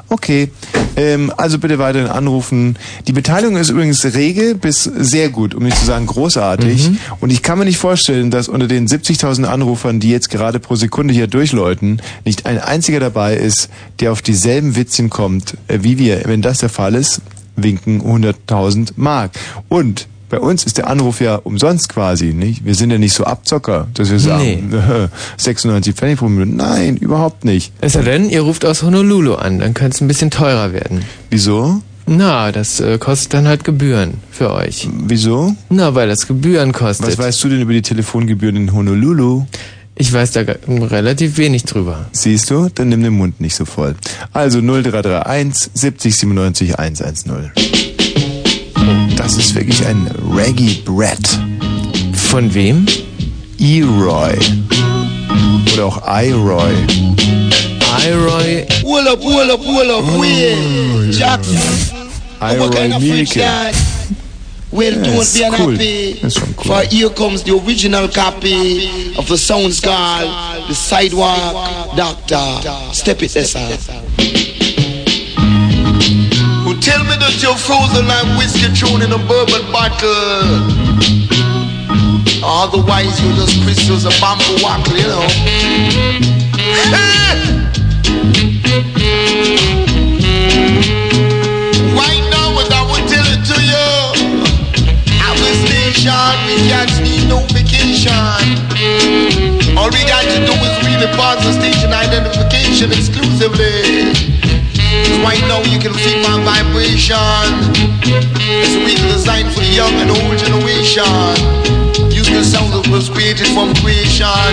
Okay, ähm, also bitte weiterhin anrufen. Die Beteiligung ist übrigens rege bis sehr gut, um nicht zu sagen großartig. Und ich kann mir nicht vorstellen, dass unter den 70.000 Anrufern, die jetzt gerade pro Sekunde hier durchläuten, nicht ein einziger dabei ist, der auf dieselben Witzchen kommt äh, wie wir. Wenn das der Fall ist, winken 100.000 Mark. Und Bei uns ist der Anruf ja umsonst quasi, nicht? Wir sind ja nicht so Abzocker, dass wir sagen, 96 <laughs> Pfennig pro Minute. Nein, überhaupt nicht. Es sei denn, ihr ruft aus Honolulu an, dann könnte es ein bisschen teurer werden. Wieso? Na, das äh, kostet dann halt Gebühren für euch. Wieso? Na, weil das Gebühren kostet. Was weißt du denn über die Telefongebühren in Honolulu? Ich weiß da relativ wenig drüber. Siehst du? Dann nimm den Mund nicht so voll. Also 0331 70 97 110. Das ist wirklich ein Reggae-Brett. Von wem? E-Roy. Oder auch I-Roy. I-Roy. Hold up, hold up, wait. Jackson. I-Roy that? Well, Yeah, don't be unhappy. Cool. For here comes the original copy of the sounds called The Sidewalk Doctor. Step it, Who tell me that you're frozen like whiskey thrown in a bourbon bottle? Otherwise, you're just crystals of bamboo wackle, you know. Right now, what I will tell it to you. Our station, we can't need no vacation. All we got to do is really pass the station identification exclusively. 'Cause right now you can feel my vibration. It's really designed for the young and old generation. Use the sound that was created from creation.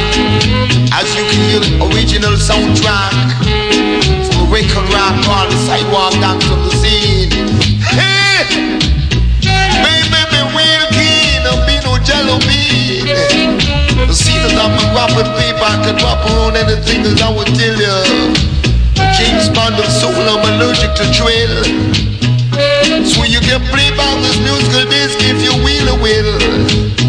As you can hear the original soundtrack. For the record rock on the sidewalk down to the scene. Hey! Baby, be real keen, don't be no jello bean. See that I'm a rapping paper, I rap around anything that I would tell you. James Bond of soul, I'm allergic to drill. So you can play back this musical disc if you will or will.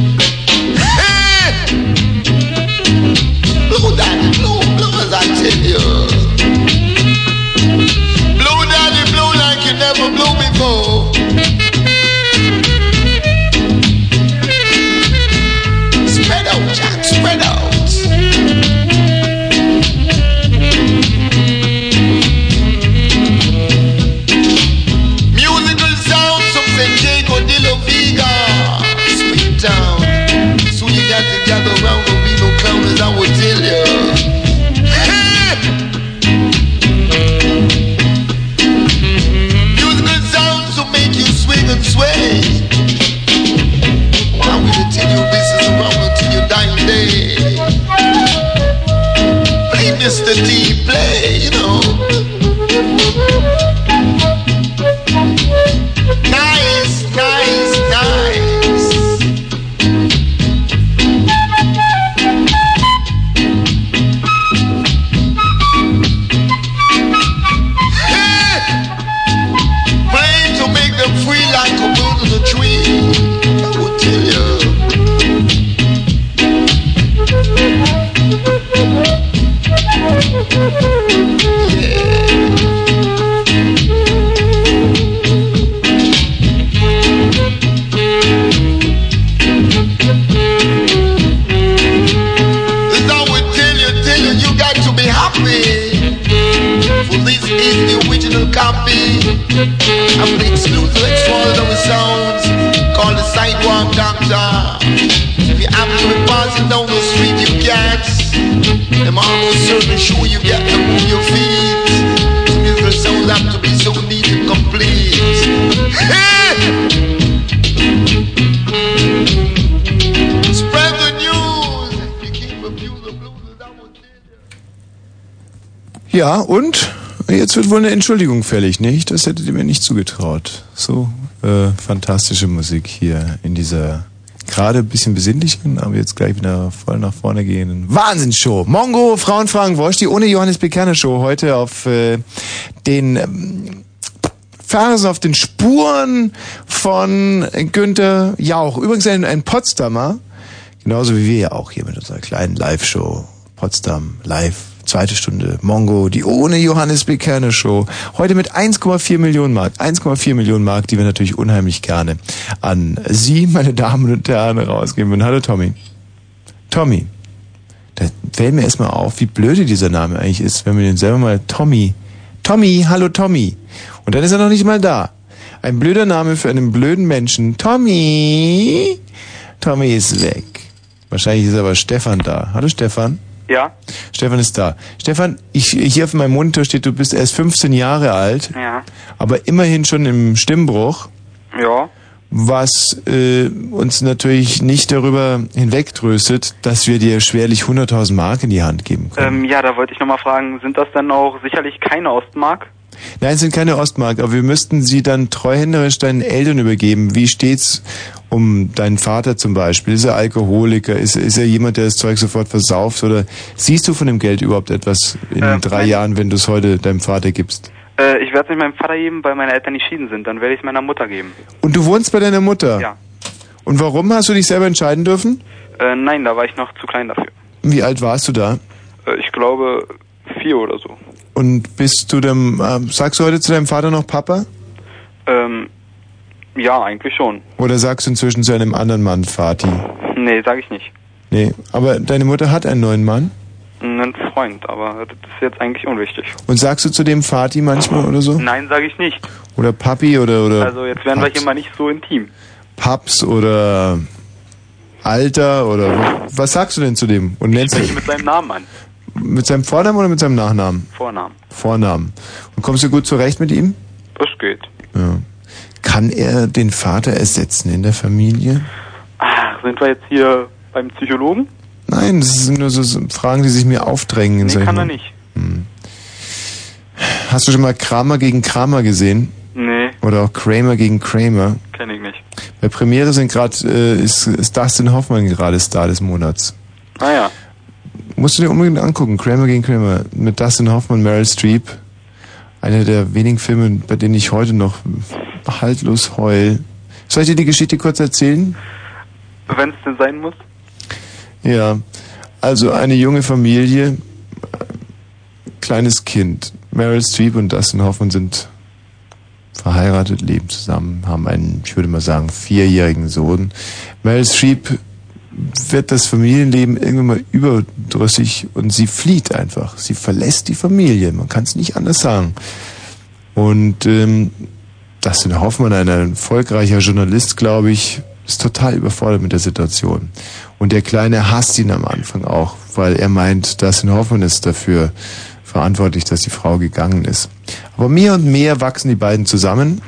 Of the exclusive extraordinary sounds called the Sidewalk Doctor. If you happen to be passing down the street, you can't. Them almost certainly sure you got to move your feet. The musical sounds have to be so neat and complete. Spread the news. Ja, und? Jetzt wird wohl eine Entschuldigung fällig, nicht? Das hättet ihr mir nicht zugetraut. So äh, fantastische Musik hier in dieser gerade ein bisschen besinnlichen, aber jetzt gleich wieder voll nach vorne gehenden Wahnsinnsshow. Mongo, Frauenfragen, Wosch, die ohne Johannes Bekerner Show heute auf äh, den ähm, Fersen, auf den Spuren von Günther Jauch. Übrigens ein, ein Potsdamer, genauso wie wir ja auch hier mit unserer kleinen Live-Show. Potsdam Live, zweite Stunde, Mongo, die ohne Johannes Bekerner Show. Heute mit 1,4 Millionen Mark. 1,4 Millionen Mark, die wir natürlich unheimlich gerne an Sie, meine Damen und Herren, rausgeben würden. Hallo Tommy. Tommy. Da fällt mir erstmal auf, wie blöde dieser Name eigentlich ist, wenn wir den selber mal Tommy. Tommy, hallo Tommy. Und dann ist er noch nicht mal da. Ein blöder Name für einen blöden Menschen. Tommy. Tommy ist weg. Wahrscheinlich ist aber Stefan da. Hallo Stefan. Ja? Stefan ist da. Stefan, ich, hier auf meinem Monitor steht, du bist erst 15 Jahre alt, Ja. aber immerhin schon im Stimmbruch, Ja. was äh, uns natürlich nicht darüber hinwegtröstet, dass wir dir schwerlich 100.000 Mark in die Hand geben können. Ähm, ja, da wollte ich nochmal fragen, sind das dann auch sicherlich keine Ostmark? Nein, es sind keine Ostmark, aber wir müssten sie dann treuhänderisch deinen Eltern übergeben. Wie steht's um deinen Vater zum Beispiel? Ist er Alkoholiker? Ist, ist er jemand, der das Zeug sofort versauft? Oder siehst du von dem Geld überhaupt etwas in Ähm, drei. Jahren, wenn du es heute deinem Vater gibst? Äh, ich werde es nicht meinem Vater geben, weil meine Eltern geschieden sind. Dann werde ich es meiner Mutter geben. Und du wohnst bei deiner Mutter? Ja. Und warum hast du dich selber entscheiden dürfen? Äh, nein, da war ich noch zu klein dafür. Wie alt warst du da? Äh, ich glaube vier oder so. Und bist du dem, äh, sagst du heute zu deinem Vater noch Papa? Ähm, ja, eigentlich schon. Oder sagst du inzwischen zu einem anderen Mann Vati? Nee, sage ich nicht. Nee, aber deine Mutter hat einen neuen Mann? Ein Freund, aber das ist jetzt eigentlich unwichtig. Und sagst du zu dem Vati manchmal oder so? Nein, sage ich nicht. Oder Papi oder, oder Also jetzt werden wir hier mal nicht so intim. Paps oder Alter oder was sagst du denn zu dem? Und nennst du mit seinem Namen an. mit seinem Vornamen oder mit seinem Nachnamen? Vornamen. Vornamen. Und kommst du gut zurecht mit ihm? Das geht. Ja. Kann er den Vater ersetzen in der Familie? Ach, sind wir jetzt hier beim Psychologen? Nein, das sind nur so Fragen, die sich mir aufdrängen. Nee, kann er nicht. Hast du schon mal Kramer gegen Kramer gesehen? Nee, Oder auch Kramer gegen Kramer? kenne ich nicht. Bei Premiere sind gerade äh, ist, ist Dustin Hoffmann gerade Star des Monats. Ah ja. Musst du dir unbedingt angucken. Kramer gegen Kramer mit Dustin Hoffmann, Meryl Streep. Einer der wenigen Filme, bei denen ich heute noch haltlos heul. Soll ich dir die Geschichte kurz erzählen? Wenn es denn sein muss. Ja, also eine junge Familie, kleines Kind. Meryl Streep und Dustin Hoffmann sind verheiratet, leben zusammen, haben einen, ich würde mal sagen, vierjährigen Sohn. Meryl Streep wird das Familienleben irgendwann mal überdrüssig und sie flieht einfach. Sie verlässt die Familie. Man kann es nicht anders sagen. Und ähm, Dustin Hoffmann, ein erfolgreicher Journalist, glaube ich, ist total überfordert mit der Situation. Und der Kleine hasst ihn am Anfang auch, weil er meint, Dustin Hoffmann ist dafür verantwortlich, dass die Frau gegangen ist. Aber mehr und mehr wachsen die beiden zusammen.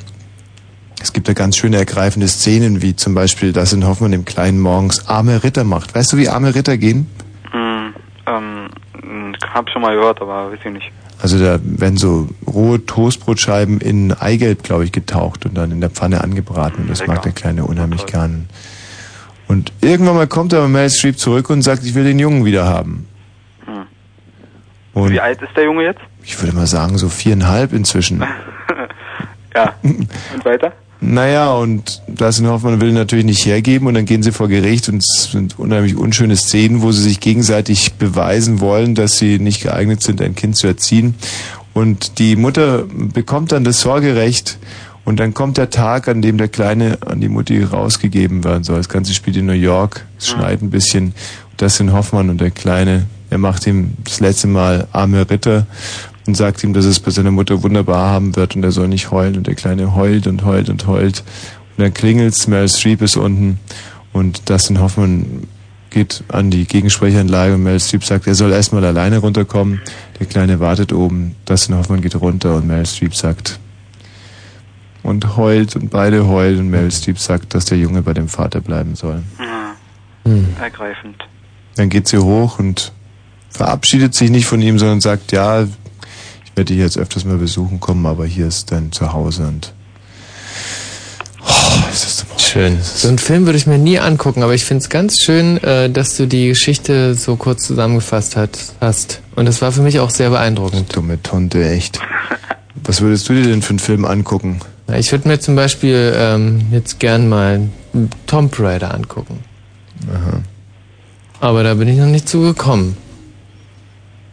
Es gibt da ganz schöne ergreifende Szenen, wie zum Beispiel, dass in Hoffmann dem Kleinen morgens arme Ritter macht. Weißt du, wie arme Ritter gehen? Hm, ähm, hab schon mal gehört, aber weiß ich nicht. Also da werden so rohe Toastbrotscheiben in Eigelb, glaube ich, getaucht und dann in der Pfanne angebraten. Und das mag der Kleine unheimlich gern. Und irgendwann mal kommt aber Meryl Streep zurück und sagt, ich will den Jungen wieder haben. Hm. Und Wie alt ist der Junge jetzt? ich würde mal sagen, so viereinhalb inzwischen. <laughs> ja. <laughs> Und weiter? Naja, und Dustin Hoffmann will natürlich nicht hergeben und dann gehen sie vor Gericht und es sind unheimlich unschöne Szenen, wo sie sich gegenseitig beweisen wollen, dass sie nicht geeignet sind, ein Kind zu erziehen. Und die Mutter bekommt dann das Sorgerecht und dann kommt der Tag, an dem der Kleine an die Mutti rausgegeben werden soll. Das Ganze spielt in New York, es schneit ein bisschen. Dustin Hoffmann und der Kleine, er macht ihm das letzte Mal arme Ritter und sagt ihm, dass es bei seiner Mutter wunderbar haben wird und er soll nicht heulen. Und der Kleine heult und heult und heult. Und dann klingelt's, Meryl Streep ist unten und Dustin Hoffmann geht an die Gegensprechanlage und Meryl Streep sagt, er soll erstmal alleine runterkommen. Der Kleine wartet oben, Dustin Hoffmann geht runter und Meryl Streep sagt und heult und beide heulen und Meryl Streep sagt, dass der Junge bei dem Vater bleiben soll. Ja. Ergreifend. Dann geht sie hoch und verabschiedet sich nicht von ihm, sondern sagt, ja, werde dich jetzt öfters mal besuchen kommen, aber hier ist dein Zuhause und oh, ist das Schön. So einen Film würde ich mir nie angucken, aber ich finde es ganz schön, äh, dass du die Geschichte so kurz zusammengefasst hat, hast. Und das war für mich auch sehr beeindruckend. Dumme Tonte, echt. Was würdest du dir denn für einen Film angucken? Ich würde mir zum Beispiel ähm, jetzt gern mal Tomb Raider angucken. Aha. Aber da bin ich noch nicht zugekommen.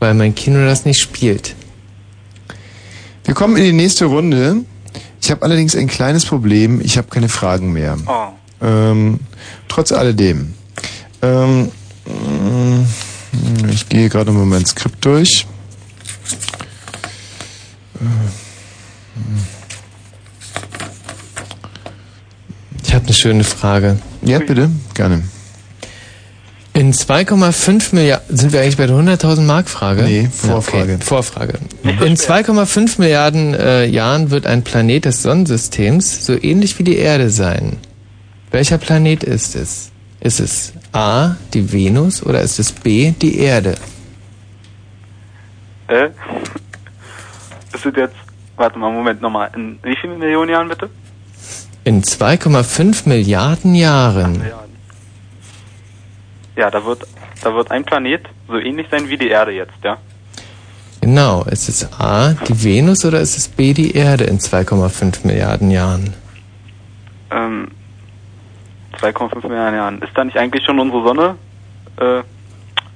Weil mein Kino das nicht spielt. Wir kommen in die nächste Runde. Ich habe allerdings ein kleines Problem. Ich habe keine Fragen mehr. Oh. Ähm, trotz alledem. Ähm, mm, ich gehe gerade mal mein Skript durch. schöne Frage. Ja, bitte, gerne. In 2,5 Milliarden, sind wir eigentlich bei der 100.000 Mark Frage? Nee, Vorfrage. okay, Vorfrage. In 2,5 Milliarden äh, Jahren wird ein Planet des Sonnensystems so ähnlich wie die Erde sein. Welcher Planet ist es? Ist es A, die Venus oder ist es B, die Erde? Äh? Ist es jetzt, warte mal, Moment nochmal, in wie vielen Millionen Jahren bitte? In 2,5 Milliarden Jahren. Ja, da wird, da wird ein Planet so ähnlich sein wie die Erde jetzt, ja? Genau, ist es A, die Venus oder ist es B, die Erde in 2,5 Milliarden Jahren? Ähm, 2,5 Milliarden Jahren. Ist da nicht eigentlich schon unsere Sonne? Äh,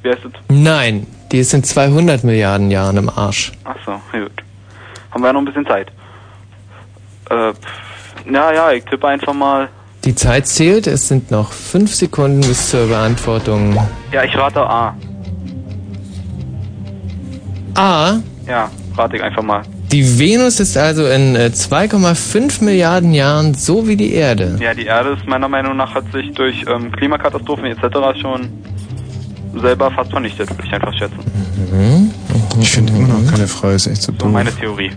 wie heißt es? Nein, die ist in 200 Milliarden Jahren im Arsch. Ach so, gut. Haben wir ja noch ein bisschen Zeit. Äh, ja, ja, ich tippe einfach mal. Die Zeit zählt, es sind noch 5 Sekunden bis zur Beantwortung. Ja, ich rate A. A, Ja, rate ich einfach mal. die Venus ist also in äh, 2,5 Milliarden Jahren so wie die Erde. Ja, die Erde ist meiner Meinung nach hat sich durch ähm, Klimakatastrophen etc. schon selber fast vernichtet, würde ich einfach schätzen. Mhm. Ich finde immer noch keine Frage, ist echt so So dumm. meine Theorie.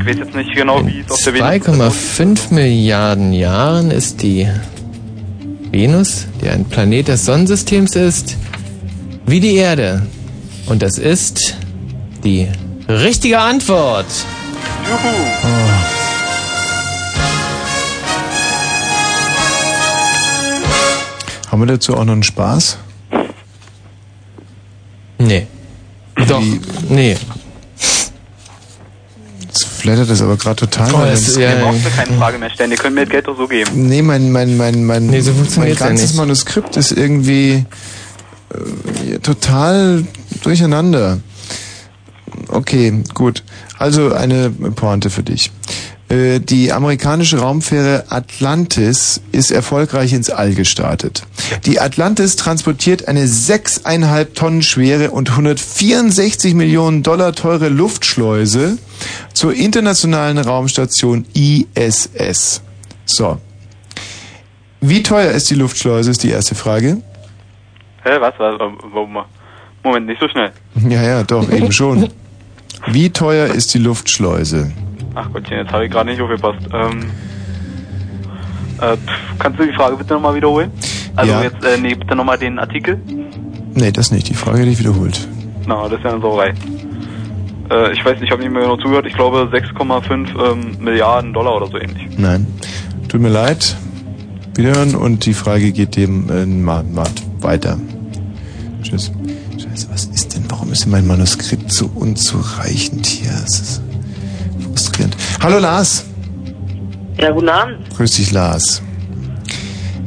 Ich weiß jetzt nicht genau, wie es auf der Venus 2,5 Milliarden Jahren ist die Venus, die ein Planet des Sonnensystems ist, wie die Erde. Und das ist die richtige Antwort. Juhu! Haben wir dazu auch noch einen Spaß? Nee. Doch, nee. Flattert das aber gerade total. Oh, das- ja, Ihr braucht mir keine Frage mehr stellen, ihr könnt mir das Geld doch so geben. Nee, mein, mein, mein, mein, Nee, so mein ja ganzes nicht. Manuskript ist irgendwie äh, total durcheinander. Okay, gut. Also eine Pointe für dich. Äh, Die amerikanische Raumfähre Atlantis ist erfolgreich ins All gestartet. Die Atlantis transportiert eine 6,5 Tonnen schwere und 164 Millionen Dollar teure Luftschleuse zur internationalen Raumstation ISS. So. Wie teuer ist die Luftschleuse, ist die erste Frage. Hä, was? was? Moment, Moment, nicht so schnell. Ja, ja, doch, eben schon. Wie teuer ist die Luftschleuse? Ach Gottchen, jetzt habe ich gerade nicht aufgepasst. Ähm, äh, kannst du die Frage bitte nochmal wiederholen? Also Ja. jetzt, äh, nee, bitte nochmal den Artikel. Nee, das nicht. Die Frage hätte ich wiederholt. Na, das ist ja eine Sauerei. Äh, ich weiß nicht, ich habe nicht mehr genau zugehört. Ich glaube 6,5 ähm, Milliarden Dollar oder so ähnlich. Nein. Tut mir leid. Wiederhören und die Frage geht dem äh, Ma- Mart weiter. Tschüss. Scheiße, was ist denn? Warum ist denn mein Manuskript so unzureichend hier? Das ist frustrierend. Hallo Lars. Ja, guten Abend. Grüß dich, Lars.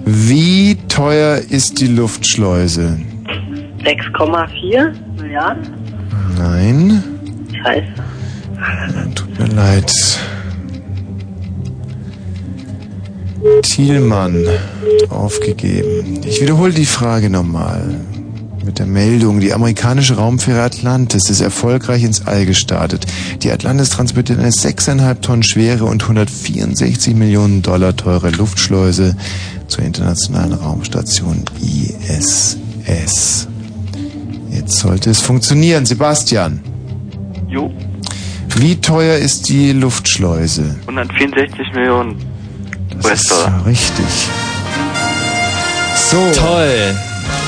Wie teuer ist die Luftschleuse? 6,4 Milliarden? Nein. Scheiße. Tut mir leid. Thielmann aufgegeben. Ich wiederhole die Frage nochmal. Mit der Meldung, die amerikanische Raumfähre Atlantis ist erfolgreich ins All gestartet. Die Atlantis transportiert eine 6,5 Tonnen schwere und 164 Millionen Dollar teure Luftschleuse zur internationalen Raumstation ISS. Jetzt sollte es funktionieren. Sebastian, Jo, wie teuer ist die Luftschleuse? 164 Millionen Das ist ja richtig. So. Toll.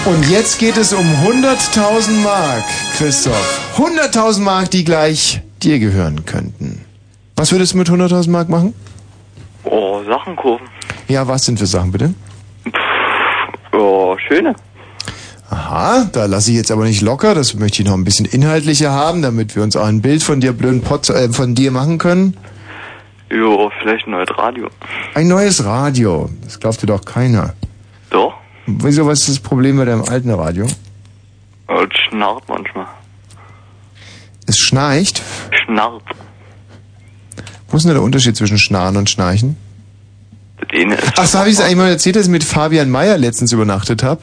Und jetzt geht es um 100.000 Mark, Christoph. 100.000 Mark, die gleich dir gehören könnten. Was würdest du mit 100.000 Mark machen? oh, Sachen kaufen. Ja, was sind für Sachen bitte? Oh, schöne. Aha, da lasse ich jetzt aber nicht locker. Das möchte ich noch ein bisschen inhaltlicher haben, damit wir uns auch ein Bild von dir blöden Pod, äh, von dir machen können. Jo, vielleicht ein neues Radio. Ein neues Radio. Das glaubt dir doch keiner. Doch, Wieso, was ist das Problem bei deinem alten Radio? es schnarrt manchmal. Es schnarcht. Schnarrt. Wo ist denn der Unterschied zwischen Schnarren und Schnarchen? Das eine ist Ach, so habe ich es eigentlich mal erzählt, dass ich mit Fabian Meyer letztens übernachtet habe?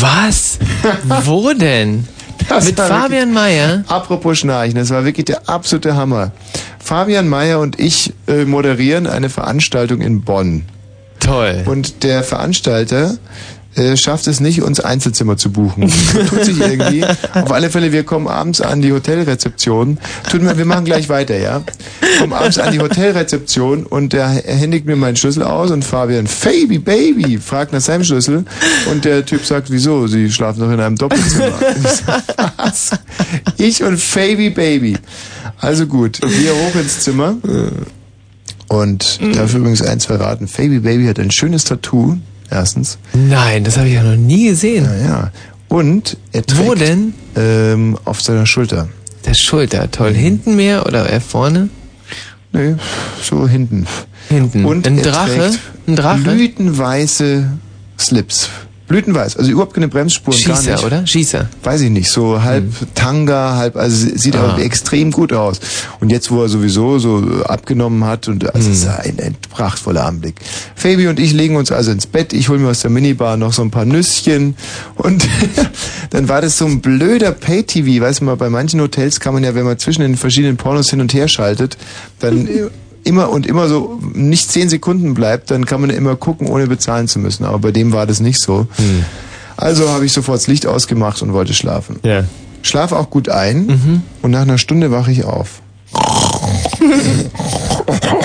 Was? <laughs> Wo denn? Das Mit Fabian Meyer? Apropos Schnarchen, das war wirklich der absolute Hammer. Fabian Meyer und ich äh, moderieren eine Veranstaltung in Bonn. Toll. Und der Veranstalter äh, schafft es nicht, uns Einzelzimmer zu buchen. <laughs> Tut sich irgendwie. Auf alle Fälle, wir kommen abends an die Hotelrezeption. Tut mir, wir machen gleich weiter, ja? Kommen abends an die Hotelrezeption und er händigt mir meinen Schlüssel aus und Fabian, Baby, Baby, fragt nach seinem Schlüssel und der Typ sagt, wieso? Sie schlafen doch in einem Doppelzimmer. Was? <laughs> Ich und Fabi Baby. Also gut, wir hoch ins Zimmer. Und ich darf übrigens eins verraten. Fabi Baby hat ein schönes Tattoo. Erstens. Nein, das habe ich ja noch nie gesehen. Ja, ja. Und er trägt, Wo denn? Ähm, auf seiner Schulter. Der Schulter, toll. Hinten mehr oder eher vorne? Nee, so hinten. Hinten. Und Ein er Drache? trägt Ein Drache? Blütenweiße Slips. Blütenweiß, also überhaupt keine Bremsspuren, gar Schießer, nicht. oder? Schießer. Weiß ich nicht, so halb Tanga, halb, also sieht Ah. aber extrem gut aus. Und jetzt, wo er sowieso so abgenommen hat, und also es ist ein, ein prachtvoller Anblick. Fabi und ich legen uns also ins Bett, ich hole mir aus der Minibar noch so ein paar Nüsschen und <laughs> dann war das so ein blöder Pay-TV, weißt du mal, bei manchen Hotels kann man ja, wenn man zwischen den verschiedenen Pornos hin und her schaltet, dann immer und immer so nicht zehn Sekunden bleibt, dann kann man immer gucken, ohne bezahlen zu müssen. Aber bei dem war das nicht so. Also habe ich sofort das Licht ausgemacht und wollte schlafen. Ja. Schlaf auch gut ein und nach einer Stunde wache ich auf. <laughs>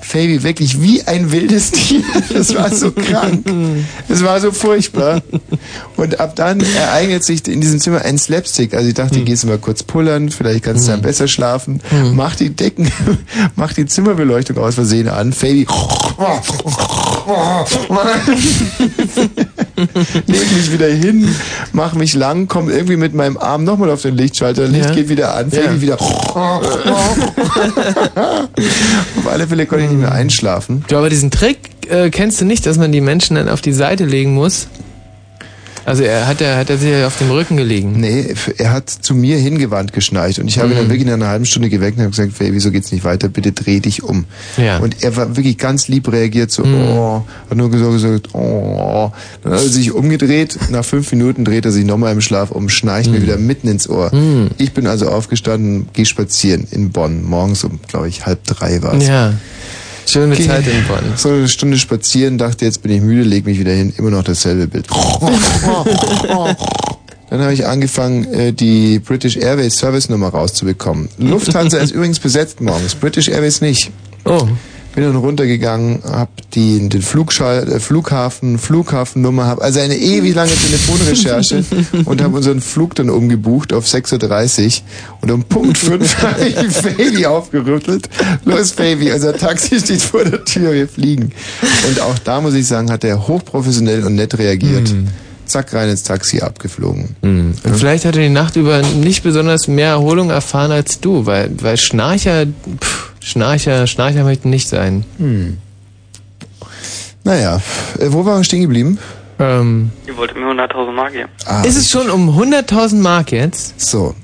Fabi, wirklich wie ein wildes Tier. Das war so krank. Das war so furchtbar. Und ab dann ereignet sich in diesem Zimmer ein Slapstick. Also ich dachte, gehst du mal kurz pullern, vielleicht kannst du dann besser schlafen. Mach die Decken, <laughs> mach die Zimmerbeleuchtung aus Versehen an. Fabi <laughs> leg mich wieder hin, mach mich lang, komm irgendwie mit meinem Arm nochmal auf den Lichtschalter, Licht Ja. geht wieder an, Fabi Ja. wieder. <laughs> auf alle Fälle konnte ich nicht mehr einschlafen. Du, aber diesen Trick äh, kennst du nicht, dass man die Menschen dann auf die Seite legen muss? Also er hat er hat er sich auf dem Rücken gelegen. Nee, er hat zu mir hingewandt geschnarcht und ich habe ihn dann wirklich in einer halben Stunde geweckt und habe gesagt, Fabi, wieso geht's nicht weiter? Bitte dreh dich um. Ja. Und er war wirklich ganz lieb reagiert, so, oh, hat nur gesagt, gesagt, oh. Dann hat er sich umgedreht, nach fünf Minuten dreht er sich nochmal im Schlaf um, schnarcht mir wieder mitten ins Ohr. Ich bin also aufgestanden, gehe spazieren in Bonn, morgens um, glaube ich, halb drei war es. Ja. Schöne Geh Zeit in Bonn. So eine Stunde spazieren, dachte, jetzt bin ich müde, leg mich wieder hin, immer noch dasselbe Bild. <laughs> Dann habe ich angefangen, äh, die British Airways Service Nummer rauszubekommen. Lufthansa ist übrigens besetzt morgens, British Airways nicht. Oh. Bin dann runtergegangen, hab die, den Flugschall, äh, Flughafen, Flughafennummer, hab also eine ewig lange Telefonrecherche <laughs> und habe unseren Flug dann umgebucht auf 6.30 Uhr und um Punkt 5 <laughs> habe ich Fabi aufgerüttelt. Los Fabi, unser Taxi steht vor der Tür, wir fliegen. Und auch da muss ich sagen, hat er hochprofessionell und nett reagiert. Zack, rein ins Taxi abgeflogen. Und vielleicht hat er die Nacht über nicht besonders mehr Erholung erfahren als du, weil, weil Schnarcher, pff, Schnarcher, Schnarcher möchten nicht sein. Hm. Naja, äh, wo waren wir stehen geblieben? Ähm, Ihr wolltet mir 100.000 Mark geben. Ah. Ist es schon um 100.000 Mark jetzt? So.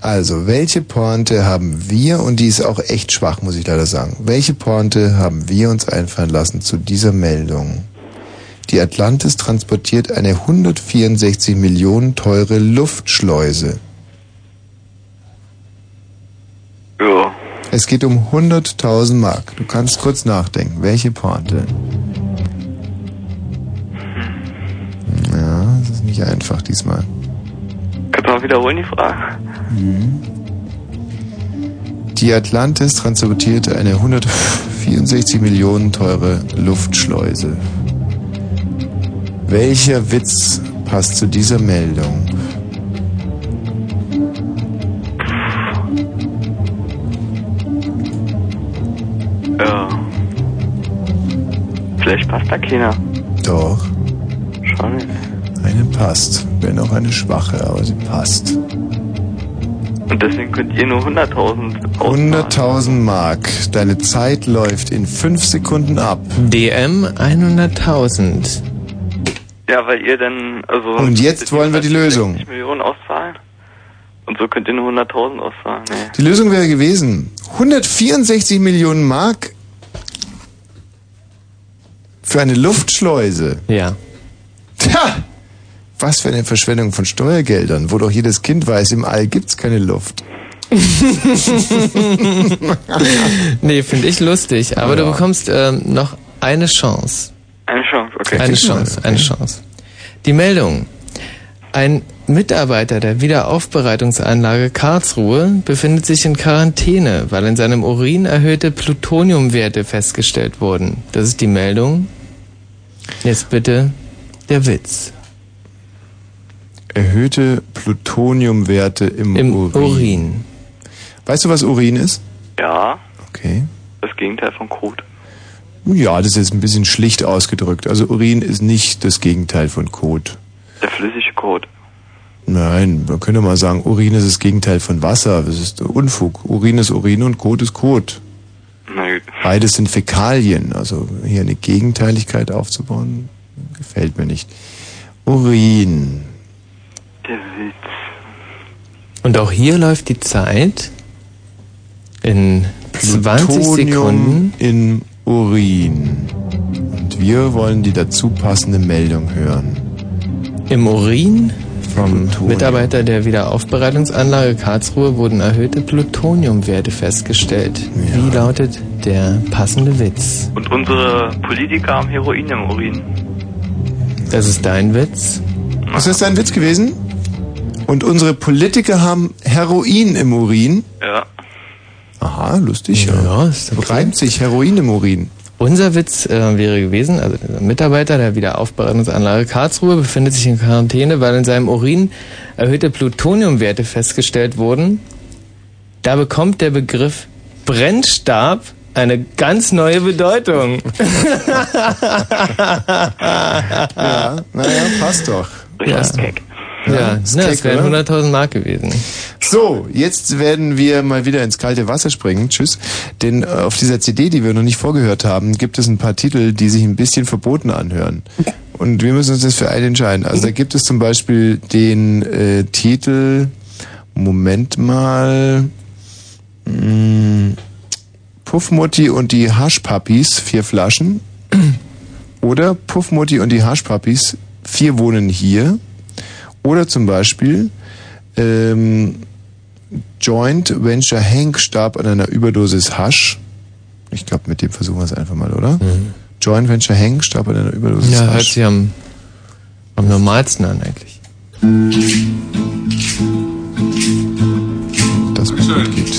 Also, welche Pointe haben wir, und die ist auch echt schwach, muss ich leider sagen, welche Pointe haben wir uns einfallen lassen zu dieser Meldung? Die Atlantis transportiert eine 164 Millionen teure Luftschleuse. Ja. Es geht um 100.000 Mark. Du kannst kurz nachdenken. Welche Pointe? Ja, das ist nicht einfach diesmal. Kannst du mal wiederholen die Frage? Die Atlantis transportierte eine 164 Millionen teure Luftschleuse. Welcher Witz passt zu dieser Meldung? Vielleicht passt da keiner. Doch, nicht. eine passt. Wenn auch eine schwache, aber sie passt. Und deswegen könnt ihr nur 100.000 100.000 Mark. Deine Zeit läuft in 5 Sekunden ab. DM 100.000. Ja, weil ihr dann, also... Und jetzt wollen wir die Lösung. 60 Millionen auszahlen. Und so könnt ihr nur 100.000 auszahlen. Nee. Die Lösung wäre gewesen, 164 Millionen Mark für eine Luftschleuse. Ja. Tja, was für eine Verschwendung von Steuergeldern, wo doch jedes Kind weiß, im All gibt's keine Luft. <laughs> nee, finde ich lustig. Aber Ja. du bekommst ähm, noch eine Chance. Eine Chance, okay. Eine Chance, eine Chance. Die Meldung. Ein Mitarbeiter der Wiederaufbereitungsanlage Karlsruhe befindet sich in Quarantäne, weil in seinem Urin erhöhte Plutoniumwerte festgestellt wurden. Das ist die Meldung. Jetzt bitte der Witz. Erhöhte Plutoniumwerte im, Im Urin. Urin. Weißt du, was Urin ist? Ja. Okay. Das Gegenteil von Kot. Ja, das ist jetzt ein bisschen schlicht ausgedrückt. Also Urin ist nicht das Gegenteil von Kot. Der flüssige Kot. Nein, man könnte mal sagen, Urin ist das Gegenteil von Wasser. Das ist Unfug. Urin ist Urin und Kot ist Kot. Beides sind Fäkalien. Also hier eine Gegenteiligkeit aufzubauen, gefällt mir nicht. Urin. Der Witz. Und auch hier läuft die Zeit in 20 Plutonium Sekunden. in Urin. Und wir wollen die dazu passende Meldung hören. Im Urin vom Plutonium. Mitarbeiter der Wiederaufbereitungsanlage Karlsruhe wurden erhöhte Plutoniumwerte festgestellt. Wie lautet der passende Witz? Und unsere Politiker haben Heroin im Urin. Das ist dein Witz? Was ist dein Witz gewesen? Und unsere Politiker haben Heroin im Urin. Ja. Aha, lustig. Ja, ja ist okay. Reimt sich Heroin im Urin. Unser Witz äh, wäre gewesen, also der Mitarbeiter der Wiederaufbereitungsanlage Karlsruhe befindet sich in Quarantäne, weil in seinem Urin erhöhte Plutoniumwerte festgestellt wurden. Da bekommt der Begriff Brennstab eine ganz neue Bedeutung. <laughs> ja, naja, passt doch. Ja. Ja, ist na, keck, das wären oder? 100.000 Mark gewesen. So, jetzt werden wir mal wieder ins kalte Wasser springen. Tschüss. Denn äh, auf dieser CD, die wir noch nicht vorgehört haben, gibt es ein paar Titel, die sich ein bisschen verboten anhören. Und wir müssen uns jetzt für einen entscheiden. Also da gibt es zum Beispiel den äh, Titel, Moment mal, mh, Puffmutti und die Haschpapis, vier Flaschen. Oder Puffmutti und die Haschpapis, vier wohnen hier. Oder zum Beispiel ähm, Joint Venture Hank starb an einer Überdosis Hasch. Ich glaube, mit dem versuchen wir es einfach mal, oder? Joint Venture Hank starb an einer Überdosis Ja, hört Hasch. sich am, am normalsten an eigentlich. Das mir gut geht.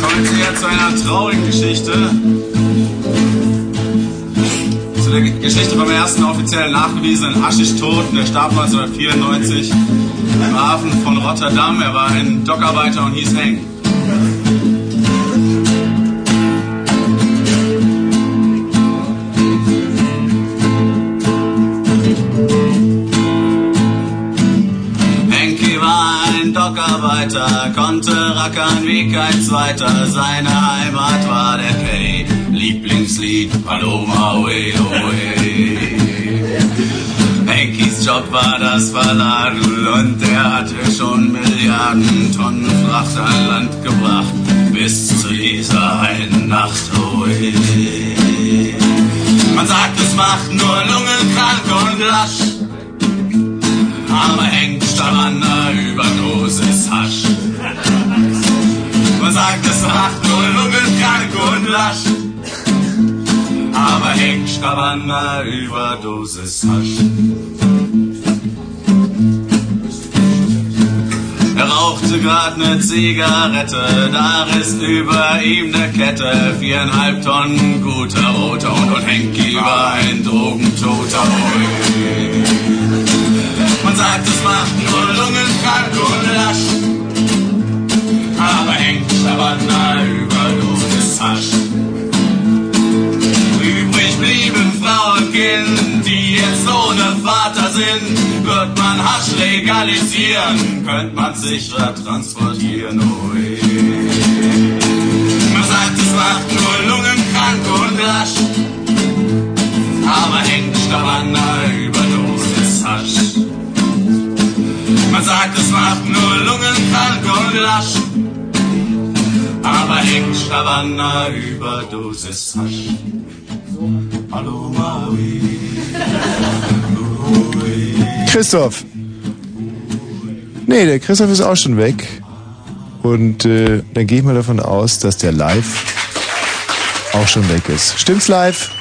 Kommen Sie jetzt zu einer traurigen Geschichte. Der Ge- Geschichte vom ersten offiziell nachgewiesenen Haschisch-Toten. Der starb 1994 im Hafen von Rotterdam. Er war ein Dockarbeiter und hieß ein Dockarbeiter, konnte rackern wie kein zweiter. Seine Heimat war der Pay. Lieblingslied Paloma Oe Oe. Henkis Job war das Verladel und er hatte schon Milliarden Tonnen Fracht an Land gebracht. Bis zu dieser einen Nacht. Oe. Man sagt, es macht nur lungenkrank und lasch. Aber Henk starb an einer Überdosis Hasch. Man sagt, es macht nur lungenkrank und lasch. Aber an einer Überdosis Hasch. Er rauchte grad ne Zigarette, da riss über ihm ne Kette, viereinhalb Tonnen guter Roter und, und Henki war ein Drogentoter. Man sagt, es macht nur lungenkrank und lasch. Aber hängt einer Überdosis Hasch. Blieben Frau und Kind, die jetzt ohne Vater sind. Wird man Hasch legalisieren, könnte man sicher transportieren. Ui. Man sagt, es macht nur lungenkrank und lasch. Aber hängt aber an einer Überdosis Hasch. Man sagt, es macht nur lungenkrank und lasch. Aber hängt aber an einer Hasch. Hallo Maui. Christoph. Nee, der Christoph ist auch schon weg. Und äh, dann gehe ich mal davon aus, dass der Live auch schon weg ist. Stimmt's live?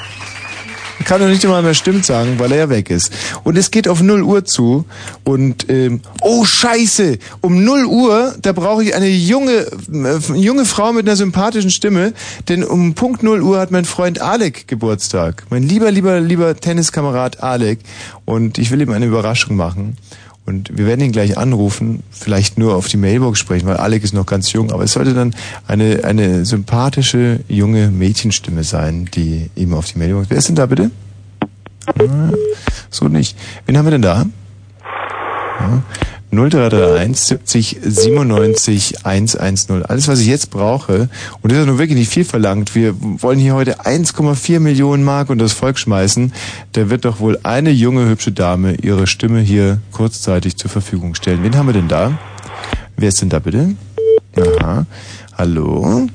Ich kann doch nicht immer mehr stimmt sagen, weil er ja weg ist. Und es geht auf 0 Uhr zu. Und ähm, oh Scheiße, um 0 Uhr, da brauche ich eine junge, äh, junge Frau mit einer sympathischen Stimme. Denn um Punkt 0 Uhr hat mein Freund Alec Geburtstag. Mein lieber, lieber, lieber Tenniskamerad Alec. Und ich will ihm eine Überraschung machen. Und wir werden ihn gleich anrufen, vielleicht nur auf die Mailbox sprechen, weil Alec ist noch ganz jung, aber es sollte dann eine, eine sympathische junge Mädchenstimme sein, die ihm auf die Mailbox. Wer ist denn da bitte? Ah, So nicht. Wen haben wir denn da? Ja. 0331 70 97 110. Alles, was ich jetzt brauche, und das ist ja nun wirklich nicht viel verlangt, wir wollen hier heute 1,4 Millionen Mark und das Volk schmeißen, da wird doch wohl eine junge, hübsche Dame ihre Stimme hier kurzzeitig zur Verfügung stellen. Wen haben wir denn da? Wer ist denn da bitte? Aha. Hallo?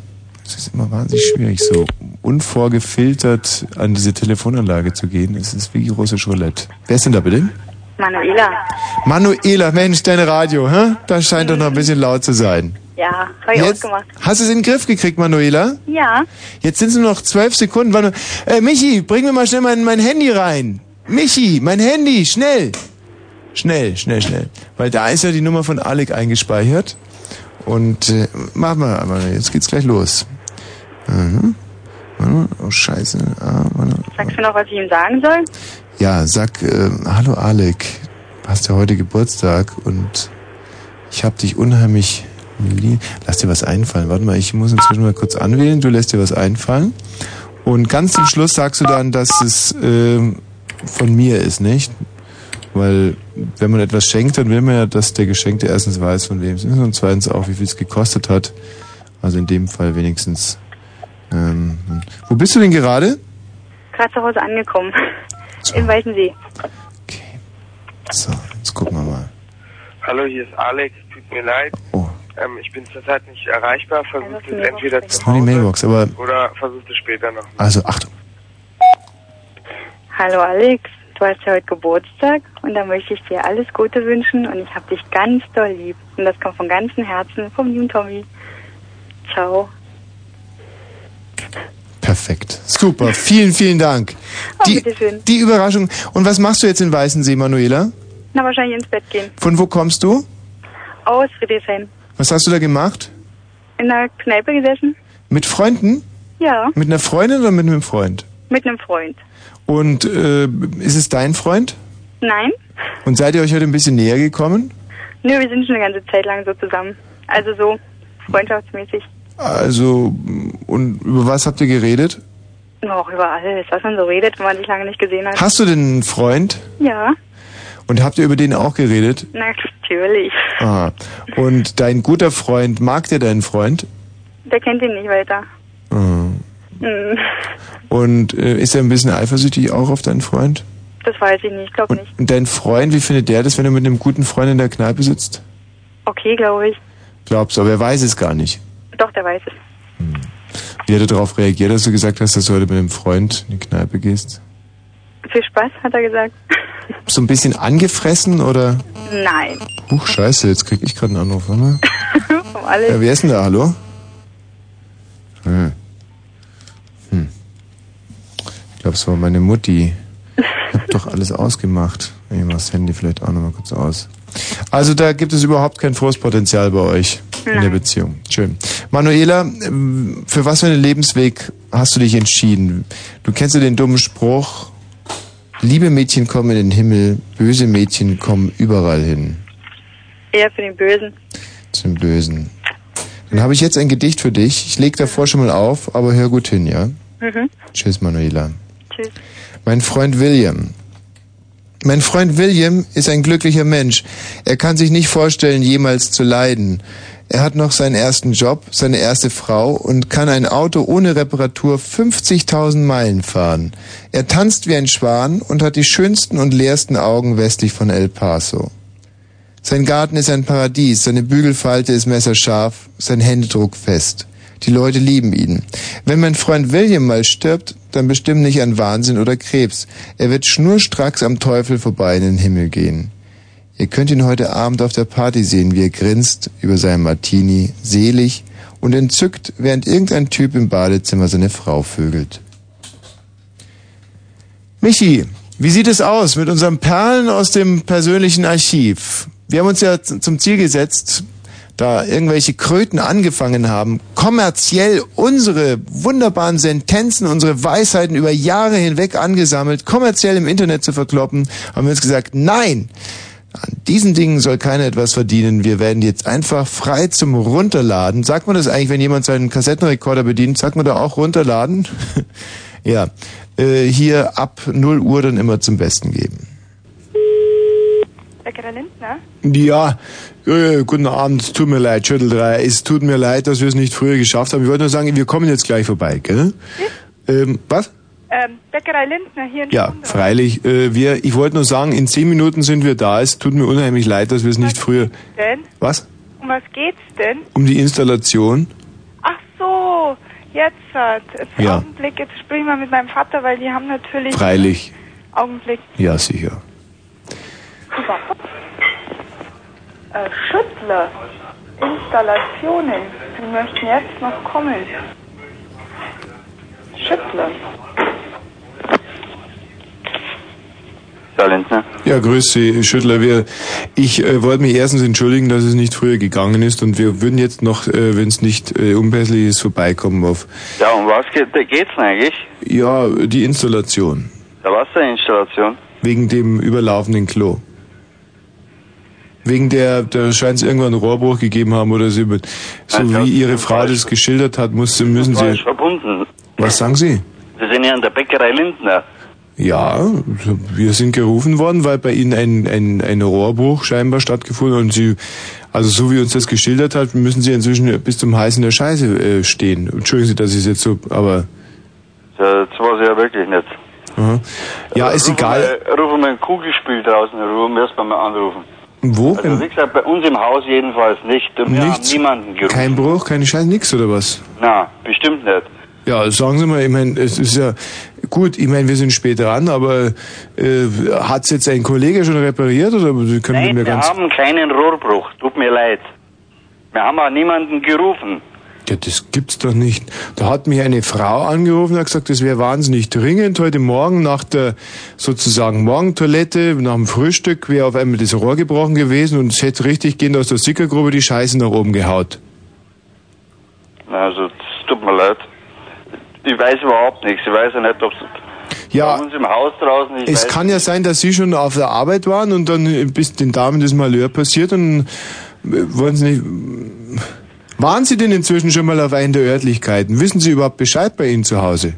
Es ist immer wahnsinnig schwierig, so unvorgefiltert an diese Telefonanlage zu gehen. Es ist wie russisch Roulette. Wer ist denn da bitte? Manuela. Manuela, Mensch, dein Radio, hä? Das scheint doch noch ein bisschen laut zu sein. Ja, habe ich Jetzt ausgemacht. hast du es in den Griff gekriegt, Manuela? Ja. Jetzt sind es nur noch zwölf Sekunden. Äh, Michi, bring mir mal schnell mein, mein Handy rein. Michi, mein Handy, schnell. Schnell, schnell, schnell. Weil da ist ja die Nummer von Alec eingespeichert. Und äh, mach mal, Manuel, jetzt geht's gleich los. Mhm. Oh, scheiße. Ah, warte. Sagst du noch, was ich ihm sagen soll? Ja, sag, äh, hallo Alec, hast ja heute Geburtstag und ich hab dich unheimlich lieb. Lass dir was einfallen. Warte mal, ich muss inzwischen mal kurz anwählen. Du lässt dir was einfallen. Und ganz zum Schluss sagst du dann, dass es ähm, von mir ist, nicht? Weil wenn man etwas schenkt, dann will man ja, dass der Geschenkte erstens weiß, von wem es ist und zweitens auch, wie viel es gekostet hat. Also in dem Fall wenigstens. Ähm, wo bist du denn gerade? Gerade zu Hause angekommen. In Weißensee. So, jetzt gucken wir mal. Hallo, hier ist Alex. Tut mir leid. Ähm, ich bin zurzeit nicht erreichbar. Versucht es entweder nur die Mailbox, aber oder versucht es später noch. also Achtung. Hallo Alex, du hast ja heute Geburtstag und da möchte ich dir alles Gute wünschen und ich habe dich ganz doll lieb. Und das kommt von ganzem Herzen vom lieben Tommy. Ciao. Perfekt. Super. Vielen, vielen Dank. Oh, Die, bitteschön. die Überraschung. Und was machst du jetzt in Weißensee, Manuela? Na, wahrscheinlich ins Bett gehen. Von wo kommst du? Aus Friedrichshain. Was hast du da gemacht? In der Kneipe gesessen? Mit Freunden? Ja, Mit einer Freundin oder mit einem Freund? mit einem Freund. Und äh, ist es dein Freund? Nein? Und seid ihr euch heute ein bisschen näher gekommen? Nö, wir sind schon eine ganze Zeit lang so zusammen. Also so freundschaftsmäßig. Also, und über was habt ihr geredet? Auch über alles, was man so redet, wenn man sich lange nicht gesehen hat. Hast du denn einen Freund? Ja, Und habt ihr über den auch geredet? na, natürlich. Ah. Und dein guter Freund, mag der deinen Freund? Der kennt ihn nicht weiter. Ah. Hm, Und äh, ist er ein bisschen eifersüchtig auch auf deinen Freund? Das weiß ich nicht, glaub nicht. Und dein Freund, wie findet der das, wenn er mit einem guten Freund in der Kneipe sitzt? Okay, glaube ich. Glaubst du, aber er weiß es gar nicht. Doch, der weiß es. Wie hat er darauf reagiert, dass du gesagt hast, dass du heute mit einem Freund in die Kneipe gehst? Viel Spaß, hat er gesagt. So ein bisschen angefressen oder? Nein. Huch, scheiße, jetzt krieg ich gerade einen Anruf, oder? <laughs> Vom alles. Ja, wer ist denn da, hallo? Hm. Hm. Ich glaube, es war meine Mutti. Ich hab doch alles ausgemacht. Ich mach das Handy vielleicht auch nochmal kurz aus. Also da gibt es überhaupt kein frohes Potenzial bei euch in der Nein. Beziehung. Schön. Manuela, für was für einen Lebensweg hast du dich entschieden? Du kennst ja den dummen Spruch, liebe Mädchen kommen in den Himmel, böse Mädchen kommen überall hin. Eher für den Bösen. Zum Bösen. Dann habe ich jetzt ein Gedicht für dich. Ich leg davor schon mal auf, aber hör gut hin, ja? Mhm. Tschüss, Manuela. Tschüss. Mein Freund William. Mein Freund William ist ein glücklicher Mensch. Er kann sich nicht vorstellen, jemals zu leiden. Er hat noch seinen ersten Job, seine erste Frau und kann ein Auto ohne Reparatur 50.000 Meilen fahren. Er tanzt wie ein Schwan und hat die schönsten und leersten Augen westlich von El Paso. Sein Garten ist ein Paradies, seine Bügelfalte ist messerscharf, sein Händedruck fest. Die Leute lieben ihn. Wenn mein Freund William mal stirbt, dann bestimmt nicht an Wahnsinn oder Krebs. Er wird schnurstracks am Teufel vorbei in den Himmel gehen. Ihr könnt ihn heute Abend auf der Party sehen, wie er grinst über seinen Martini, selig und entzückt, während irgendein Typ im Badezimmer seine Frau vögelt. Michi, wie sieht es aus mit unseren Perlen aus dem persönlichen Archiv? Wir haben uns ja zum Ziel gesetzt, da irgendwelche Kröten angefangen haben, kommerziell unsere wunderbaren Sentenzen, unsere Weisheiten über Jahre hinweg angesammelt, kommerziell im Internet zu verkloppen, haben wir uns gesagt, nein, an diesen Dingen soll keiner etwas verdienen. Wir werden jetzt einfach frei zum Runterladen. Sagt man das eigentlich, wenn jemand seinen Kassettenrekorder bedient? Sagt man da auch runterladen? <laughs> ja. Äh, hier ab 0 Uhr dann immer zum Besten geben. Bäckerer Lindner? Ja, äh, guten Abend, es tut mir leid, Schüttel 3. Es tut mir leid, dass wir es nicht früher geschafft haben. Ich wollte nur sagen, wir kommen jetzt gleich vorbei, gell? Ähm, was? Ähm, Bäckerei Lindner hier in Ja, freilich. Äh, wir, ich wollte nur sagen, in zehn Minuten sind wir da. Es tut mir unheimlich leid, dass wir es nicht früher. Denn? Was? Um was geht's denn? Um die Installation? Ach so, jetzt hat. Jetzt Ja. Augenblick, jetzt sprechen wir mit meinem Vater, weil die haben natürlich. Freilich. Augenblick. Ja, sicher. Super. Äh, Schüttler. Installationen. Die möchten jetzt noch kommen. Schüttler. Ja. Ja, grüß Sie, Schüttler. Wir, ich äh, wollte mich erstens entschuldigen, dass es nicht früher gegangen ist und wir würden jetzt noch, äh, wenn es nicht äh, unpässlich ist, vorbeikommen auf Ja, um was geht, geht's denn eigentlich? ja die Installation Der Wasserinstallation? wegen dem überlaufenden Klo. Wegen der, da scheint es irgendwann einen Rohrbruch gegeben haben oder so, so wie Ihre Frau das geschildert hat, muss, müssen Sie. verbunden. Was sagen Sie? Sie sind ja in der Bäckerei Lindner. Ja, wir sind gerufen worden, weil bei Ihnen ein, ein, ein Rohrbruch scheinbar stattgefunden hat und Sie, also so wie uns das geschildert hat, müssen Sie inzwischen bis zum in der Scheiße äh, stehen. Entschuldigen Sie, dass ich es jetzt so, aber, Ja, Das war sie ja wirklich nicht. aha. ja, ist rufen egal. Wir, rufen wir ein Kugelspiel draußen, rufen wir erst mal anrufen. Wo? Also wie gesagt, bei uns im Haus jedenfalls nicht. Wir Nichts? haben niemanden gerufen. Kein Bruch, keine Scheiße, nix oder was? Na, bestimmt nicht. Ja, sagen Sie mal, ich meine, es ist ja gut, ich meine, wir sind spät dran, aber äh, hat's jetzt ein Kollege schon repariert oder Sie können Nein, mir wir ganz haben keinen Rohrbruch. Tut mir leid. Wir haben auch niemanden gerufen. Ja, das gibt's doch nicht. Da hat mich eine Frau angerufen und hat gesagt, das wäre wahnsinnig dringend. Heute Morgen nach der sozusagen Morgentoilette, nach dem Frühstück, wäre auf einmal das Rohr gebrochen gewesen und es hätte richtig gehend aus der Sickergrube die Scheiße nach oben gehaut. Also, es tut mir leid. Ich weiß überhaupt nichts. Ich weiß ja nicht, ob es Ja. bei uns im Haus draußen... Ich Es kann ja sein, dass Sie schon auf der Arbeit waren und dann bis den Damen das Malheur passiert und äh, wollen Sie nicht... Waren Sie denn inzwischen schon mal auf einen der Örtlichkeiten? Wissen Sie überhaupt Bescheid bei Ihnen zu Hause?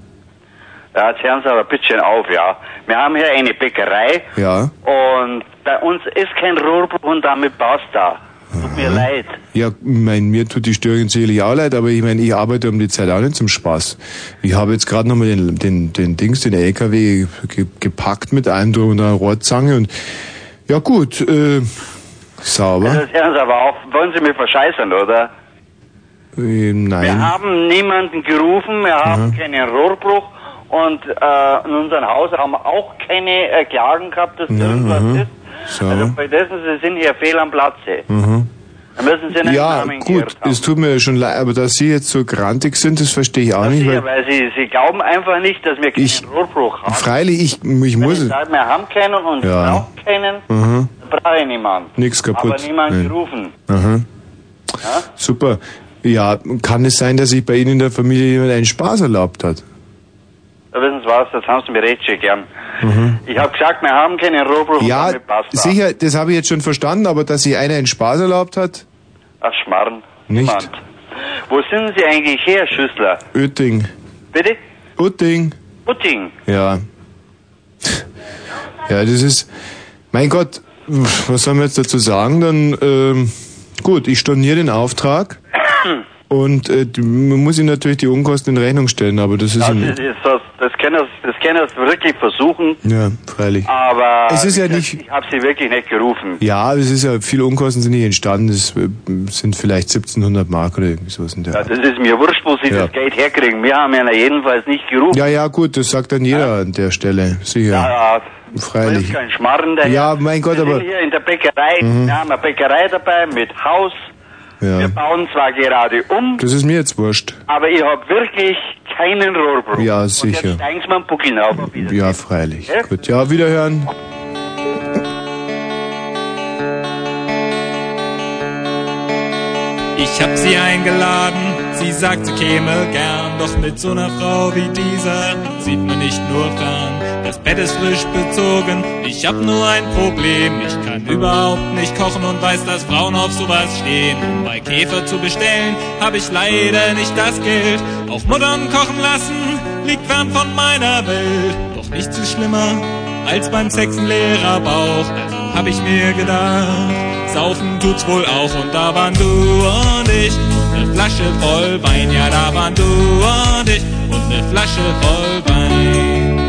Ja, jetzt hören Sie aber bitte schön auf, ja. Wir haben hier eine Bäckerei Ja. und bei uns ist kein Rohrbruch und damit passt da. Tut mir leid. Ja, ich mein, mir tut die Störung sicherlich auch leid, aber ich meine, ich arbeite um die Zeit auch nicht zum Spaß. Ich habe jetzt gerade nochmal den, den, den Dings, den LKW ge gepackt mit einem drum und einer Rohrzange und ja gut, äh, sauber. Also jetzt hören Sie aber auf. Wollen Sie mich verscheißern, oder? Äh, Wir nein. haben niemanden gerufen, wir haben keinen Rohrbruch und äh, in unserem Haus haben wir auch keine äh, Klagen gehabt, dass irgendwas aha. ist. So. Also bei dessen, Sie sind hier fehl am Platze. Mhm. Da müssen Sie einen Ja, Namen gut, es tut mir schon leid, aber dass Sie jetzt so grantig sind, das verstehe ich auch nicht. Sicher, Weil, weil Sie, Sie glauben einfach nicht, dass wir keinen Rohrbruch haben. freilich, ich, ich Wenn muss ich es. sage, wir haben keinen und Ja. brauchen keinen, Mhm. dann brauche ich niemanden. Nix kaputt. Aber niemand Nein. gerufen. Aha. Ja? Super. Ja, kann es sein, dass sich bei Ihnen in der Familie jemand einen Spaß erlaubt hat? Da wissen Sie was, das haben Sie mir recht schön gern. Mhm. Ich habe gesagt, wir haben keinen Rohrbruch Ja, passt das. sicher, das habe ich jetzt schon verstanden, aber dass sich einer einen Spaß erlaubt hat? Ach, Schmarrn. Nicht. Niemand. Wo sind Sie eigentlich her, Schüssler? Oetting. Bitte? Utting. Putting. Ja. Ja, das ist, mein Gott, was soll man jetzt dazu sagen? Dann, ähm, gut, ich storniere den Auftrag und äh, man muss ihm natürlich die Unkosten in Rechnung stellen, aber das ist ein, das, das können können das, können das wirklich versuchen, Ja, freilich. aber Es ist ja nicht- ich habe sie wirklich nicht gerufen. Ja, es ist ja, viele Unkosten sind nicht entstanden. Es äh, sind vielleicht 1700 Mark oder irgendwie sowas in der Ja, das ist mir wurscht, wo sie Ja. das Geld herkriegen. Wir haben ja jedenfalls nicht gerufen. Ja, ja, gut, das sagt dann jeder an der Stelle. Sicher. Ja, ja. Freilich. kein Schmarren daher. Ja, mein Gott, wir aber- sind hier in der Bäckerei. Mhm. Wir haben eine Bäckerei dabei mit Haus. Wir Ja. bauen zwar gerade um, Das ist mir jetzt wurscht. aber ich habe wirklich keinen Rohrbruch. Ja, Und sicher. jetzt steigen Sie mal einen Buckel auf. Ja, freilich. Ja? Gut, ja, wiederhören. Ich hab sie eingeladen, sie sagt, sie käme gern. Doch mit so einer Frau wie dieser sieht man nicht nur fern. Das Bett ist frisch bezogen, ich hab nur ein Problem. Ich kann überhaupt nicht kochen und weiß, dass Frauen auf sowas stehen. Um bei Käfer zu bestellen, hab ich leider nicht das Geld. Auf Muttern kochen lassen, liegt fern von meiner Welt. Doch nichts ist schlimmer als beim Sexen leerer Bauch. Also hab ich mir gedacht, saufen tut's wohl auch. Und da waren du und ich, Flasche voll Wein. Ja, da waren du und ich und ne Flasche voll Wein.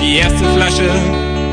Die erste Flasche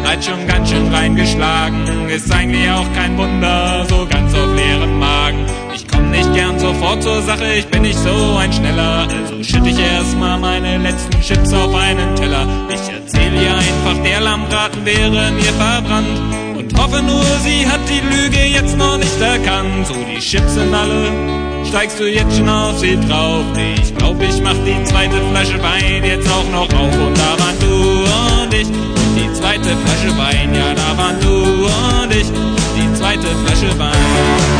hat schon ganz schön reingeschlagen. Ist eigentlich auch kein Wunder, so ganz auf leeren Magen. Ich komm nicht gern sofort zur Sache, ich bin nicht so ein Schneller. Also schütt ich erstmal meine letzten Chips auf einen Teller. Ich erzähl ihr einfach, der Lammbraten wäre mir verbrannt. Hoffe nur, sie hat die Lüge jetzt noch nicht erkannt. So, die Chips sind alle steigst du jetzt schon auf sie drauf? Ich glaub, ich mach die zweite Flasche Wein jetzt auch noch auf. Und da waren du und ich die zweite Flasche Wein. Ja, da waren du und ich die zweite Flasche Wein.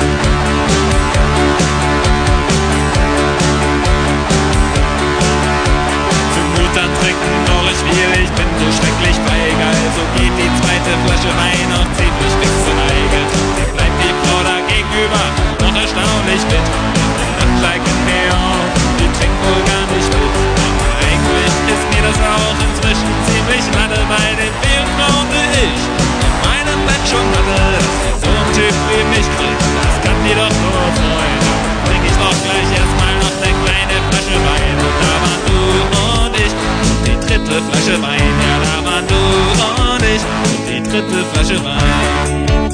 Will, ich bin so schrecklich feige. Also geht die zweite Flasche Wein noch ziemlich fix zur Neige. Trotzdem bleibt die Frau da gegenüber noch erstaunlich fit. Und like a neon, die trinkt wohl gar nicht mit. Aber eigentlich ist mir das auch inzwischen ziemlich lange bei den Frauen wie ich. In meinem Bett schon hatte, so ein Typ wie mich kriegt. Das kann dir doch nur dritte Flasche Wein. Ja, da waren du und ich die dritte Flasche Wein.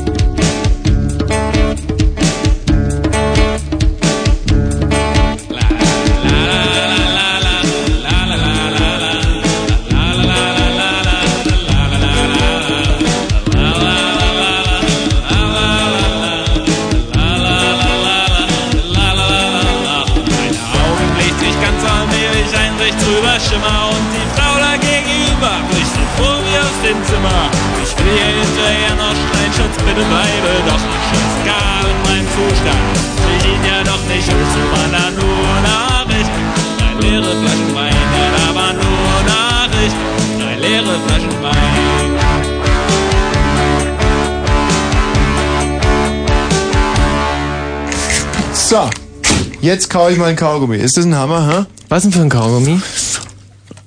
Jetzt kau ich mal ein Kaugummi. Ist das ein Hammer, hä? Was denn für ein Kaugummi?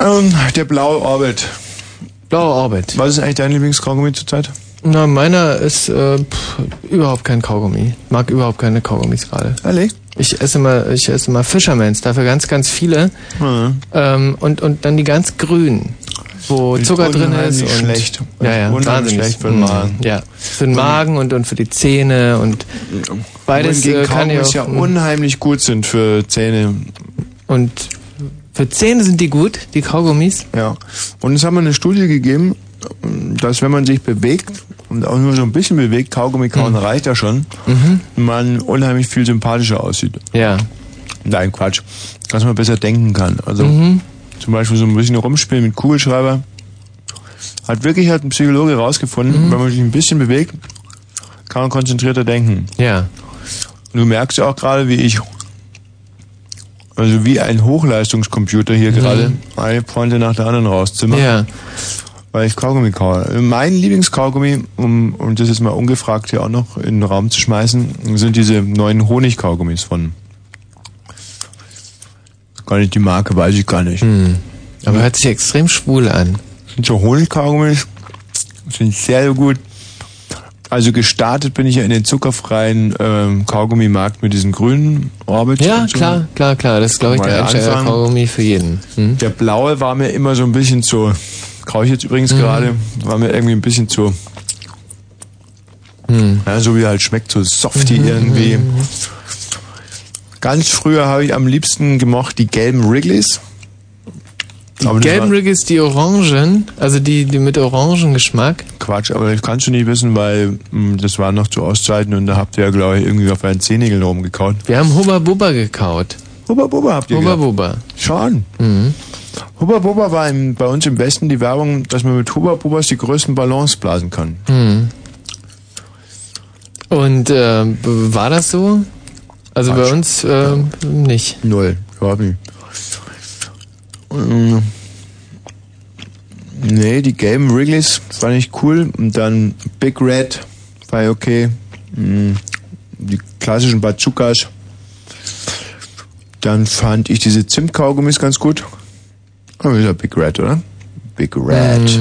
Ähm, der blaue Orbit. Blaue Orbit. Was ist eigentlich dein Lieblingskaugummi zurzeit? Na, meiner ist äh, pff, überhaupt kein Kaugummi. Mag überhaupt keine Kaugummis gerade. Ehrlich? Ich esse mal, ich esse mal Fishermans, dafür ganz, ganz viele. Mhm. Ähm, und, und dann die ganz grünen, wo Und Zucker drin ist. Und, schlecht. Ja, ja, Unheimlich wahnsinnig. schlecht für den Mhm. Magen. Ja, für den Magen und, und für die Zähne und beides Wohingegen äh, kann Kaugummis auch, ja unheimlich gut sind für Zähne. Und für Zähne sind die gut, die Kaugummis? Ja. Und es haben wir eine Studie gegeben, dass wenn man sich bewegt und auch nur so ein bisschen bewegt, Kaugummi kauen reicht ja schon, Mhm. man unheimlich viel sympathischer aussieht. Ja. Nein, Quatsch. Dass man besser denken kann. Also Mhm. Zum Beispiel so ein bisschen rumspielen mit Kugelschreiber. Hat wirklich hat ein Psychologe rausgefunden, Mhm. wenn man sich ein bisschen bewegt, kann man konzentrierter denken. Ja. Und du merkst ja auch gerade, wie ich, also wie ein Hochleistungscomputer hier gerade, eine Pointe nach der anderen rauszimmer. Mhm. Ja. Weil ich Kaugummi kaue. Mein Lieblingskaugummi, um, um das jetzt mal ungefragt hier auch noch in den Raum zu schmeißen, sind diese neuen Honigkaugummis von. Gar nicht die Marke, weiß ich gar nicht. Hm. Aber hört sich extrem schwul an. Sind so Honigkaugummis, sind sehr, gut. Also gestartet bin ich ja in den zuckerfreien ähm, Kaugummimarkt mit diesen grünen Orbits. Ja, so. klar, klar, klar. Das ist, glaube ich, der anfangen. Kaugummi für jeden. Hm? Der blaue war mir immer so ein bisschen zu, kaufe ich jetzt übrigens Mhm. gerade, war mir irgendwie ein bisschen zu, Hm. ja, so wie er halt schmeckt, so softy Mhm, irgendwie. Ganz früher habe ich am liebsten gemocht die gelben Wrigley's. Die Aber gelben Riggles, die Orangen, also die, die mit Orangengeschmack. Quatsch, aber das kannst du nicht wissen, weil mh, das war noch zu Ostzeiten und da habt ihr ja, glaube ich, irgendwie auf euren Zehennägeln rumgekaut. Wir haben Hubba Bubba gekaut. Hubba Bubba habt ihr Hubba gehabt? Bubba. Schon. Mhm. Hubba Bubba war im, bei uns im Westen die Werbung, dass man mit Hubba Bubbas die größten Ballons blasen kann. Mhm. Und äh, war das so? Also bei Quatsch. uns äh, nicht. Null, überhaupt nicht. Mm. Nee, die gelben Wrigley's fand ich cool. Und dann Big Red war ja okay. Mm. Die klassischen Bazookas. Dann fand ich diese Zimtkaugummis ganz gut. Aber ist ja Big Red, oder? Big Red.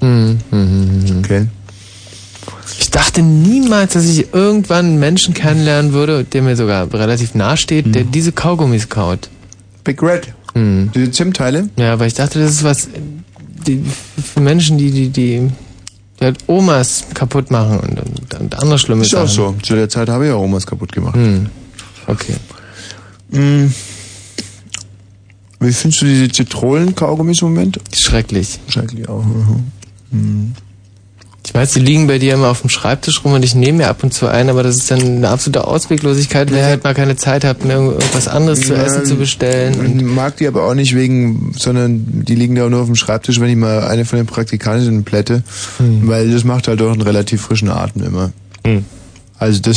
Mhm. Mhm. Okay. Ich dachte niemals, dass ich irgendwann einen Menschen kennenlernen würde, der mir sogar relativ nahe steht, Mhm. der diese Kaugummis kaut. Big Red. Mhm. Diese Zimtteile? Ja, aber ich dachte, das ist was die, für Menschen, die die, die, die halt Omas kaputt machen und, und, und andere schlimme Ist auch Sachen. so. Zu der Zeit habe ich auch Omas kaputt gemacht. Hm. Okay. Mm. Wie findest du diese Zitronen-Kaugummis im Moment? Schrecklich. Schrecklich auch. Mhm. Ich weiß, die liegen bei dir immer auf dem Schreibtisch rum und ich nehme mir ab und zu ein, aber das ist dann eine absolute Ausweglosigkeit, wenn ihr halt mal keine Zeit habt, mir irgendwas anderes zu essen zu bestellen. Ich mag die aber auch nicht wegen, sondern die liegen da nur auf dem Schreibtisch, wenn ich mal eine von den Praktikantinnen plätte, Hm. weil das macht halt doch einen relativ frischen Atem immer. Hm. Also das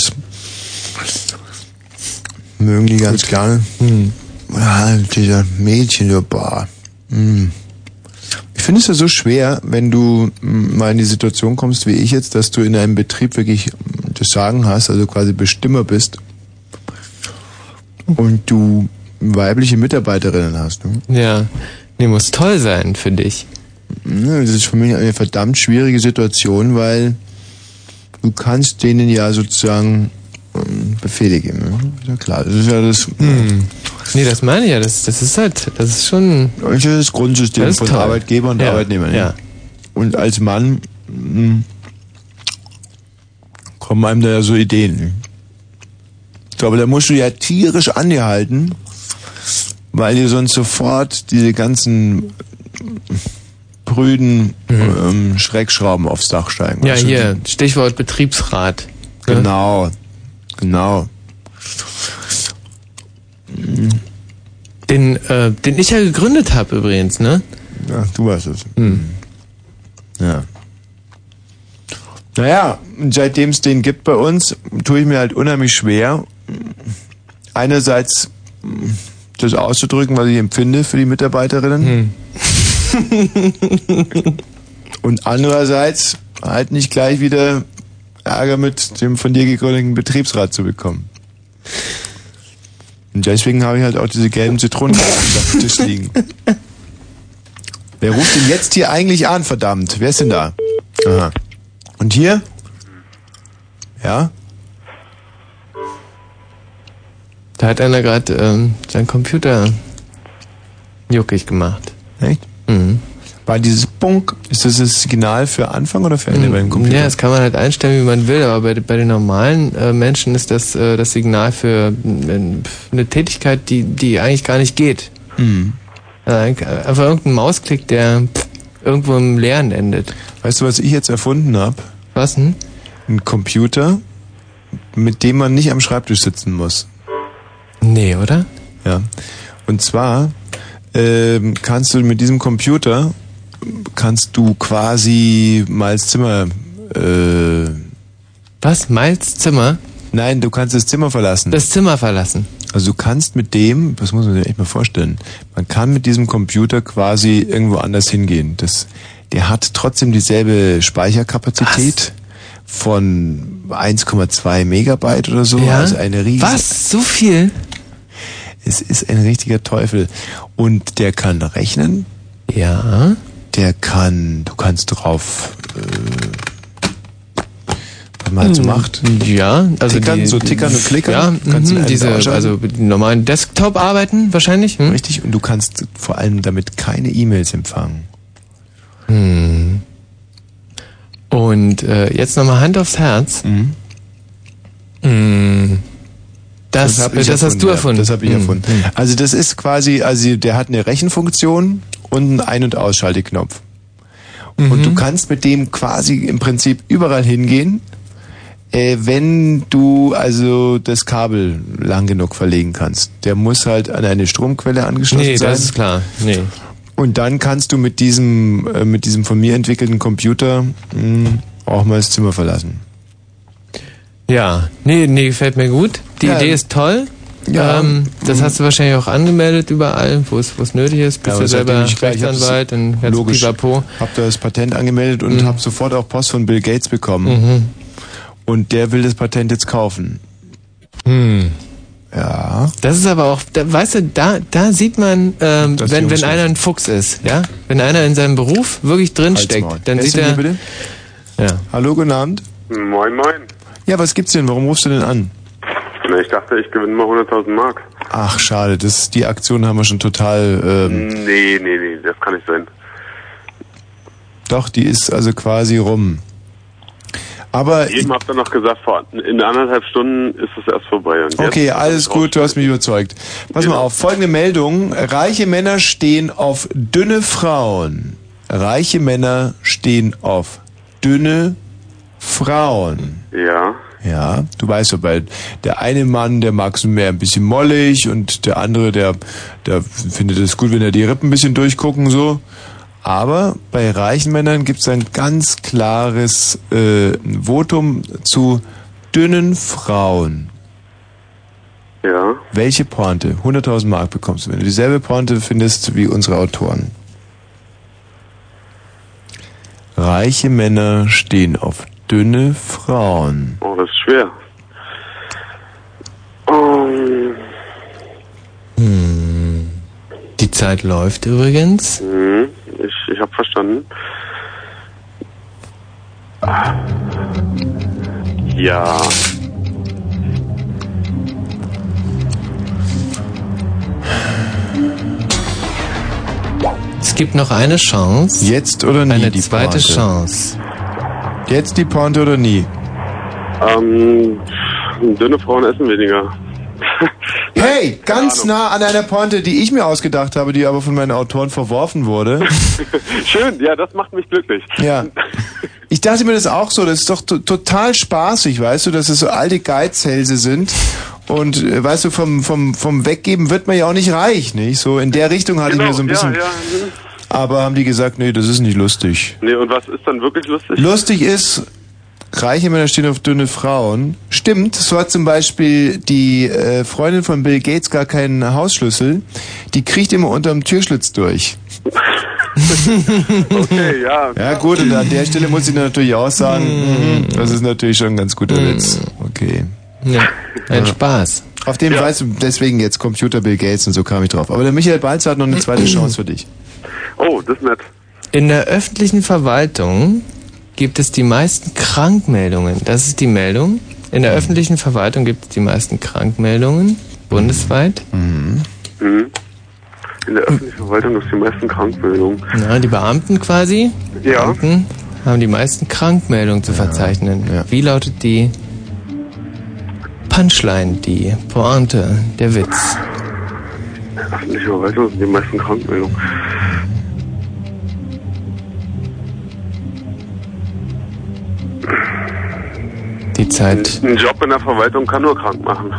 mögen die ganz gerne. Hm. Ja, dieser Mädchen, der Bar. Hm. Ich finde es ja so schwer, wenn du mm, mal in die Situation kommst, wie ich jetzt, dass du in einem Betrieb wirklich mm, das Sagen hast, also quasi Bestimmer bist und du weibliche Mitarbeiterinnen hast. Ne? Ja. Nee, muss toll sein für dich. Ja, Das ist für mich eine verdammt schwierige Situation, weil du kannst denen ja sozusagen ähm, Befehle geben. Ne? Ja klar, das ist ja das, Hm. Nee, das meine ich ja. Das, das ist halt, das ist schon. das, ist das Grundsystem Das ist von toll. Arbeitgeber und Ja, Arbeitnehmern. ne? ja. Und als Mann mh, kommen einem da ja so Ideen. Ne? Ich glaube, da musst du ja tierisch an dir halten, weil dir sonst sofort diese ganzen prüden ähm, Schreckschrauben aufs Dach steigen. Mhm. Ja, hier, Stichwort Betriebsrat. die- Genau, genau. Den, äh, den ich ja gegründet habe übrigens, ne? Ja, du weißt es. Hm. Ja. Naja, seitdem es den gibt bei uns, tue ich mir halt unheimlich schwer, einerseits mh, das auszudrücken, was ich empfinde für die Mitarbeiterinnen. <laughs> Und andererseits halt nicht gleich wieder Ärger mit dem von dir gegründeten Betriebsrat zu bekommen. Und deswegen habe ich halt auch diese gelben Zitronen auf dem Tisch liegen. Wer ruft denn jetzt hier eigentlich an, verdammt? Wer ist denn da? Aha. Und hier? Ja? Da hat einer gerade ähm, seinen Computer juckig gemacht. Echt? Mhm. War dieses Punk, ist das das Signal für Anfang oder für Ende bei dem Computer? Ja, das kann man halt einstellen, wie man will, aber bei, bei den normalen äh, Menschen ist das äh, das Signal für eine Tätigkeit, die, die eigentlich gar nicht geht. Mhm. Äh, einfach irgendein Mausklick, der irgendwo im Leeren endet. Weißt du, was ich jetzt erfunden habe? Was denn? Ein Computer, mit dem man nicht am Schreibtisch sitzen muss. Nee, oder? Ja. Und zwar ähm, kannst du mit diesem Computer kannst du quasi Miles Zimmer äh, Was? Miles Zimmer? Nein, du kannst das Zimmer verlassen. Das Zimmer verlassen. Also du kannst mit dem, das muss man sich echt mal vorstellen, man kann mit diesem Computer quasi irgendwo anders hingehen. Das, der hat trotzdem dieselbe Speicherkapazität von 1,2 Megabyte oder so. Ja? Also eine riesige. Was? So viel? Es ist ein richtiger Teufel. Und der kann rechnen. Ja. Der kann, du kannst drauf, äh, was man halt so macht. Ja, also Tickern, die, so tickern und klickern. Ja, Kannst du mhm, diese, also die normalen Desktop-Arbeiten wahrscheinlich. Hm? Richtig, und du kannst vor allem damit keine E-Mails empfangen. Hm. Und äh, jetzt nochmal Hand aufs Herz. Hm. Das, hab äh, das hast du ja. erfunden. Das habe ich Hm. erfunden. Also das ist quasi, also der hat eine Rechenfunktion und einen Ein- und Ausschalteknopf. Mhm. Und du kannst mit dem quasi im Prinzip überall hingehen, äh, wenn du also das Kabel lang genug verlegen kannst. Der muss halt an eine Stromquelle angeschlossen Nee, sein. das ist klar. Nee. Und dann kannst du mit diesem, äh, mit diesem von mir entwickelten Computer mh, auch mal das Zimmer verlassen. Ja, nee, nee, gefällt mir gut. Die Ja. Idee ist toll. Ja. Ähm, das Mhm. hast du wahrscheinlich auch angemeldet überall, wo es wo es nötig ist. Bist ja seitdem selber ich Rechtsanwalt und ganz logisch. pipapo. Hab da das Patent angemeldet und Mhm. hab sofort auch Post von Bill Gates bekommen. Mhm. Und der will das Patent jetzt kaufen. Hm. Ja. Das ist aber auch, da, weißt du, da, da sieht man, ähm, wenn, wenn einer ein Fuchs ist, ja, wenn einer in seinem Beruf wirklich drinsteckt, dann ist sieht er. bitte? Ja. Hallo, guten Abend. Moin, moin. Ja, was gibt's denn? Warum rufst du denn an? Na, ich dachte, ich gewinne mal 100.000 Mark. Ach, schade. Das, die Aktion haben wir schon total. Ähm, Nee, nee, nee, das kann nicht sein. Doch, die ist also quasi rum. Aber Eben habt ihr noch gesagt, vor, in anderthalb Stunden ist es erst vorbei. Und Okay, alles gut, du hast mich überzeugt. Pass mal auf, folgende Meldung. Reiche Männer stehen auf dünne Frauen. Reiche Männer stehen auf dünne Frauen. Ja. Ja, du weißt ja, weil der eine Mann, der mag so mehr ein bisschen mollig und der andere, der, der findet es gut, wenn er die Rippen ein bisschen durchgucken, so. Aber bei reichen Männern gibt es ein ganz klares äh, Votum zu dünnen Frauen. Ja. Welche Pointe? 100.000 Mark bekommst du, wenn du dieselbe Pointe findest wie unsere Autoren. Reiche Männer stehen auf dünne Frauen. Oh, das ist schwer. Um, Hm. Die Zeit läuft übrigens. hm, ich ich habe verstanden. Ah. Ja. Es gibt noch eine Chance. Jetzt oder nie Eine die zweite Pointe? Chance. Jetzt die Pointe oder nie? Ähm, dünne Frauen essen weniger. <laughs> Hey, ganz nah an einer Pointe, die ich mir ausgedacht habe, die aber von meinen Autoren verworfen wurde. <laughs> Schön, ja, das macht mich glücklich. Ja. Ich dachte mir das auch so, das ist doch to total spaßig, weißt du, dass es so alte Geizhälse sind. Und äh, weißt du, vom, vom, vom Weggeben wird man ja auch nicht reich, nicht? So in der Richtung hatte ich mir so ein bisschen. Genau, Ja, ja. Aber haben die gesagt, nee, das ist nicht lustig. Nee, und was ist dann wirklich lustig? Lustig ist, reiche Männer stehen auf dünne Frauen. Stimmt, so hat zum Beispiel die äh, Freundin von Bill Gates gar keinen Hausschlüssel. Die kriecht immer unterm Türschlitz durch. <laughs> okay, ja. <laughs> Ja gut, und an der Stelle muss ich natürlich auch sagen, mhm, das ist natürlich schon ein ganz guter Witz. Okay. Ja, ein Spaß. Auf dem weißt du, deswegen jetzt Computer Bill Gates und so kam ich drauf. Aber der Michael Balzer hat noch eine zweite <clears throat> Chance für dich. Oh, das ist nett. In der öffentlichen Verwaltung gibt es die meisten Krankmeldungen. Das ist die Meldung. In der öffentlichen Verwaltung gibt es die meisten Krankmeldungen bundesweit. Mhm. In der öffentlichen Verwaltung gibt es die meisten Krankmeldungen. Ja, die Beamten quasi. Ja. Beamten haben die meisten Krankmeldungen zu verzeichnen. Wie lautet die Punchline, die Pointe, der Witz? In der öffentlichen Verwaltung sind die meisten Krankmeldungen. Die Zeit. Ein Job in der Verwaltung kann nur krank machen.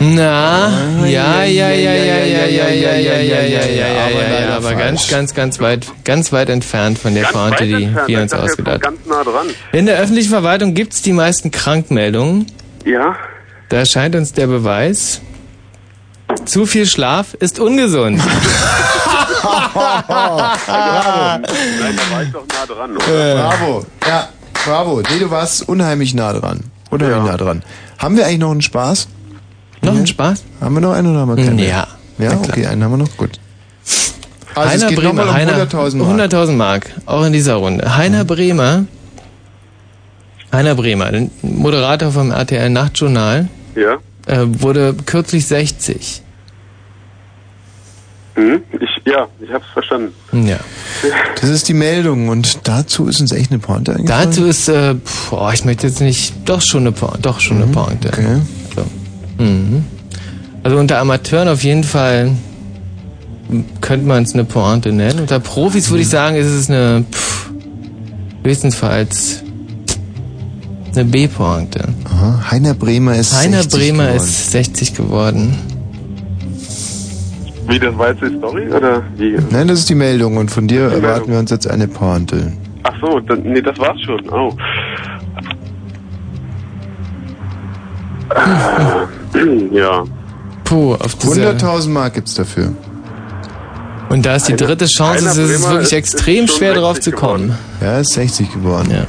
Na, ja, ja, ja, ja, ja, ja, ja, ja, ja, ja, ja, ja, aber ja, ja, aber falsch. ganz, ganz, ganz weit, ganz weit entfernt von der Pointe, die wir uns ausgedacht noch ganz nah dran. In der öffentlichen Verwaltung gibt es die meisten Krankmeldungen. Ja. Da erscheint uns der Beweis. Zu viel Schlaf ist ungesund. Bravo. Nein, da war ich doch nah dran, oder? Äh, bravo. Ja, bravo. Nee, du warst unheimlich nah dran. Unheimlich nah dran. Haben wir eigentlich noch einen Spaß? Noch einen Spaß? Haben wir noch einen oder haben wir keinen? Ja. Ja, okay, einen haben wir noch. Gut. Also es Heiner geht Bremer, um Heiner, 100.000 Mark. 100.000 Mark, auch in dieser Runde. Heiner Bremer Heiner Bremer, Moderator vom RTL Nachtjournal, Ja. äh, wurde kürzlich 60. Hm? Ich, ja, ich hab's verstanden. Ja. Das ist die Meldung und dazu ist uns echt eine Pointe eingefallen. Dazu ist, äh, pf, oh, ich möchte jetzt nicht, doch schon eine Pointe, doch schon eine Pointe. Okay. So. Mhm. Also unter Amateuren auf jeden Fall könnte man es eine Pointe nennen. Unter Profis würde ich sagen, ist es eine, pff, höchstenfalls eine B-Pointe. Heiner Bremer ist Heiner 60 Bremer geworden. ist 60 geworden. Wie, das war jetzt die Story, oder wie? Nein, das ist die Meldung und von dir erwarten wir uns jetzt eine Pointe. Ach so, dann, nee, das war's schon. Oh. <clears throat> ja. Puh, auf diese... 100.000 Mark gibt's dafür. Und da ist die dritte Chance, es ist wirklich ist- extrem schwer drauf 60 zu kommen. Ja, ist 60 geworden. Ja.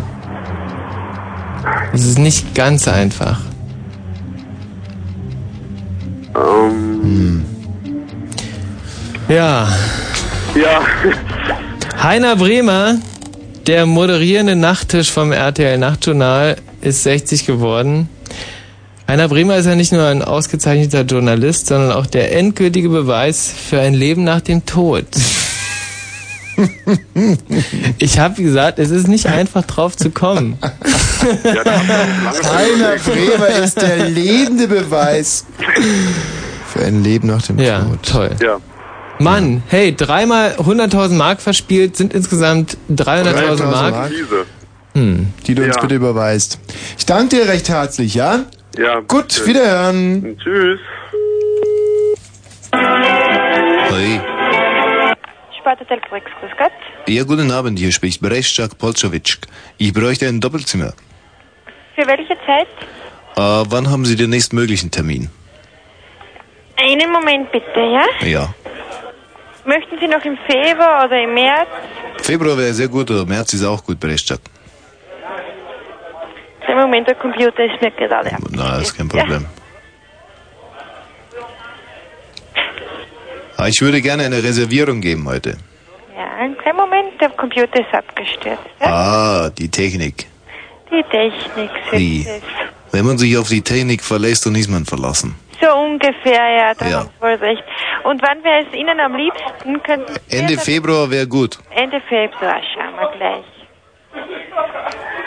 Es ist nicht ganz einfach. Ähm. Ja. Ja. Heiner Bremer, der moderierende Nachttisch vom RTL Nachtjournal, ist 60 geworden. Heiner Bremer ist ja nicht nur ein ausgezeichneter Journalist, sondern auch der endgültige Beweis für ein Leben nach dem Tod. Ich habe gesagt, es ist nicht einfach drauf zu kommen. Heiner Bremer ist der lebende Beweis für ein Leben nach dem Ja, Tod. toll. Ja. Mann, hey, dreimal 100.000 Mark verspielt, sind insgesamt 300.000 Mark. Hm. Die du uns bitte überweist. Ich danke dir recht herzlich, ja? Ja. Gut, wiederhören. Tschüss. Hoi. Spartatel Brix, grüß Gott. Ja, guten Abend, hier spricht Breszczak Polczowitsch. Ich bräuchte ein Doppelzimmer. Für welche Zeit? Äh, wann haben Sie den nächstmöglichen Termin? Einen Moment bitte, ja? Ja. Möchten Sie noch im Februar oder im März? Februar wäre sehr gut, oder März ist auch gut, Breszczak. Im Moment, der Computer ist mir gerade ab. Na, ist kein Problem. Ah, ich würde gerne eine Reservierung geben heute. Ja, kein Moment, der Computer ist abgestürzt. Ja? Ah, die Technik. Die Technik, es. Wenn man sich auf die Technik verlässt, dann ist man verlassen. So ungefähr, ja, da Ja. haben Sie wohl recht. Und wann wäre es Ihnen am liebsten? Könnten Sie Ende Februar wäre gut. Ende Februar, schauen wir gleich.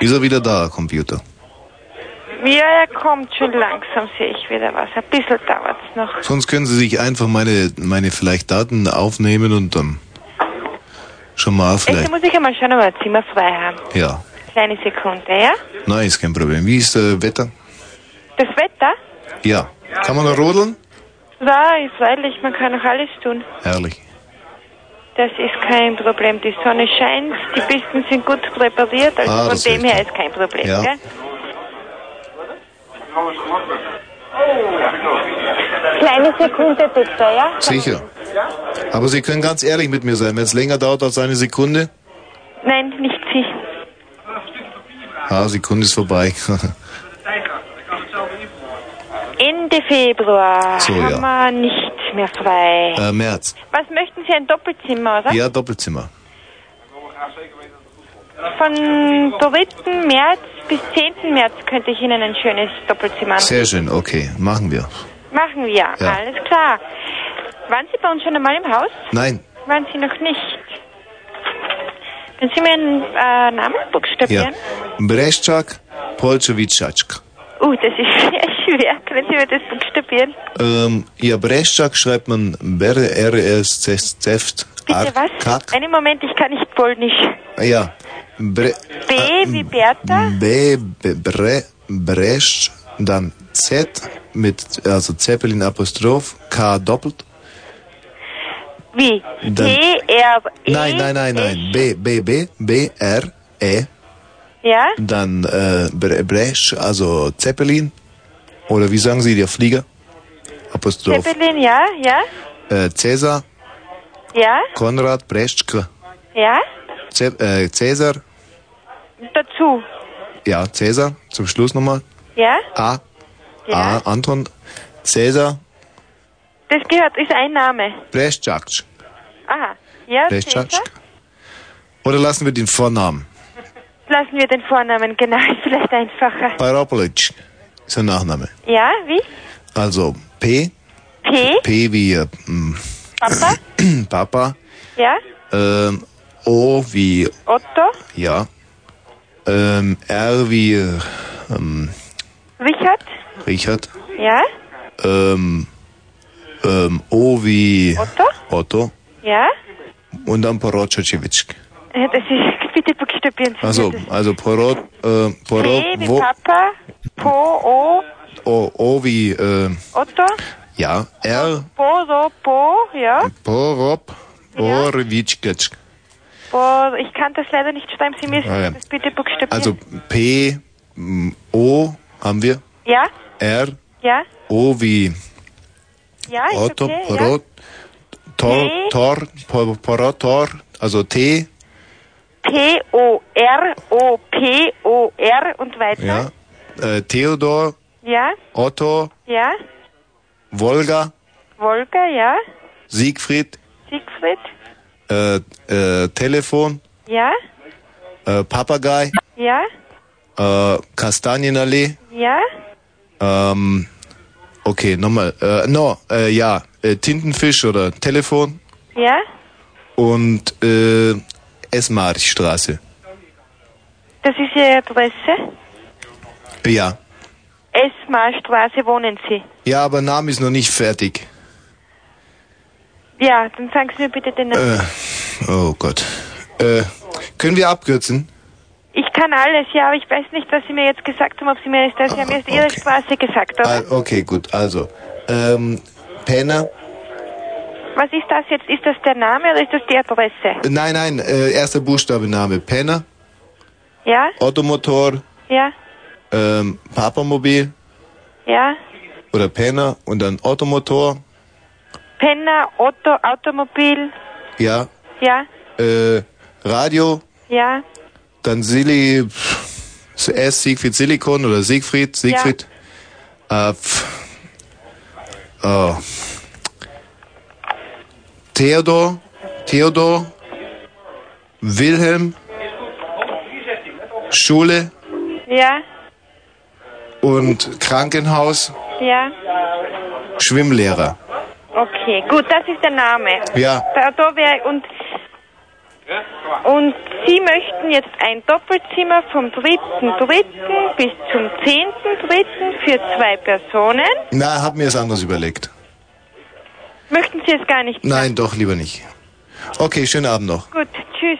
Ist er wieder da, Computer? Ja, er kommt schon langsam, sehe ich wieder was. Ein bisschen dauert's noch. Sonst können Sie sich einfach meine, meine vielleicht Daten aufnehmen und dann schon mal Jetzt vielleicht. muss ich einmal schauen, ob wir ein Zimmer frei haben. Ja, Kleine Sekunde, ja? nein, ist kein Problem. Wie ist das Wetter? Das Wetter? Ja. Kann man da rodeln? Ja, freilich, man kann noch alles tun. Herrlich. Das ist kein Problem. Die Sonne scheint, die Pisten sind gut präpariert, also Ah, von das dem her ist kein Problem, Ja. gell? Kleine Sekunde bitte, ja? Sicher. Aber Sie können ganz ehrlich mit mir sein. Wenn es länger dauert als eine Sekunde, Nein, nicht Sie. ah, Sekunde ist vorbei. <laughs> Ende Februar So, haben ja. wir nicht mehr frei. äh, März. Was möchten Sie, ein Doppelzimmer, oder? Ja, Doppelzimmer. Von 3. März bis 10. März könnte ich Ihnen ein schönes Doppelzimmer anbieten. Sehr schön, okay. Machen wir. Machen wir, Ja. alles klar. Waren Sie bei uns schon einmal im Haus? Nein. Waren Sie noch nicht? Können Sie mir einen äh, Namen Ja. buchstabieren? Breszczak Polczewitschatschk. Uh, das ist <laughs> sehr schwer. Können Sie mir das buchstabieren? Ähm, ja, Breszczak schreibt man B-R-S-Z-F. Bitte was? Einen Moment, ich kann nicht Polnisch. Ja. Bre B wie Bertha? B, B Bre, Bresch, dann Z mit, also Zeppelin Apostroph, K doppelt. Wie? Dann- T, R, E? Nein, nein, nein, nein. B, B, B, B, R, E. Ja? Dann äh, Bre Bresch, also Zeppelin. Oder wie sagen Sie, der Flieger? Apostroph. Zeppelin, ja, ja, Äh, Cäsar, ja, Konrad, Breschke. ja. Ze äh, Cäsar, Dazu. ja, Cäsar, zum Schluss nochmal. Ja? A, Ja. A, Anton, Cäsar, Das gehört, ist ein Name. Breschczak. Aha. Ja, Breschczak. Cäsar? Oder lassen wir den Vornamen? Lassen wir den Vornamen, genau, ist vielleicht einfacher. Pavlovic ist der Nachname. Ja, wie? Also P, P? P wie äh, mm, Papa? <clears throat> Papa, Ja? ähm, O wie Otto? ja, ähm, R wie äh, ähm, Richard? Richard, Ja? ähm, ähm, O wie Otto? Otto Ja? und dann Porocheciewicz. Äh, <laughs> Das ist, bitte buchstabieren Sie Also, also Porot, äh, Porot, P wie wo, Papa, Po, O, O, O wie, äh, Otto, ja, R, Po, So, Po, ja? Porop, Orwitschketsch. Po, ich kann das leider nicht schreiben, Sie müssen Ah, ja. das bitte buchstabieren. Also P, m, O haben wir, ja? R, Ja? O wie Ja, ist Otto, okay, Porot, Tor. Tor, Por- Porotor, also T, P, O, R, O, P, O, R und weiter. ja, äh, Theodor, Ja? Otto, Ja? Wolga, Wolga, ja? Siegfried, Siegfried? äh, äh, Telefon, Ja? äh, Papagei, Ja? äh, Kastanienallee, Ja? ähm, okay, nochmal, äh, no, äh, ja, äh, Tintenfisch oder Telefon Ja? und äh, Esmarchstraße. Das ist Ihre Adresse? Ja. Esmarstraße wohnen Sie. Ja, aber Name ist noch nicht fertig. Ja, dann sagen Sie mir bitte den Namen. Äh, oh Gott. Äh, können wir abkürzen? Ich kann alles, ja, aber ich weiß nicht, was Sie mir jetzt gesagt haben, ob Sie mir das, Sie haben erst Ihre Straße gesagt, oder? Ah, okay, gut. Also, ähm, Penner. Was ist das jetzt? Ist das der Name oder ist das die Adresse? Nein, nein, äh, erster Buchstabe Name. Penner, Ja? Automotor, Ja? ähm, Papamobil Ja? oder Penner und dann Automotor. Penner, Otto, Automobil, Ja. ja? Äh, Radio, Ja? dann Silly, S, Siegfried Silikon oder Siegfried, Siegfried. Äh, pff, oh. Theodor, Theodor, Wilhelm, Schule Ja? und Krankenhaus, Ja? Schwimmlehrer. Okay, gut, das ist der Name. Ja. Wär, und, und Sie möchten jetzt ein Doppelzimmer vom 3.3. bis zum 10.3. für zwei Personen. Na, hab mir was anderes überlegt. Möchten Sie es gar nicht? Nein, doch, lieber nicht. Okay, schönen Abend noch. Gut, tschüss.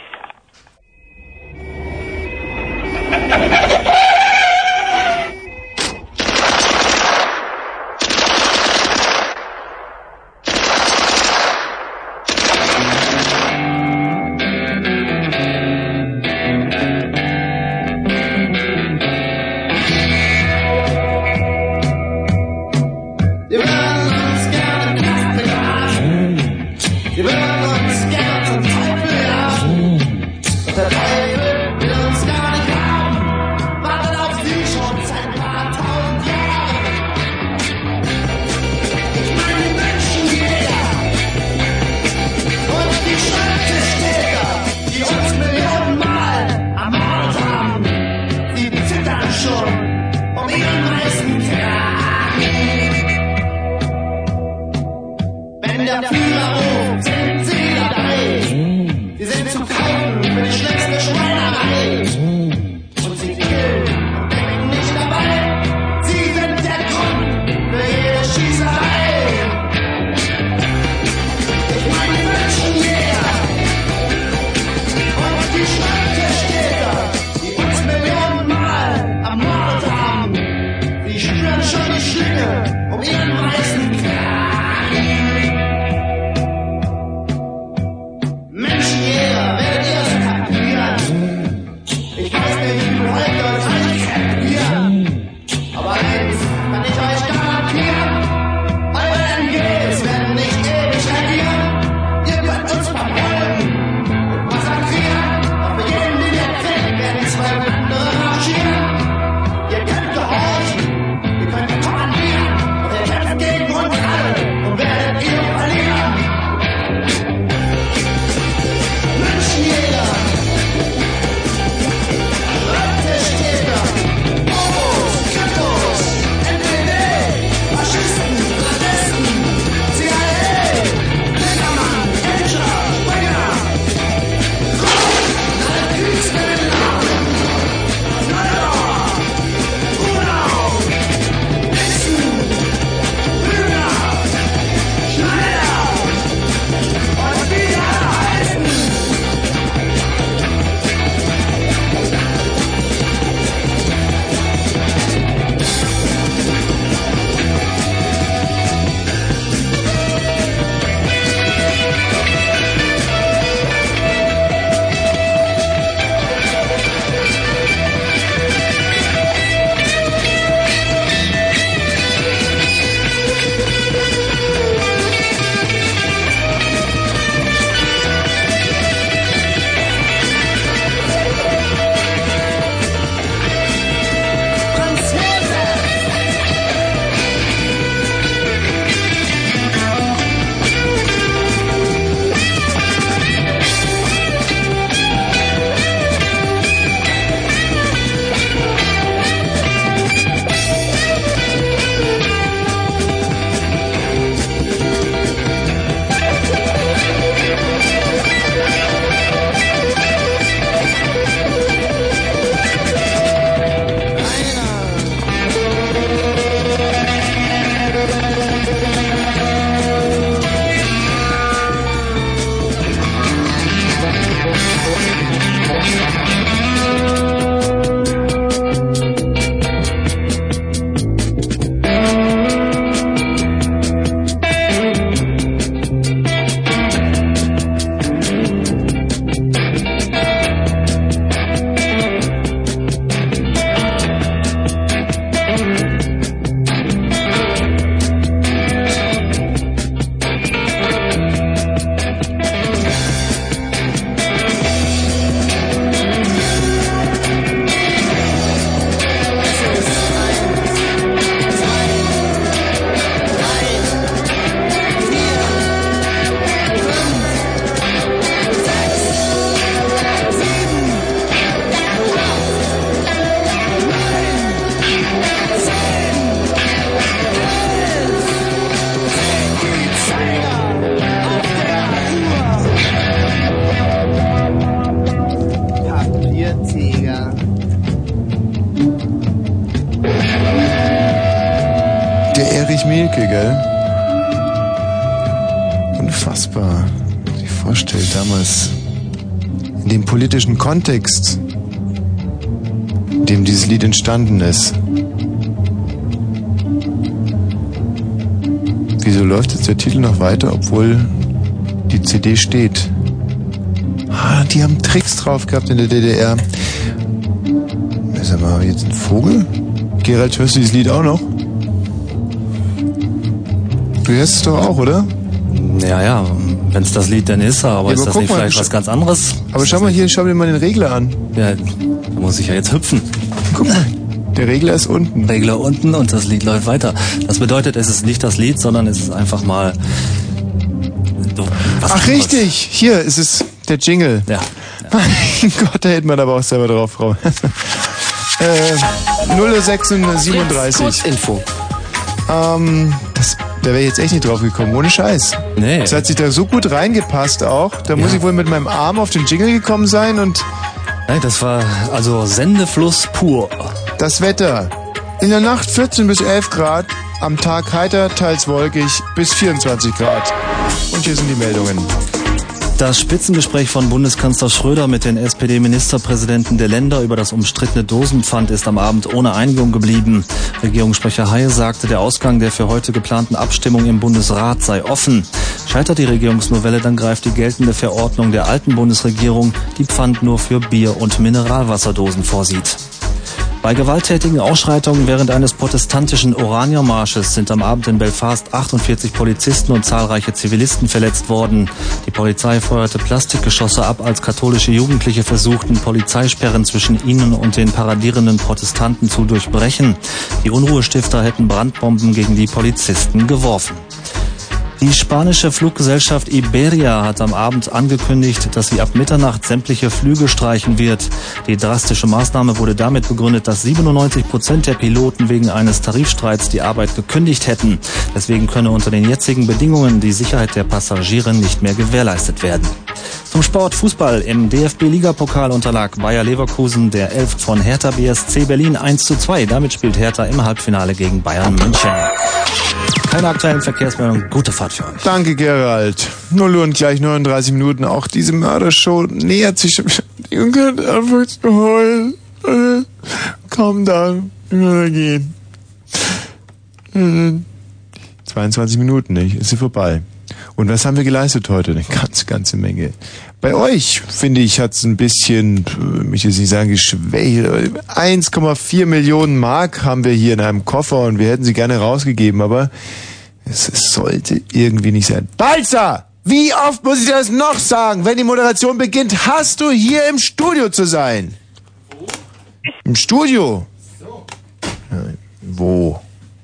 Kontext, in dem dieses Lied entstanden ist. Wieso läuft jetzt der Titel noch weiter, obwohl die CD steht? Ah, die haben Tricks drauf gehabt in der DDR. Sag mal, jetzt ein Vogel? Gerald, hörst du dieses Lied auch noch? Du hörst es doch auch, oder? Ja, ja, wenn es das Lied denn ist, aber Ja, ist aber das guck nicht mal, vielleicht was ganz anderes? Aber schau mal hier, schau dir mal den Regler an. Ja, da muss ich ja jetzt hüpfen. Guck mal, der Regler ist unten. Regler unten und das Lied läuft weiter. Das bedeutet, es ist nicht das Lied, sondern es ist einfach mal. was Ach, richtig. Hier ist es der Jingle. Ja. Mein <laughs> Gott, da hätte man aber auch selber drauf, Frau. <laughs> äh, 0637. Info. Ähm, da wäre ich jetzt echt nicht drauf gekommen, ohne Scheiß. Nee. Das hat sich da so gut reingepasst auch. Da muss ich wohl mit meinem Arm auf den Jingle gekommen sein und. Nein, das war also Sendefluss pur. Das Wetter. In der Nacht 14 bis 11 Grad, am Tag heiter, teils wolkig, bis 24 Grad. Und hier sind die Meldungen. Das Spitzengespräch von Bundeskanzler Schröder mit den SPD-Ministerpräsidenten der Länder über das umstrittene Dosenpfand ist am Abend ohne Einigung geblieben. Regierungssprecher Heil sagte, der Ausgang der für heute geplanten Abstimmung im Bundesrat sei offen. Scheitert die Regierungsnovelle, dann greift die geltende Verordnung der alten Bundesregierung, die Pfand nur für Bier- und Mineralwasserdosen vorsieht. Bei gewalttätigen Ausschreitungen während eines protestantischen Oraniermarsches sind am Abend in Belfast 48 Polizisten und zahlreiche Zivilisten verletzt worden. Die Polizei feuerte Plastikgeschosse ab, als katholische Jugendliche versuchten, Polizeisperren zwischen ihnen und den paradierenden Protestanten zu durchbrechen. Die Unruhestifter hätten Brandbomben gegen die Polizisten geworfen. Die spanische Fluggesellschaft Iberia hat am Abend angekündigt, dass sie ab Mitternacht sämtliche Flüge streichen wird. Die drastische Maßnahme wurde damit begründet, dass 97 Prozent der Piloten wegen eines Tarifstreits die Arbeit gekündigt hätten. Deswegen könne unter den jetzigen Bedingungen die Sicherheit der Passagiere nicht mehr gewährleistet werden. Zum Sport Fußball. Im DFB-Ligapokal unterlag Bayer Leverkusen der Elf von Hertha BSC Berlin 1 zu 2. Damit spielt Hertha im Halbfinale gegen Bayern München. Keine aktuellen Verkehrsmeldungen. Gute Fahrt für euch. Danke, Gerald. 0 Uhr und gleich 39 Minuten. Auch diese Mördershow nähert sich. Ihr könnt einfach zu heulen. Äh, Komm dann. Wir gehen. Äh, 22 Minuten, nicht? Ist sie vorbei. Und was haben wir geleistet heute? Eine ganze, ganze Menge. Bei euch, finde ich, hat es ein bisschen, äh, ich will nicht sagen, geschwächt. 1,4 Millionen Mark haben wir hier in einem Koffer und wir hätten sie gerne rausgegeben, aber es, sollte irgendwie nicht sein. Balzer! Wie oft muss ich das noch sagen? Wenn die Moderation beginnt, hast du hier im Studio zu sein. Im Studio? Ja, wo?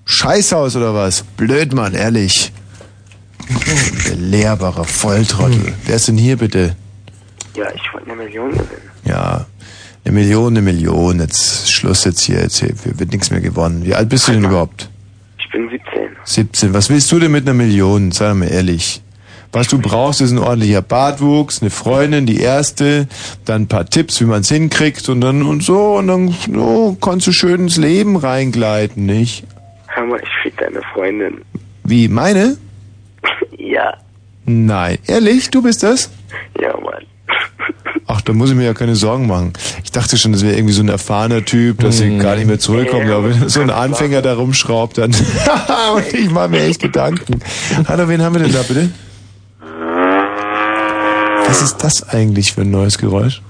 Scheißhaus oder was? Blöd, Mann, ehrlich. Belehrbarer Volltrottel. Wer ist denn hier bitte? Ja, ich wollte eine Million gewinnen. Ja, eine Million, eine Million. Jetzt Schluss jetzt hier. Jetzt hier wird nichts mehr gewonnen. Wie alt bist du denn überhaupt? Ich bin 17. 17. Was willst du denn mit einer Million? Sei mal ehrlich. Was du brauchst, ist ein ordentlicher Bartwuchs, eine Freundin, die erste, dann ein paar Tipps, wie man es hinkriegt und dann und so und dann so kannst du schön ins Leben reingleiten, nicht? Hör mal, ich fick deine Freundin. Wie, meine? <laughs> Ja, Nein. Ehrlich? Du bist das? ja, Mann. Ach, da muss ich mir ja keine Sorgen machen. Ich dachte schon, das wäre irgendwie so ein erfahrener Typ, dass sie gar nicht mehr zurückkommen. Aber wenn so ein Anfänger da rumschraubt, dann... <laughs> und ich mache mir echt Gedanken. Hallo, wen haben wir denn da bitte? Was ist das eigentlich für ein neues Geräusch?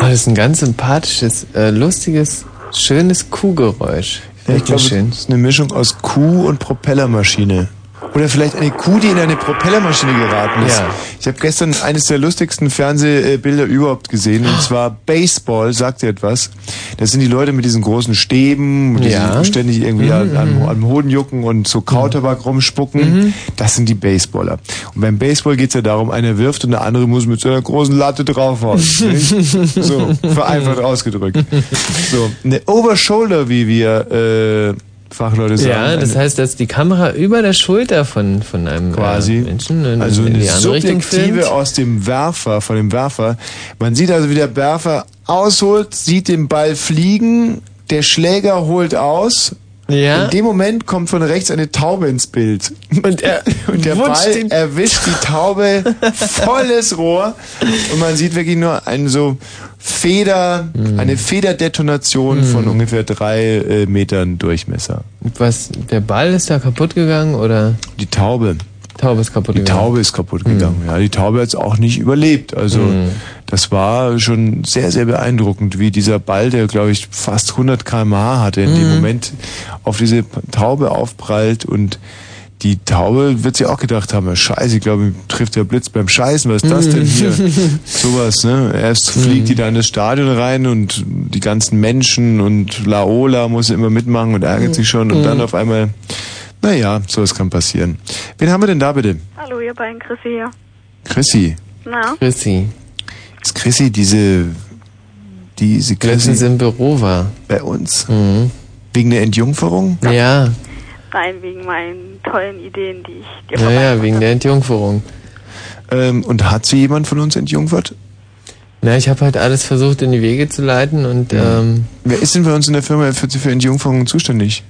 Das ist ein ganz sympathisches, äh, lustiges, schönes Kuhgeräusch. Ja, ich glaube, schön. das ist eine Mischung aus Kuh und Propellermaschine. Oder vielleicht eine Kuh, die in eine Propellermaschine geraten ist. Ja. Ich habe gestern eines der lustigsten Fernsehbilder überhaupt gesehen. Und zwar Baseball, sagt ihr etwas? Das sind die Leute mit diesen großen Stäben, die Ja. ständig irgendwie Mhm, an, an, mhm. am Hoden jucken und so Kautabak rumspucken. Das sind die Baseballer. Und beim Baseball geht's ja darum, einer wirft und der andere muss mit so einer großen Latte draufhauen. <laughs> so, vereinfacht ausgedrückt. <laughs> So, eine Overshoulder, wie wir äh, Fachleute sagen. Ja, das heißt, dass die Kamera über der Schulter von, von einem quasi. äh, Menschen in, also in eine die andere Richtung filmt. Aus dem Werfer, von dem Werfer. Man sieht also, wie der Werfer ausholt, sieht den Ball fliegen, der Schläger holt aus. Ja. In dem Moment kommt von rechts eine Taube ins Bild. Und, er <laughs> und der Ball erwischt die Taube volles Rohr. Und man sieht wirklich nur einen so Feder, Hm. eine Federdetonation von ungefähr drei äh, Metern Durchmesser. Was, der Ball ist da kaputt gegangen oder? Die Taube. Taube ist kaputt Die gegangen. Taube ist kaputt gegangen. Ja, die Taube hat es auch nicht überlebt. Also Mhm. das war schon sehr, sehr beeindruckend, wie dieser Ball, der glaube ich fast 100 km/h hatte, in dem Mhm. Moment auf diese Taube aufprallt und die Taube wird sich auch gedacht haben, scheiße, ich glaube, trifft der Blitz beim Scheißen, was ist das denn hier? Sowas, ne? Erst fliegt die da in das Stadion rein und die ganzen Menschen und Laola muss immer mitmachen und ärgert sich schon und dann auf einmal, naja, sowas kann passieren. Wen haben wir denn da bitte? Hallo, ihr beiden, Chrissy hier. Chrissy. Na? Chrissy. Ist Chrissy diese, diese Letztens Chrissy im Büro war. bei uns? Mhm. Wegen der Entjungferung? Ja, Nein, wegen meinen tollen Ideen, die ich dir ja, ja, vorbeigebracht wegen der Entjungferung. Ähm, und hat sie jemand von uns entjungfert? Na, ich habe halt alles versucht in die Wege zu leiten und ähm, Wer ist denn bei uns in der Firma für, für Entjungferung zuständig?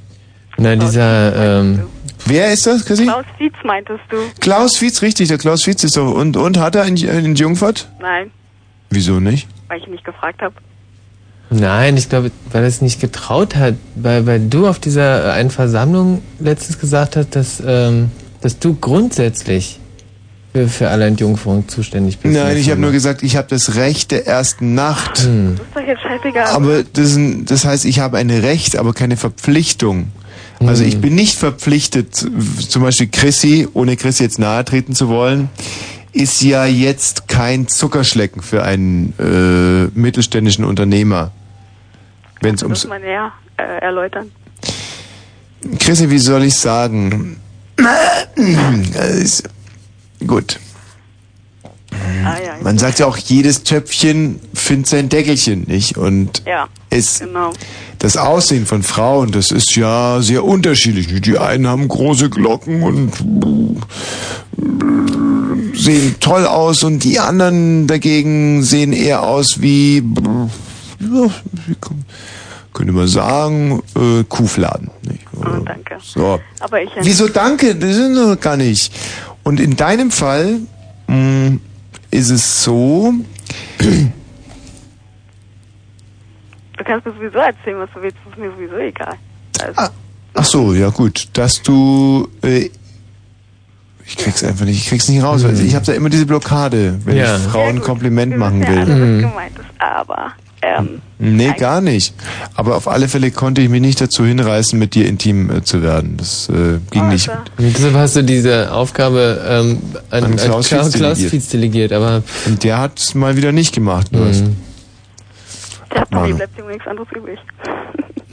Na dieser ähm, Wer ist das, Chrissy? Klaus Fietz meintest du? Klaus Fietz, richtig, der Klaus Fietz ist doch. Und, und hat er ent- entjungfert? Nein, Wieso nicht? weil ich ihn nicht gefragt habe. Nein, ich glaube, weil er es nicht getraut hat, weil, weil du auf dieser äh, einen Versammlung letztens gesagt hast, dass, ähm, dass du grundsätzlich für, für alle Entjungferung zuständig bist. Nein, ich habe nur gesagt, ich habe das Recht der ersten Nacht. Hm. Das ist doch jetzt scheißegal. Aber das, das heißt, ich habe ein Recht, aber keine Verpflichtung. Also ich bin nicht verpflichtet, zum Beispiel Chrissy, ohne Chrissy jetzt nahe treten zu wollen, ist ja jetzt kein Zuckerschlecken für einen äh, mittelständischen Unternehmer. Wenn es das muss ums man näher äh, erläutern. Chrissy, wie soll ich sagen? Es <clears throat> ist- Gut. Ah, ja, Man sagt ja auch, jedes Töpfchen findet sein Deckelchen, nicht? Und ja, es, genau. das Aussehen von Frauen, das ist ja sehr unterschiedlich. Die einen haben große Glocken und sehen toll aus und die anderen dagegen sehen eher aus wie, ja, könnte man sagen, äh, Kuhfladen. Nicht? Oh, danke. So. Aber ich Wieso danke? Das ist doch gar nicht. Und in deinem Fall mh, ist es so, Du kannst mir sowieso erzählen, was du willst. Das ist mir sowieso egal. Also, ach so, ja gut, dass du, äh, ich krieg's einfach nicht, ich krieg's nicht raus, weil ich habe da immer diese Blockade, wenn Ja. ich Frauen ein Kompliment machen ja, will. alles, was gemeint ist. Aber, ähm, Nee, gar nicht. Aber auf alle Fälle konnte ich mich nicht dazu hinreißen, mit dir intim äh, zu werden. Das äh, ging nicht. Und deshalb hast du diese Aufgabe ähm, an, An an Klaus Klaus, Fietz Klaus delegiert. Delegiert, aber Und der hat mal wieder nicht gemacht, hat Manu. mir bleibt ihm nichts anderes übrig.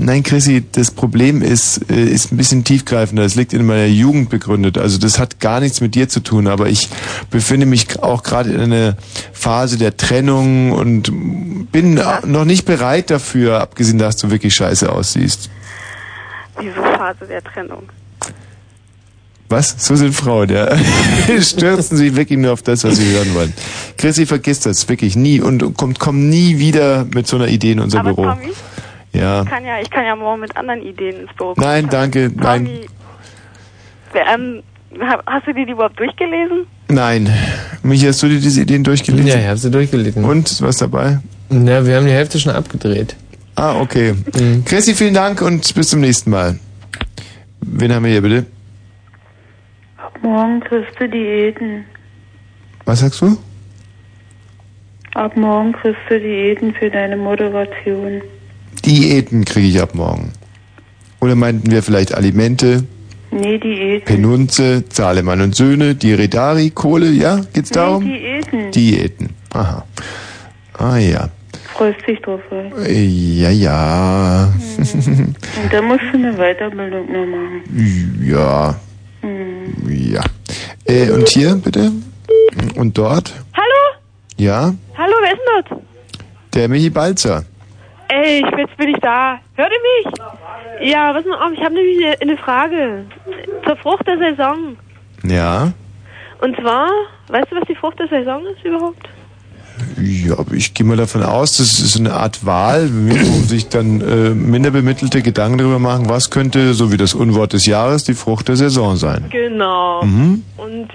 Nein, Chrissy, das Problem ist, äh, ist ein bisschen tiefgreifender. Es liegt in meiner Jugend begründet. Also das hat gar nichts mit dir zu tun. Aber ich befinde mich auch gerade in einer Phase der Trennung und bin noch nicht bereit dafür, abgesehen, dass du wirklich scheiße aussiehst. Diese Phase der Trennung. Was? So sind Frauen, ja. <laughs> Stürzen sich wirklich nur auf das, was sie hören wollen. Chrissy, vergiss das wirklich nie und kommt komm nie wieder mit so einer Idee in unser Aber Büro. Tommy, Ja. ich kann ja, ich kann ja morgen mit anderen Ideen ins Büro kommen. Nein, danke, nein. Ähm, ha- hast du die überhaupt durchgelesen? Nein. Michi, hast du dir diese Ideen durchgelesen? Ja, ich habe sie durchgelesen. Und, was dabei? Na, wir haben die Hälfte schon abgedreht. Ah, okay. Mhm. Chrissy, vielen Dank und bis zum nächsten Mal. Wen haben wir hier bitte? Morgen kriegst du Diäten. Was sagst du? Ab morgen kriegst du Diäten für deine Moderation. Diäten kriege ich ab morgen. Oder meinten wir vielleicht Alimente, Nee, Diäten. Penunze, Zahlemann und Söhne, Diredari, Kohle, ja? Geht's darum? Nee, Diäten. Diäten. Aha. Ah ja. Freust dich drauf. Äh, Ja, ja. Und dann musst du eine Weiterbildung noch machen. ja. Hm. Ja. Äh, und hier bitte? Und dort? Hallo? Ja? Hallo, wer ist denn das? Der Michi Balzer. Ey, jetzt bin ich da. Hört ihr mich? Ja, was mal auf, ich habe nämlich eine, eine Frage zur Frucht der Saison. Ja. Und zwar, weißt du, was die Frucht der Saison ist überhaupt? Ja, aber ich gehe mal davon aus, das ist eine Art Wahl, wo sich dann äh, Minderbemittelte Gedanken darüber machen, was könnte, so wie das Unwort des Jahres, die Frucht der Saison sein. Genau. Mhm. Und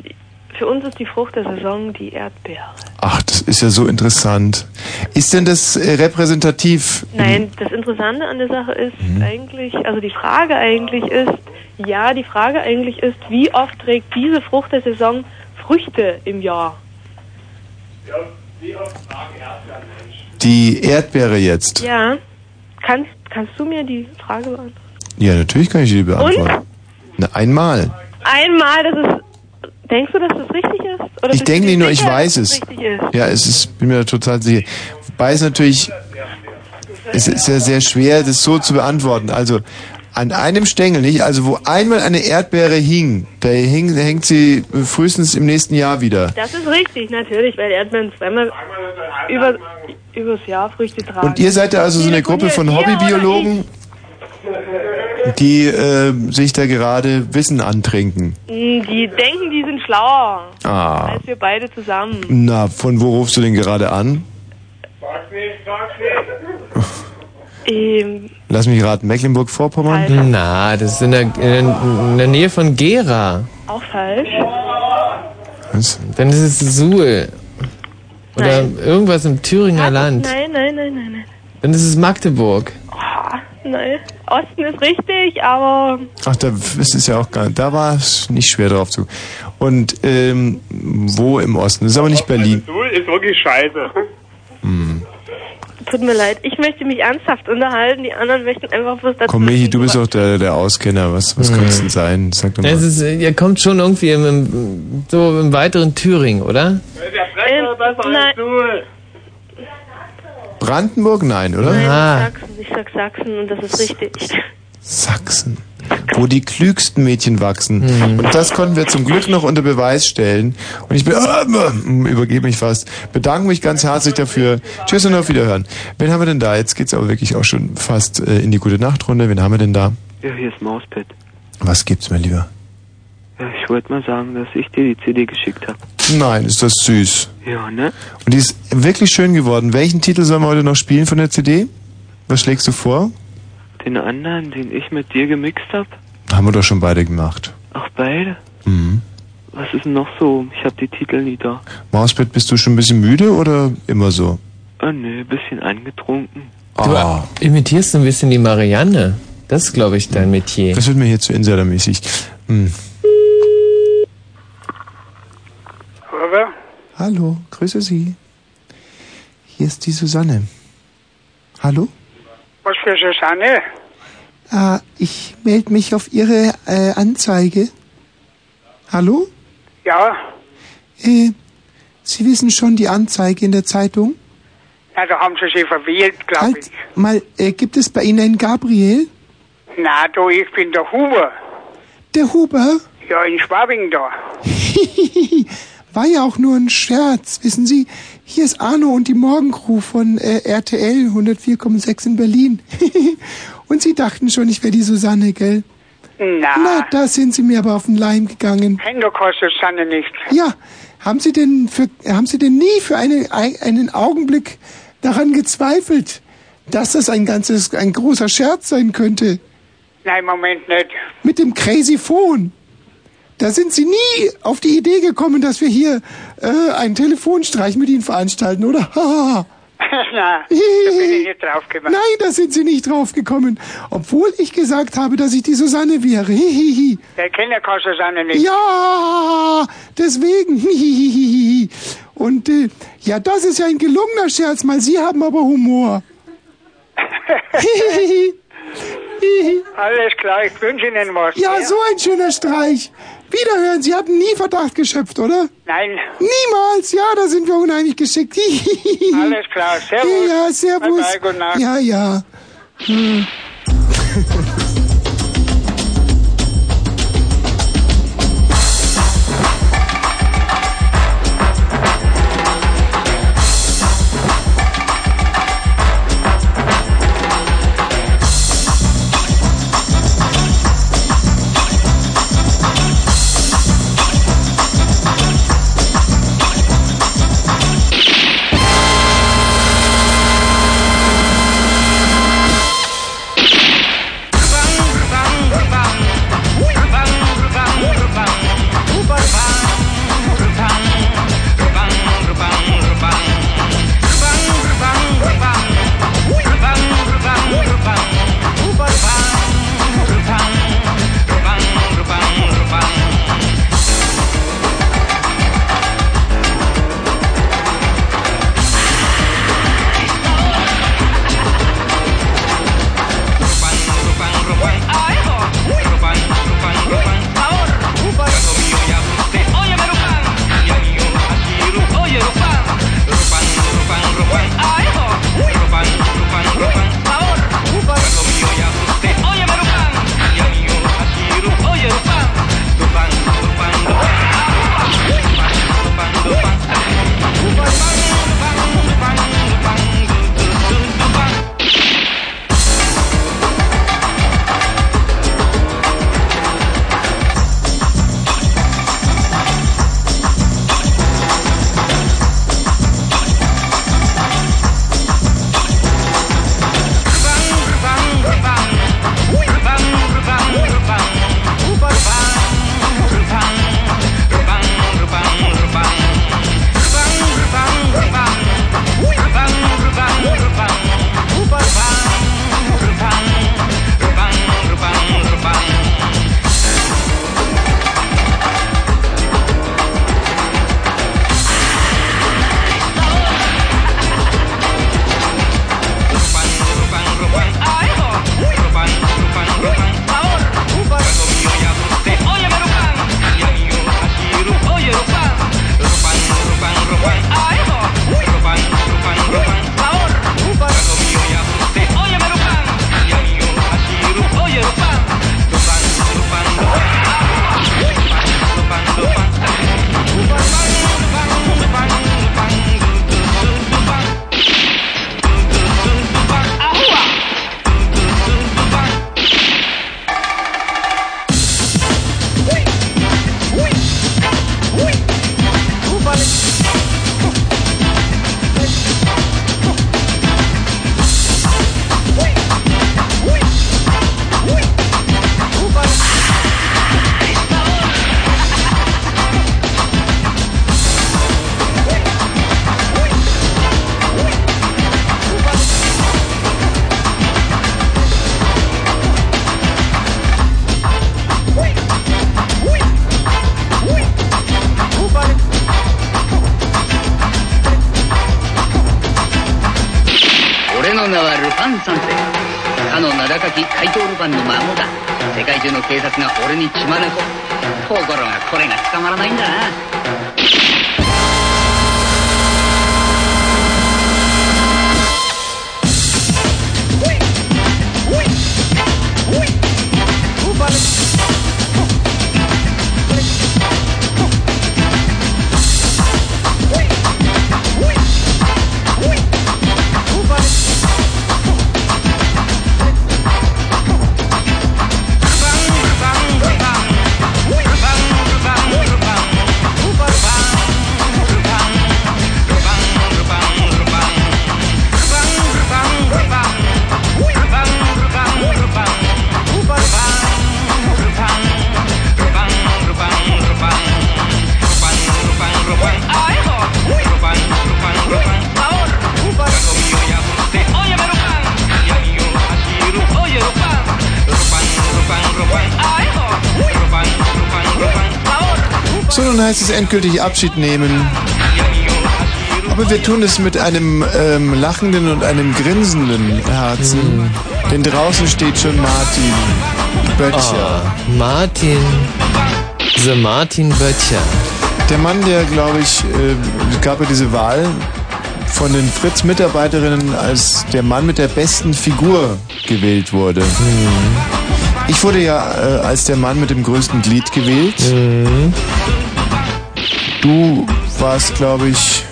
für uns ist die Frucht der Saison die Erdbeere. Ach, das ist ja so interessant. Ist denn das äh, repräsentativ? Nein, das Interessante an der Sache ist Mhm. eigentlich, also die Frage eigentlich ist, ja, die Frage eigentlich ist, wie oft trägt diese Frucht der Saison Früchte im Jahr? Die Erdbeere jetzt. Ja. Kannst, kannst du mir die Frage beantworten? Ja, natürlich kann ich die beantworten. Na, einmal. Einmal, das ist. Denkst du, dass das richtig ist? Oder Ich denke nicht nur, ich sicher, weiß es. Ja, es ist, bin mir da total sicher. Wobei es natürlich, es ist ja sehr schwer, das so zu beantworten. Also, an einem Stängel nicht, also wo einmal eine Erdbeere hing, da hing, hängt sie frühestens im nächsten Jahr wieder. Das ist richtig, natürlich, weil Erdbeeren zweimal über, übers Jahr Früchte tragen. Und ihr seid ja also so eine Gruppe von Hobbybiologen, die äh, sich da gerade Wissen antrinken. Mm, Die denken, die sind schlauer Ah. als wir beide zusammen. Na, von wo rufst du denn gerade an? Ähm, Lass mich raten, Mecklenburg-Vorpommern? Na, das ist in der, in der Nähe von Gera. auch falsch. Was? Dann ist es Suhl. Oder irgendwas im Thüringer Land. Nein, nein, nein, nein, nein. Dann ist es Magdeburg. Nein. Osten ist richtig, aber Ach, da ist es ja auch gar nicht. Da war es nicht schwer drauf zu. Und ähm, wo im Osten? Das ist aber nicht Berlin. Suhl ist wirklich scheiße. Hm. tut mir leid. Ich möchte mich ernsthaft unterhalten, die anderen möchten einfach was dazu. Komm, Michi, du bist doch der, der Auskenner. Was, was könnte es denn sein? Sag doch mal. Es ist, ihr kommt schon irgendwie im, im, so im weiteren Thüringen, oder? Ähm, nein, Brandenburg? Nein, oder? nein, Ah. Sachsen. Ich sag Sachsen und das ist richtig. Sachsen. Wo die klügsten Mädchen wachsen. Und das konnten wir zum Glück noch unter Beweis stellen. Und ich bin, äh, übergebe mich fast, bedanke mich ganz herzlich dafür. Tschüss und auf Wiederhören. Wen haben wir denn da? Jetzt geht's aber wirklich auch schon fast äh, in die gute Nachtrunde. Wen haben wir denn da? Ja, hier ist Mauspad. Was gibt's, mein Lieber? Ja, ich wollte mal sagen, dass ich dir die CD geschickt habe. Nein, ist das süß. Ja, ne? Und die ist wirklich schön geworden. Welchen Titel sollen wir heute noch spielen von der CD? Was schlägst du vor? Den anderen, den ich mit dir gemixt hab? Haben wir doch schon beide gemacht. Ach, beide? Mhm. Was ist denn noch so? Ich hab die Titel nie da. Mauspad, bist du schon ein bisschen müde oder immer so? Ah, nö, bisschen angetrunken. Du imitierst ein bisschen die Marianne. Das ist, glaube ich, dein Metier. Das wird mir hier zu insidermäßig. Hm. Oder? Hallo, grüße Sie. Hier ist die Susanne. Hallo? Was für Susanne? Ah, ich melde mich auf Ihre äh, Anzeige. Hallo? Ja, Äh, Sie wissen schon die Anzeige in der Zeitung? na, da haben sie sich verwählt, glaube Halt, ich. mal, äh, gibt es bei Ihnen einen Gabriel? Na, du, ich bin der Huber. Der Huber? Ja, in Schwabing da. <laughs> War ja auch nur ein Scherz, wissen Sie? Hier ist Arno und die Morgencrew von äh, RTL 104,6 in Berlin. <laughs> und Sie dachten schon, ich wäre die Susanne, gell? Na, Na, da sind Sie mir aber auf den Leim gegangen. du keine Susanne nicht. Ja, haben Sie denn für, haben Sie denn nie für eine, einen Augenblick daran gezweifelt, dass das ein ganzes, ein großer Scherz sein könnte? Nein, Moment nicht. Mit dem Crazy Phone. Da sind Sie nie auf die Idee gekommen, dass wir hier äh, einen Telefonstreich mit Ihnen veranstalten, oder? <laughs> Na, da bin ich nicht <laughs> drauf gekommen. Nein, da sind Sie nicht drauf gekommen. Obwohl ich gesagt habe, dass ich die Susanne wäre. Hihihi. Der kennt ja keine Susanne nicht. Ja, deswegen. Hihihihi. Und äh, ja, das ist ja ein gelungener Scherz, mal Sie haben aber Humor. <laughs> Alles klar, ich wünsche Ihnen was. Ja, so ein schöner Streich. Wiederhören, Sie hatten nie Verdacht geschöpft, oder? Nein. Niemals, ja, da sind wir unheimlich geschickt. <laughs> Alles klar, servus. Ja, servus. Bye, bye, gute Nacht. Ja, ja. Hm. Endgültig Abschied nehmen. Aber wir tun es mit einem ähm, lachenden und einem grinsenden Herzen. Denn draußen steht schon Martin Böttcher. Oh, Martin. The Martin Böttcher. Der Mann, der, glaube ich, äh, gab ja diese Wahl von den Fritz-Mitarbeiterinnen als der Mann mit der besten Figur gewählt wurde. Ich wurde ja äh, als der Mann mit dem größten Glied gewählt. Du warst, glaube ich.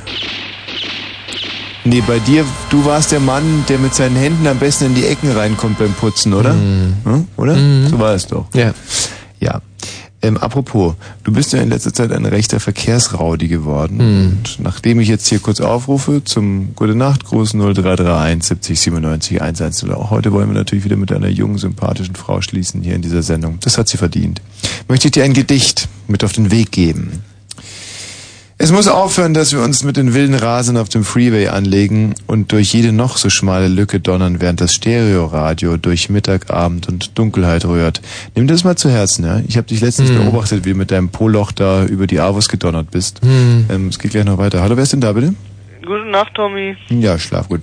Nee, bei dir, du warst der Mann, der mit seinen Händen am besten in die Ecken reinkommt beim Putzen, oder? Hm? Oder? So war es doch. Ja. Ja. Ähm, apropos, du bist ja in letzter Zeit ein rechter Verkehrsraudi geworden. Mhm. Und nachdem ich jetzt hier kurz aufrufe zum Gute Nacht Gruß 0331 70 97 110. Auch heute wollen wir natürlich wieder mit einer jungen, sympathischen Frau schließen hier in dieser Sendung. Das hat sie verdient. Möchte ich dir ein Gedicht mit auf den Weg geben. Es muss aufhören, dass wir uns mit den wilden Rasen auf dem Freeway anlegen und durch jede noch so schmale Lücke donnern, während das Stereoradio durch Mittag, Abend und Dunkelheit rührt. Nimm das mal zu Herzen, ja? Ich habe dich letztens Hm. beobachtet, wie du mit deinem Poloch da über die Avus gedonnert bist. Hm. Ähm, es geht gleich noch weiter. Hallo, wer ist denn da bitte? Gute Nacht, Tommy. Ja, schlaf gut.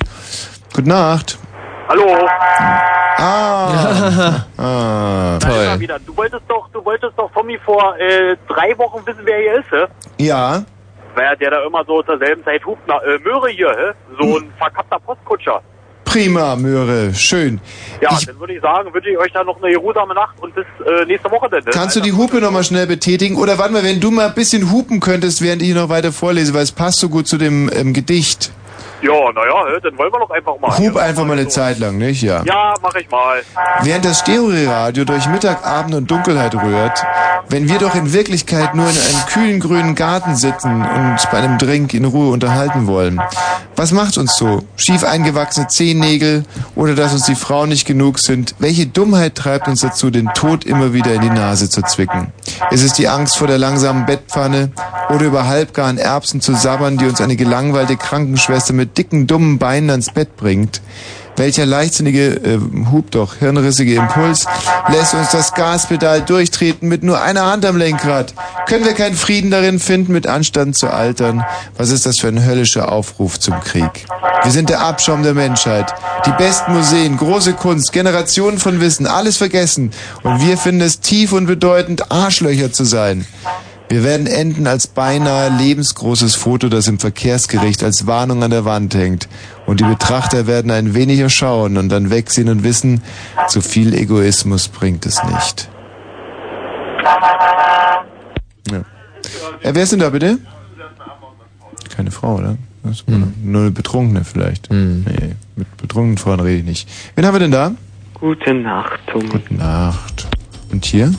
Gute Nacht. Hallo. Ah. ah. Wieder. Du wolltest doch, du wolltest doch Tommy vor äh, drei Wochen wissen, wer hier ist, hä? Ja. Naja, der da immer so zur selben Zeit hupt, na, äh, Möhre hier, hä? So ein verkappter Postkutscher. Prima, Möhre. Schön. Ja, dann würde ich sagen, wünsche ich euch dann noch eine geruhsame Nacht und bis äh, nächste Woche dann. ne? Kannst du die Hupe nochmal schnell betätigen? Oder warte mal, wenn du mal ein bisschen hupen könntest, während ich noch weiter vorlese, weil es passt so gut zu dem ähm, Gedicht. Ja, naja, dann wollen wir doch einfach mal. Hup einfach mal eine Zeit lang, nicht? Ja. Ja, mach ich mal. Während das Stereoradio durch Mittag, Abend und Dunkelheit rührt, wenn wir doch in Wirklichkeit nur in einem kühlen grünen Garten sitzen und bei einem Drink in Ruhe unterhalten wollen. Was macht uns so? Schief eingewachsene Zehennägel oder dass uns die Frauen nicht genug sind? Welche Dummheit treibt uns dazu, den Tod immer wieder in die Nase zu zwicken? Ist es die Angst vor der langsamen Bettpfanne oder über halbgaren Erbsen zu sabbern, die uns eine gelangweilte Krankenschwester mit dicken, dummen Beinen ans Bett bringt? Welcher leichtsinnige, äh, hub doch, hirnrissige Impuls lässt uns das Gaspedal durchtreten mit nur einer Hand am Lenkrad? Können wir keinen Frieden darin finden, mit Anstand zu altern? Was ist das für ein höllischer Aufruf zum Krieg? Wir sind der Abschaum der Menschheit. Die besten Museen, große Kunst, Generationen von Wissen, alles vergessen. Und wir finden es tief und bedeutend, Arschlöcher zu sein. Wir werden enden als beinahe lebensgroßes Foto, das im Verkehrsgericht als Warnung an der Wand hängt. Und die Betrachter werden ein wenig erschauen und dann wegsehen und wissen, zu viel Egoismus bringt es nicht. Ja. Äh, wer ist denn da bitte? Keine Frau, oder? Das ist Nur eine Betrunkene vielleicht. Nee, mit betrunkenen Frauen rede ich nicht. Wen haben wir denn da? Gute Nacht, Tommy. Gute Nacht. Und hier?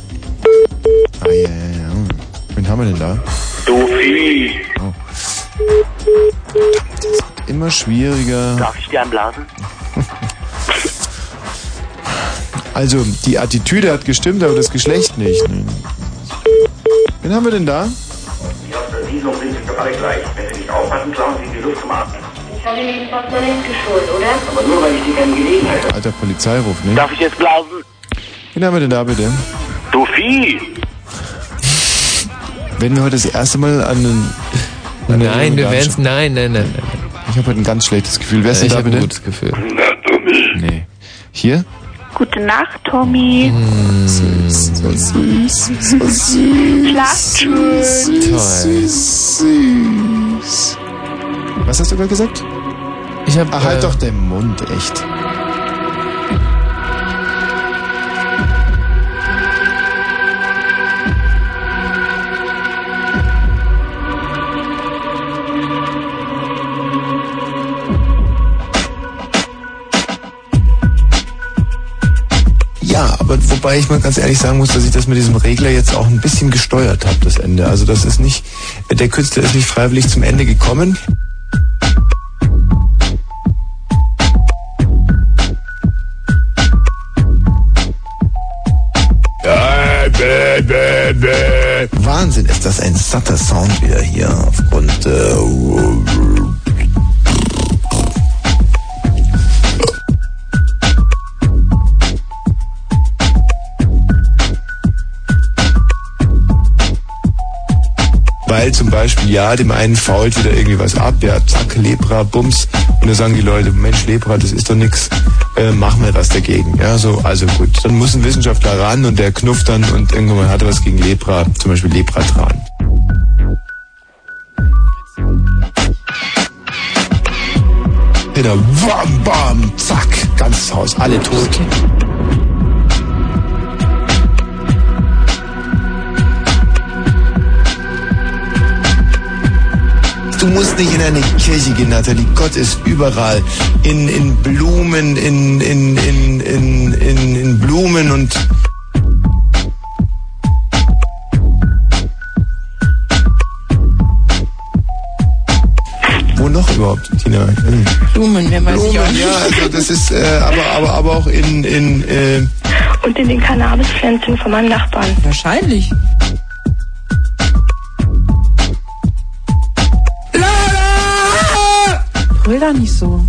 Ah, ja, ja, ja. Wen haben wir denn da? Sophie. Oh. Immer schwieriger. Darf ich dir anblasen? <laughs> Also, die Attitüde hat gestimmt, aber das Geschlecht nicht. Wen haben wir denn da? Sie so sind Sie doch alle gleich. Wenn Sie nicht aufpassen, klauen Sie die Luft zum Atmen. Ich habe Ihnen Portemonnaie gestohlen, oder? Aber nur, weil ich dir keine Gelegenheit habe. Alter Polizeiruf, ne? Darf ich jetzt blasen? Wen haben wir denn da bitte? Sophie. Werden wir heute das erste Mal an den... an Nein, wir Garten werden's, sch- nein, nein, nein, nein. Ich habe heute ein ganz schlechtes Gefühl. Wer ist denn ich da habe bitte? ein gutes Gefühl. Nee. hier? Gute Nacht, Tommy. Süß, so süß, so süß. Schlaft schön. Toll. Süß. Was hast du gerade gesagt? Ich hab, Ach, halt äh, doch den Mund, echt. Ja, aber wobei ich mal ganz ehrlich sagen muss, dass ich das mit diesem Regler jetzt auch ein bisschen gesteuert habe, das Ende. Also das ist nicht, der Künstler ist nicht freiwillig zum Ende gekommen. Wahnsinn, ist das ein satter Sound wieder hier aufgrund äh, Weil zum Beispiel, ja, dem einen fault wieder irgendwie was ab, ja, zack, Lepra, Bums. Und dann sagen die Leute, Mensch, Lepra, das ist doch nix, äh, machen wir was dagegen. Ja, so, also gut. Dann muss ein Wissenschaftler ran und der knufft dann und irgendwann hat er was gegen Lepra, zum Beispiel Lepratran. Wieder wam, bam, zack, ganzes Haus, alle tot. Du musst nicht in eine Kirche gehen, Nathalie. Gott ist überall. In, in Blumen, in, in, in, in, in, in Blumen und Wo noch überhaupt, Tina? Hm. Blumen, wer weiß ich auch Blumen, nicht. ja, also das ist, äh, aber, aber, aber auch in, in, äh, Und in den Cannabispflänzchen von meinem Nachbarn. Wahrscheinlich. Brüll doch nicht so.